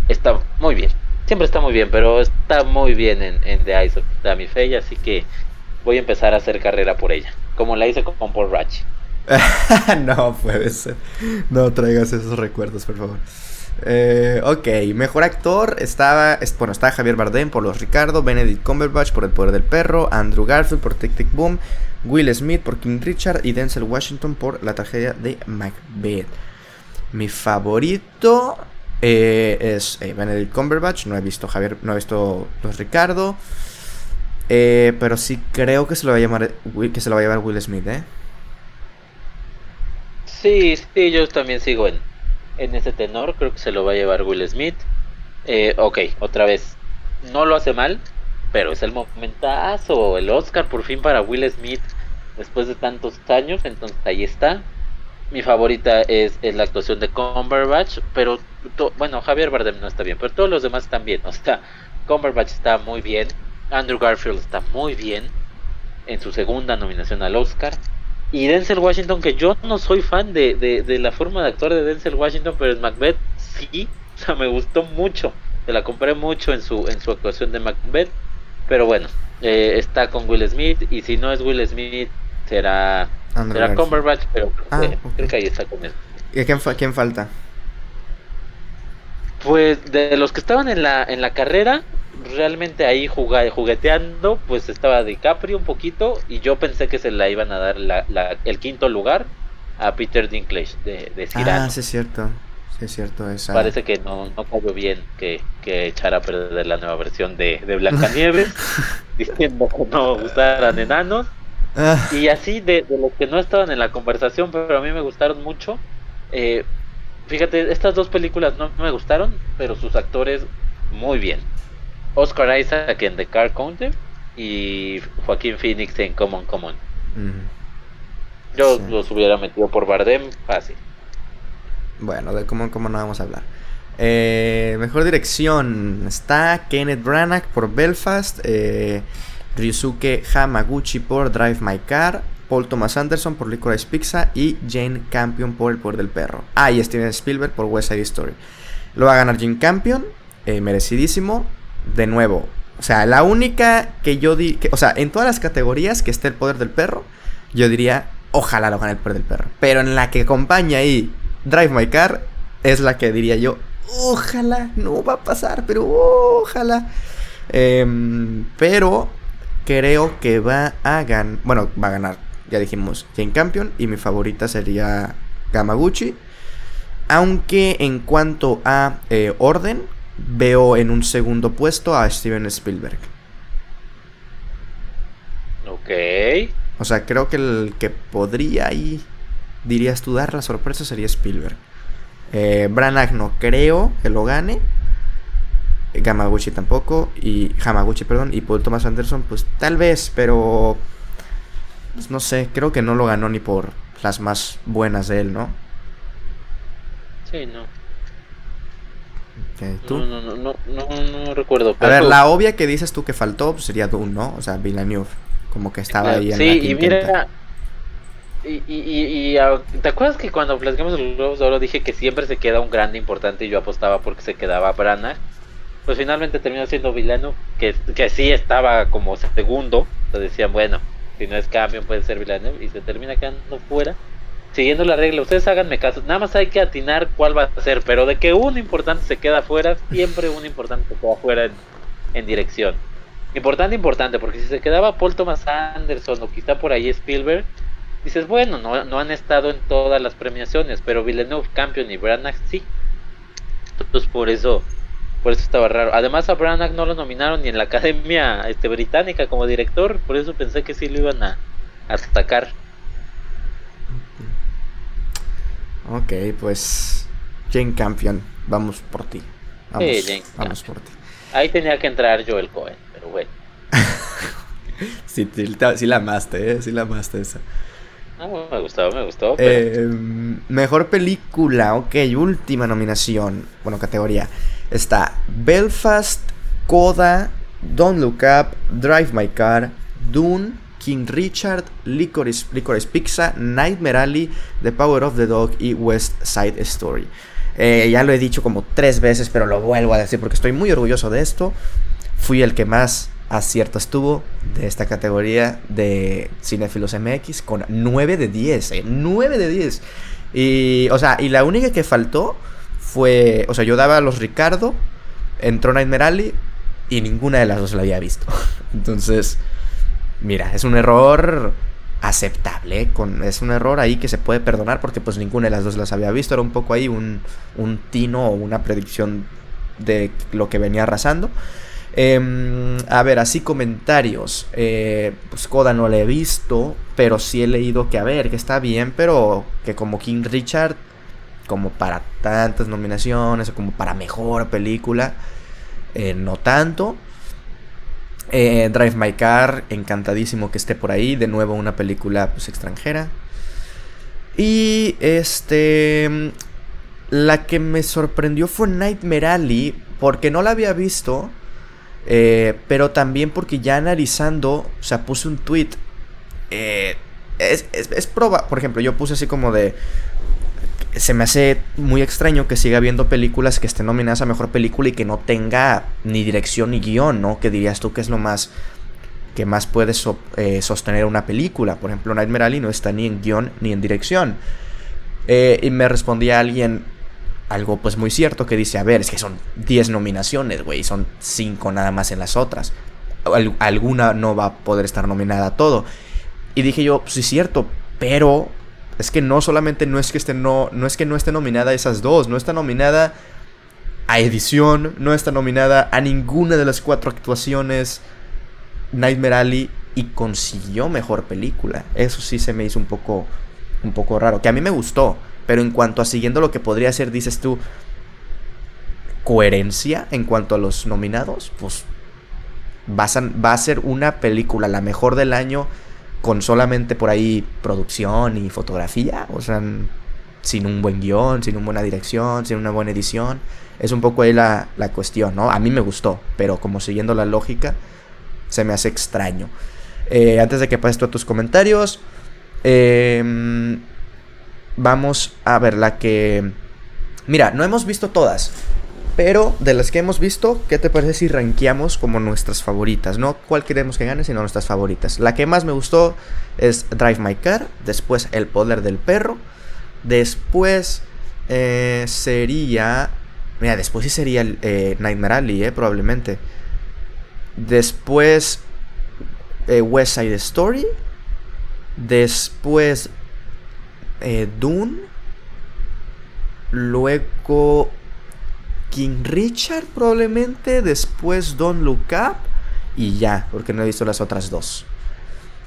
Está muy bien siempre está muy bien, pero está muy bien en, en The Eyes of Tammy Faye, así que voy a empezar a hacer carrera por ella, como la hice con Paul Ratch. no puede ser. No traigas esos recuerdos, por favor. Eh, ok, mejor actor estaba, bueno, está Javier Bardem por Los Ricardo, Benedict Cumberbatch por El Poder del Perro, Andrew Garfield por Tic Tic Boom, Will Smith por King Richard y Denzel Washington por La tragedia de Macbeth. Mi favorito eh, es eh, Benedict Cumberbatch. No he visto Javier, no he visto los Ricardo. Eh, pero sí creo que se lo va a llamar que se lo va a llevar Will Smith, ¿eh? Sí, sí, yo también sigo en, en ese tenor. Creo que se lo va a llevar Will Smith. ok, otra vez. No lo hace mal, pero es el momentazo. El Oscar por fin para Will Smith después de tantos años. Entonces ahí está. Mi favorita es, la actuación de Cumberbatch, pero bueno, Javier Bardem no está bien, pero todos los demás están bien. O sea, Cumberbatch está muy bien, Andrew Garfield está muy bien en su segunda nominación al Oscar. Y Denzel Washington, que yo no soy fan de, de, la forma de actuar de Denzel Washington, pero en Macbeth sí, o sea, me gustó mucho. Se la compré mucho en su, en su actuación de Macbeth. Pero bueno, eh, está con Will Smith. Y si no es Will Smith, será era Cumberbatch, pero ah, creo que ahí está con él. ¿Y quién, quién falta? Pues de los que estaban en la, en la carrera, realmente ahí jugueteando, pues estaba DiCaprio un poquito y yo pensé que se la iban a dar la, el quinto lugar a Peter Dinklage de, de Cyrano. Ah, sí es cierto, sí es cierto. Esa... Parece que no, no cayó bien que, que echara a perder la nueva versión de, de Blancanieves, diciendo que no gustaran enanos. Ah. Y así de, los que no estaban en la conversación, pero a mí me gustaron mucho. Eh, fíjate, estas dos películas no me gustaron, pero sus actores muy bien. Oscar Isaac en The Car Counter y Joaquín Phoenix en Common Common. Yo los hubiera metido por Bardem fácil. Bueno, de Common Common no vamos a hablar. Eh, mejor dirección está Kenneth Branagh por Belfast. Eh, Ryusuke Hamaguchi por Drive My Car, Paul Thomas Anderson por Licorice Pizza y Jane Campion por El Poder del Perro. Ah, y Steven Spielberg por West Side Story. Lo va a ganar Jane Campion, eh, merecidísimo. De nuevo, o sea, la única que yo di, o sea, en todas las categorías que esté El Poder del Perro, yo diría, ojalá lo gane El Poder del Perro. Pero en la que acompaña ahí Drive My Car, es la que diría yo, ojalá, no va a pasar, pero ojalá. Em, pero creo que va a ganar. Bueno, va a ganar. Ya dijimos Jane Campion. Y mi favorita sería Gamaguchi. Aunque en cuanto a eh, orden, veo en un segundo puesto a Steven Spielberg. Ok. O sea, creo que el que podría ahí, dirías tú, dar la sorpresa sería Spielberg. Eh, Branagh no creo que lo gane. Gamaguchi tampoco. Y Hamaguchi, perdón. Y Paul Thomas Anderson, pues tal vez, pero. Pues, no sé, creo que no lo ganó ni por las más buenas de él, ¿no? Sí, no. ¿Tú? No, no, no, no, no, recuerdo. A ver, la obvia que dices tú que faltó pues, sería Dune, ¿no? O sea, Villeneuve. Como que estaba ahí en sí, y mira. Y, y, y, ah, ¿te acuerdas que cuando platicamos de los Globos de Oro dije que siempre se queda un grande importante y yo apostaba porque se quedaba Branagh? Pues finalmente terminó siendo Villeneuve, que, que sí estaba como segundo. Entonces decían, bueno, si no es cambio puede ser Villeneuve y se termina quedando fuera siguiendo la regla, ustedes háganme caso, nada más hay que atinar cuál va a ser, pero de que un importante se queda fuera, siempre un importante se queda fuera en, dirección. Importante, importante, porque si se quedaba Paul Thomas Anderson o quizá por ahí Spielberg, dices, bueno, no, han estado en todas las premiaciones, pero Villeneuve, Campion y Branagh sí. Entonces por eso, por eso estaba raro. Además a Branagh no lo nominaron ni en la Academia este, Británica como director, por eso pensé que sí lo iban a, a atacar. Ok, pues Jane Campion, vamos por ti. Vamos, sí, vamos por ti. Ahí tenía que entrar Joel Cohen, pero bueno. sí, sí, la amaste, ¿eh? Sí la amaste esa. Ah, me gustó, me gustó. Em, mejor película, ok, última nominación. Bueno, categoría. Está Belfast, Coda, Don't Look Up, Drive My Car, Dune, King Richard, Licorice, Licorice Pizza, Nightmare Alley, The Power of the Dog y West Side Story. Eh, ya lo he dicho como tres veces, pero lo vuelvo a decir porque estoy muy orgulloso de esto. Fui el que más aciertos tuvo de esta categoría de Cinefilos MX con 9 de 10, 9 eh, de 10. Y, o sea, y la única que faltó fue, o sea, yo daba a los Ricardo, entró Nightmare Alley y ninguna de las dos la había visto. Entonces, mira, es un error aceptable, es un error ahí que se puede perdonar porque pues ninguna de las dos las había visto, era un poco ahí un, tino o una predicción de lo que venía arrasando. Em, a ver, así comentarios. Eh, pues Coda no le he visto, pero sí he leído que, a ver, que está bien, pero que como King Richard, como para tantas nominaciones o como para mejor película, eh, no tanto. Eh, Drive My Car, encantadísimo que esté por ahí. De nuevo una película pues, extranjera. Y este... La que me sorprendió fue Nightmare Alley, porque no la había visto, eh, pero también porque ya analizando, o sea, puse un tweet. Eh, es, es, es proba, por ejemplo, yo puse así como de se me hace muy extraño que siga habiendo películas que estén nominadas a mejor película y que no tenga ni dirección ni guion, ¿no? Que dirías tú que es lo más que más puede eh, sostener una película. Por ejemplo, Nightmare Alley no está ni en guion ni en dirección. Eh, y me respondía alguien algo pues muy cierto que dice, a ver, es que son 10 nominaciones, güey, son 5 nada más en las otras. alguna no va a poder estar nominada a todo. Y dije yo, pues sí es cierto, pero es que no solamente no es que esté no, no es que no esté nominada a esas dos, no está nominada a edición, no está nominada a ninguna de las cuatro actuaciones Nightmare Alley y consiguió mejor película. Eso sí se me hizo un poco un poco raro, que a mí me gustó, pero en cuanto a siguiendo lo que podría ser, dices tú, coherencia en cuanto a los nominados, pues va va a ser una película la mejor del año con solamente por ahí producción y fotografía, o sea, sin un buen guion, sin una buena dirección, sin una buena edición. Es un poco ahí la, cuestión, ¿no? A mí me gustó, pero como siguiendo la lógica, se me hace extraño. Eh, antes de que pases tú a tus comentarios, em, vamos a ver la que... Mira, no hemos visto todas, pero de las que hemos visto, ¿qué te parece si rankeamos como nuestras favoritas? No cuál queremos que gane, sino nuestras favoritas. La que más me gustó es Drive My Car, después El Poder del Perro, después eh, sería... Mira, después sí sería eh, Nightmare Alley, eh, probablemente. Después eh, West Side Story. Después Dune. Luego King Richard probablemente, después Don't Look Up y ya, porque no he visto las otras dos.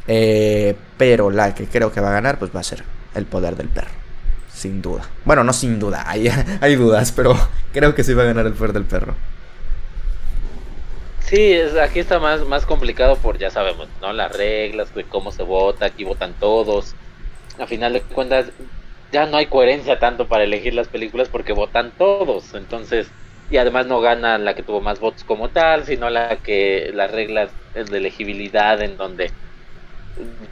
Eh, Pero la que creo que va a ganar, pues va a ser el poder del perro. Sin duda. Bueno, no sin duda, hay, hay dudas, pero creo que sí va a ganar el poder del perro. Sí, es, aquí está más, más complicado por, ya sabemos, ¿no? Las reglas, cómo se vota, aquí votan todos. A final de cuentas, ya no hay coherencia tanto para elegir las películas porque votan todos. Entonces, y además no gana la que tuvo más votos como tal, sino la que las reglas de elegibilidad en donde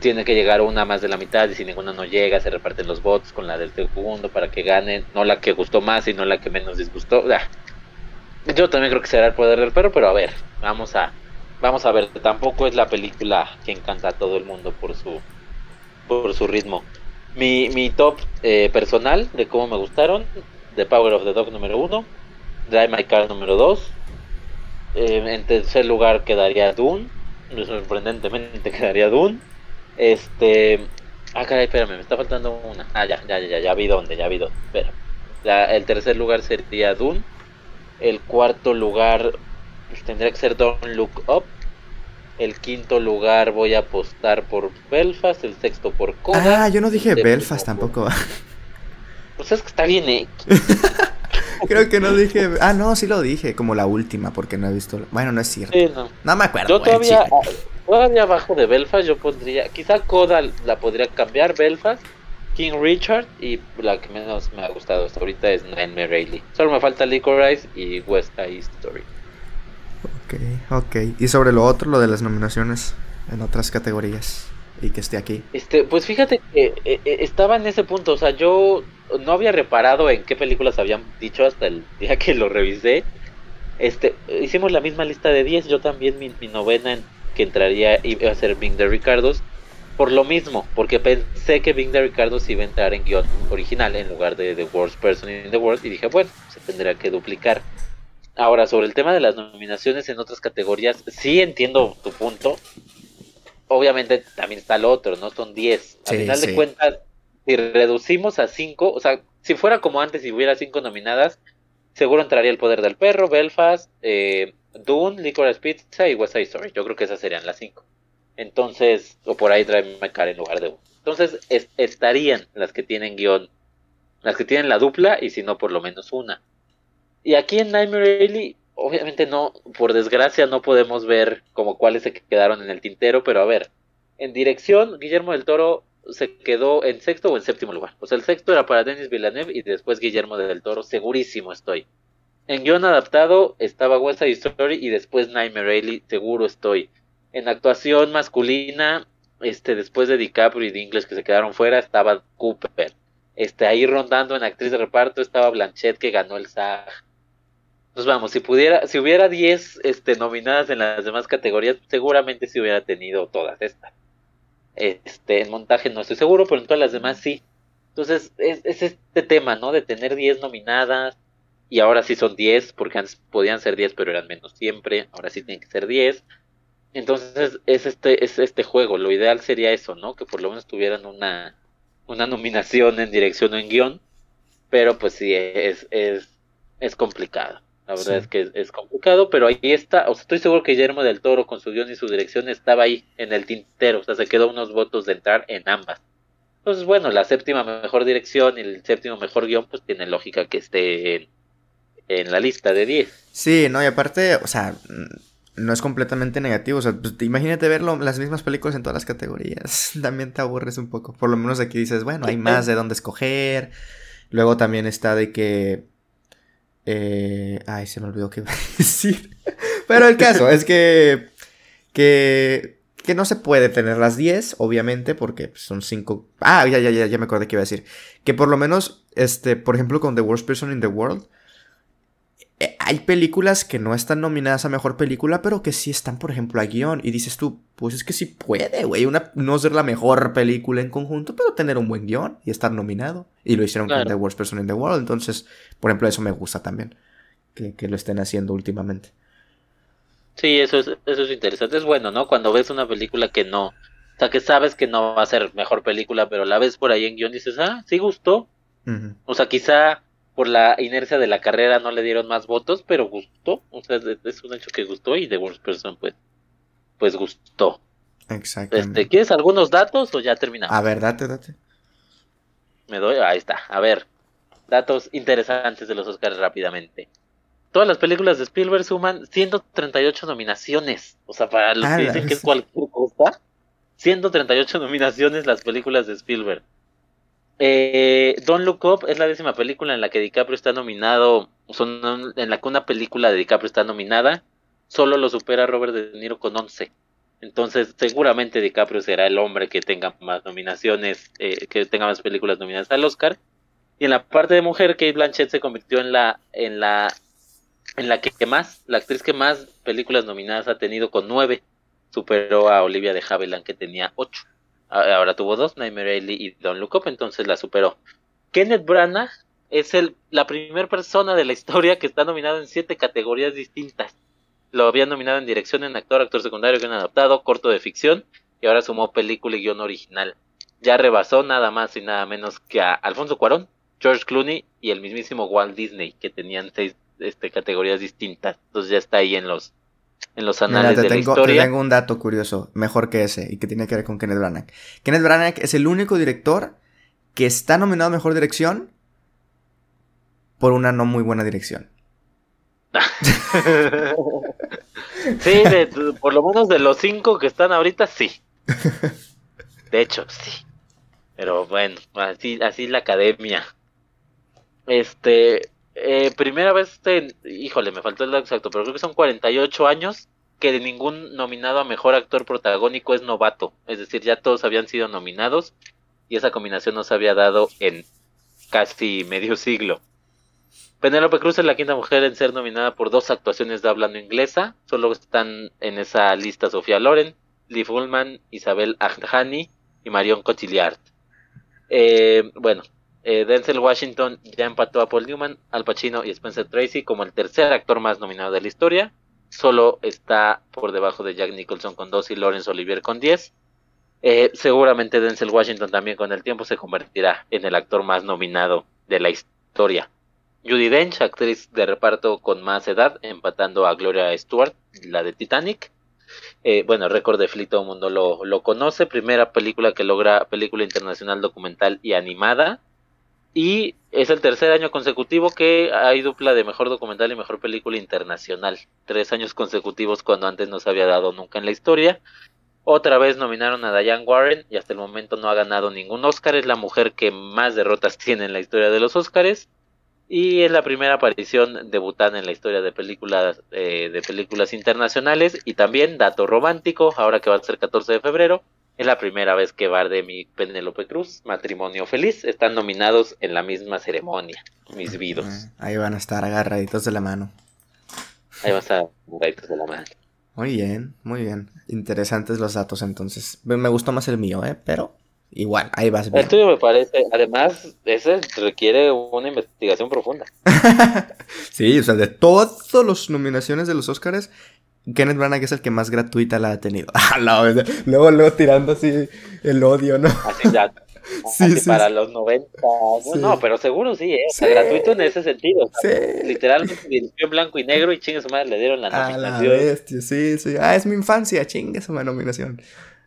tiene que llegar una más de la mitad y si ninguna no llega se reparten los votos con la del segundo para que ganen, no la que gustó más sino la que menos disgustó. Yo también creo que será el poder del perro, pero a ver, vamos a vamos a ver. Tampoco es la película que encanta a todo el mundo por su por su ritmo. Mi, mi top eh, personal de cómo me gustaron: The Power of the Dog número uno, Drive My Car número 2. Eh, en tercer lugar quedaría Dune. Sorprendentemente quedaría Dune. Este. Ah, caray, espérame, me está faltando una. Ah, ya, ya, ya, ya vi dónde, ya vi dónde. Espera. el tercer lugar sería Dune. El cuarto lugar pues, tendría que ser Don't Look Up. El quinto lugar voy a apostar por Belfast. El sexto por Coda. Ah, yo no dije Belfast tampoco. Pues es que está bien, ¿eh? Creo que no dije. Ah, no, sí lo dije, como la última, porque no he visto. Bueno, no es cierto. no. me acuerdo. Yo todavía, todavía abajo de Belfast, yo pondría. Quizá Coda la podría cambiar, Belfast. King Richard y la que menos me ha gustado hasta ahorita es Nightmare Rayleigh. Solo me falta Licorice y West Side Story. Ok, ok. Y sobre lo otro, lo de las nominaciones en otras categorías y que esté aquí. Este, pues fíjate que eh, eh, estaba en ese punto, o sea, yo no había reparado en qué películas habían dicho hasta el día que lo revisé. Este, hicimos la misma lista de 10, yo también mi, novena en, que entraría iba a ser Bing de Ricardos por lo mismo, porque pensé que Bing de Ricardo se iba a entrar en guion original en lugar de The Worst Person in the World y dije, bueno, se tendría que duplicar. Ahora, sobre el tema de las nominaciones en otras categorías, sí entiendo tu punto. Obviamente también está el otro, ¿no? Son 10. Al final de cuentas, si reducimos a 5, o sea, si fuera como antes y hubiera 5 nominadas, seguro entraría El Poder del Perro, Belfast, eh, Dune, Licorice Pizza y West Side Story. Yo creo que esas serían las 5. Entonces, o por ahí Drive My Car en lugar de uno. Entonces, estarían las que tienen guion, las que tienen la dupla y si no, por lo menos una. Y aquí en Nightmare Alley, obviamente no, por desgracia no podemos ver como cuáles se quedaron en el tintero, pero a ver, en dirección, Guillermo del Toro se quedó en sexto o en séptimo lugar. O sea, el sexto era para Denis Villeneuve y después Guillermo del Toro, segurísimo estoy. En guion adaptado estaba West Side Story y después Nightmare Alley, seguro estoy. En actuación masculina, este, después de DiCaprio y de English que se quedaron fuera, estaba Cooper. Este, ahí rondando en actriz de reparto estaba Blanchett que ganó el SAG. Pues vamos, si pudiera, si hubiera 10 este, nominadas en las demás categorías, seguramente sí hubiera tenido todas estas. Este, en montaje no estoy seguro, pero en todas las demás sí. Entonces, es, es este tema, ¿no? De tener 10 nominadas, y ahora sí son 10, porque antes podían ser 10, pero eran menos siempre, ahora sí tienen que ser 10. Entonces es este, es este juego. Lo ideal sería eso, ¿no? Que por lo menos tuvieran una, una nominación en dirección o en guion. Pero pues sí, es, es, es complicado. La verdad es que es, complicado, pero ahí está. O sea, estoy seguro que Guillermo del Toro con su guion y su dirección estaba ahí en el tintero. O sea, se quedó unos votos de entrar en ambas. Entonces, bueno, la séptima mejor dirección y el séptimo mejor guion, pues tiene lógica que esté en, en la lista de 10. Sí, no, y aparte, o sea, no es completamente negativo. O sea, pues, imagínate ver las mismas películas en todas las categorías. También te aburres un poco. Por lo menos aquí dices, bueno, hay más de dónde escoger. Luego también está de que. Eh, ay, se me olvidó qué iba a decir. Pero el caso es que. Que. Que no se puede tener las 10, obviamente, porque son 5. Ah, ya, ya, ya, ya me acordé que iba a decir. Que por lo menos, este, por ejemplo, con The Worst Person in the World eh, hay películas que no están nominadas a mejor película, pero que sí están, por ejemplo, a guion. Y dices tú, pues es que sí puede, güey. Una, no ser la mejor película en conjunto, pero tener un buen guion y estar nominado. Y lo hicieron con The Worst Person in the World. Entonces, por ejemplo, eso me gusta también. Que, lo estén haciendo últimamente. Sí, eso es, eso es interesante. Es bueno, ¿no? Cuando ves una película que no. O sea, que sabes que no va a ser mejor película, pero la ves por ahí en guion y dices, ah, sí gustó. O sea, quizá por la inercia de la carrera no le dieron más votos, pero gustó. O sea, es un hecho que gustó y The Worst Person, pues, pues gustó. Exactamente. Este, ¿Quieres algunos datos o ya terminamos? A ver, date, date. Me doy, ahí está. A ver, datos interesantes de los Oscars rápidamente. Todas las películas de Spielberg suman 138 nominaciones. O sea, para los que dicen que es cualquier cosa, 138 nominaciones las películas de Spielberg. Eh, Don't Look Up es la décima película en la que DiCaprio está nominado, son en la que una película de DiCaprio está nominada, solo lo supera Robert De Niro con 11. Entonces, seguramente DiCaprio será el hombre que tenga más nominaciones, eh, que tenga más películas nominadas al Oscar. Y en la parte de mujer, Kate Blanchett se convirtió en la, en la, en la que más, la actriz que más películas nominadas ha tenido con nueve. Superó a Olivia de Havilland que tenía ocho. Ahora tuvo dos, Nightmare Alley y Don't Look Up, entonces la superó. Kenneth Branagh es el, la primera persona de la historia que está nominado en siete categorías distintas. Lo había nominado en dirección, en actor, actor secundario, guion adaptado, corto de ficción y ahora sumó película y guion original. Ya rebasó nada más y nada menos que a Alfonso Cuarón, George Clooney y el mismísimo Walt Disney, que tenían seis este, categorías distintas. Entonces ya está ahí en los, en los anales de la historia. tengo un dato curioso, mejor que ese, y que tiene que ver con Kenneth Branagh. Kenneth Branagh es el único director que está nominado a Mejor Dirección por una no muy buena dirección. sí, por lo menos de los cinco que están ahorita, sí. De hecho, sí. Pero bueno, así, así la academia. Este, eh, primera vez, híjole, me faltó el exacto, pero creo que son 48 años que ningún nominado a mejor actor protagónico es novato. Es decir, ya todos habían sido nominados y esa combinación no se había dado en casi medio siglo. Penélope Cruz es la quinta mujer en ser nominada por dos actuaciones de hablando inglesa. Solo están en esa lista Sofía Loren, Liv Ullman, Isabel Adjani y Marion Cotillard. Eh, bueno, eh, Denzel Washington ya empató a Paul Newman, Al Pacino y Spencer Tracy como el tercer actor más nominado de la historia. Solo está por debajo de Jack Nicholson con dos y Lawrence Olivier con 10. Eh, seguramente Denzel Washington también con el tiempo se convertirá en el actor más nominado de la historia. Judy Dench, actriz de reparto con más edad, empatando a Gloria Stewart, la de Titanic. Eh, bueno, récord de Fleet todo el mundo lo, lo, conoce. Primera película que logra película internacional documental y animada. Y es el tercer año consecutivo que hay dupla de mejor documental y mejor película internacional. Tres años consecutivos cuando antes no se había dado nunca en la historia. Otra vez nominaron a Diane Warren y hasta el momento no ha ganado ningún Oscar. Es la mujer que más derrotas tiene en la historia de los Oscars. Y es la primera aparición debutante en la historia de películas, eh, de películas internacionales. Y también, dato romántico, ahora que va a ser 14 de febrero, es la primera vez que Bardem y Penélope Cruz, matrimonio feliz, están nominados en la misma ceremonia, mis vidos. Ahí van a estar agarraditos de la mano. Ahí van a estar agarraditos de la mano. Muy bien, muy bien. Interesantes los datos entonces. Me gustó más el mío, ¿eh? Pero igual, ahí vas. El tuyo me parece, además, ese requiere una investigación profunda. sí, o sea, de todas las nominaciones de los Oscars, Kenneth Branagh es el que más gratuita la ha tenido. Luego, luego tirando así el odio, ¿no? Así ya. Sí, sí, para los 90. No, pero seguro sí, ¿eh? gratuito en ese sentido. sí. Literalmente dirigió en blanco y negro y chingue su madre le dieron la nominación. Ah, bestia, sí, sí. Ah, es mi infancia, chingue su nominación.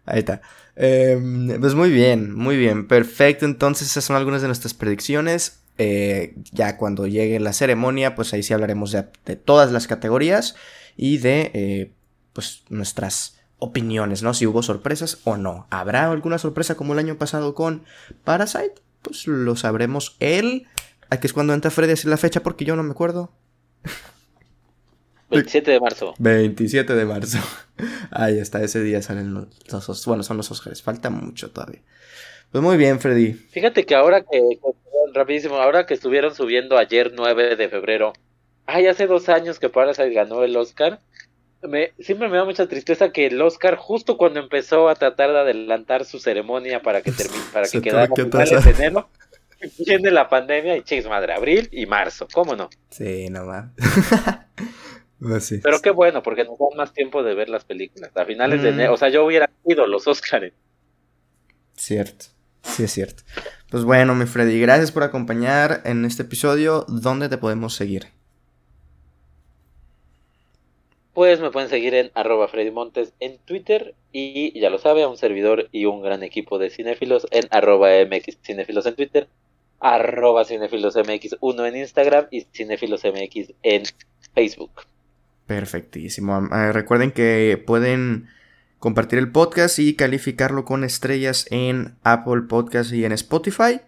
Ahí está. Em, pues muy bien, muy bien. Perfecto. Entonces, esas son algunas de nuestras predicciones. Eh, ya cuando llegue la ceremonia, pues ahí sí hablaremos de, todas las categorías y de eh, pues nuestras opiniones, ¿no? Si hubo sorpresas o no. ¿Habrá alguna sorpresa como el año pasado con Parasite? Pues lo sabremos él. Aquí es cuando entra Freddy a decir la fecha porque yo no me acuerdo. 27 de marzo. 27 de marzo. Ahí está, ese día salen los, bueno, son los Oscars, falta mucho todavía. Pues muy bien, Freddy. Fíjate que ahora que, rapidísimo, ahora que estuvieron subiendo ayer 9 de febrero ay, hace dos años que Parasite ganó el Oscar. Me, siempre me da mucha tristeza que el Oscar, justo cuando empezó a tratar de adelantar su ceremonia para que termine, para que quedara en enero, viene la pandemia y chis madre, abril y marzo, ¿cómo no? Sí, no más. Pues Pero qué bueno, porque nos da más tiempo de ver las películas. A finales de mm. enero, o sea, yo hubiera ido los Oscars. Cierto, sí es cierto. Pues bueno, mi Freddy, gracias por acompañar en este episodio. ¿Dónde te podemos seguir? pues me pueden seguir en arroba Freddy Montes en Twitter y ya lo sabe, a un servidor y un gran equipo de cinéfilos en arroba MX Cinéfilos en Twitter, arroba Cinéfilos MX1 en Instagram y Cinéfilos MX en Facebook. Perfectísimo. Ah, recuerden que pueden compartir el podcast y calificarlo con estrellas en Apple Podcast y en Spotify.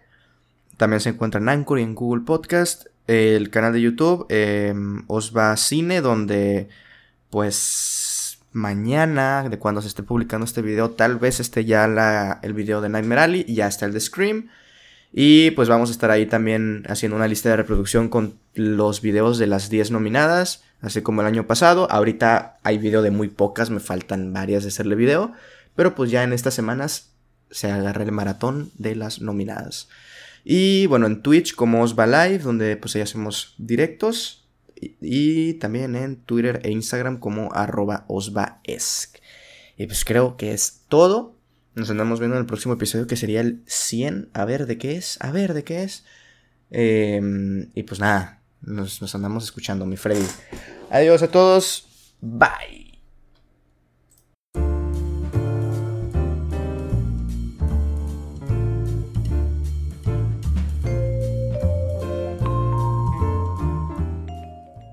También se encuentra en Anchor y en Google Podcast. El canal de YouTube eh, Osva Cine, donde pues mañana, de cuando se esté publicando este video, tal vez esté ya la, el video de Nightmare Alley y ya está el de Scream. Y pues vamos a estar ahí también haciendo una lista de reproducción con los videos de las 10 nominadas, así como el año pasado. Ahorita hay video de muy pocas, me faltan varias de hacerle video, pero pues ya en estas semanas se agarra el maratón de las nominadas. Y bueno, en Twitch como Osva Live, donde pues ahí hacemos directos. Y, también en Twitter e Instagram como arroba osvaesc. Y pues creo que es todo. Nos andamos viendo en el próximo episodio que sería el 100. A ver de qué es. A ver de qué es. Em, y pues nada. Nos, nos andamos escuchando, mi Freddy. Adiós a todos. Bye.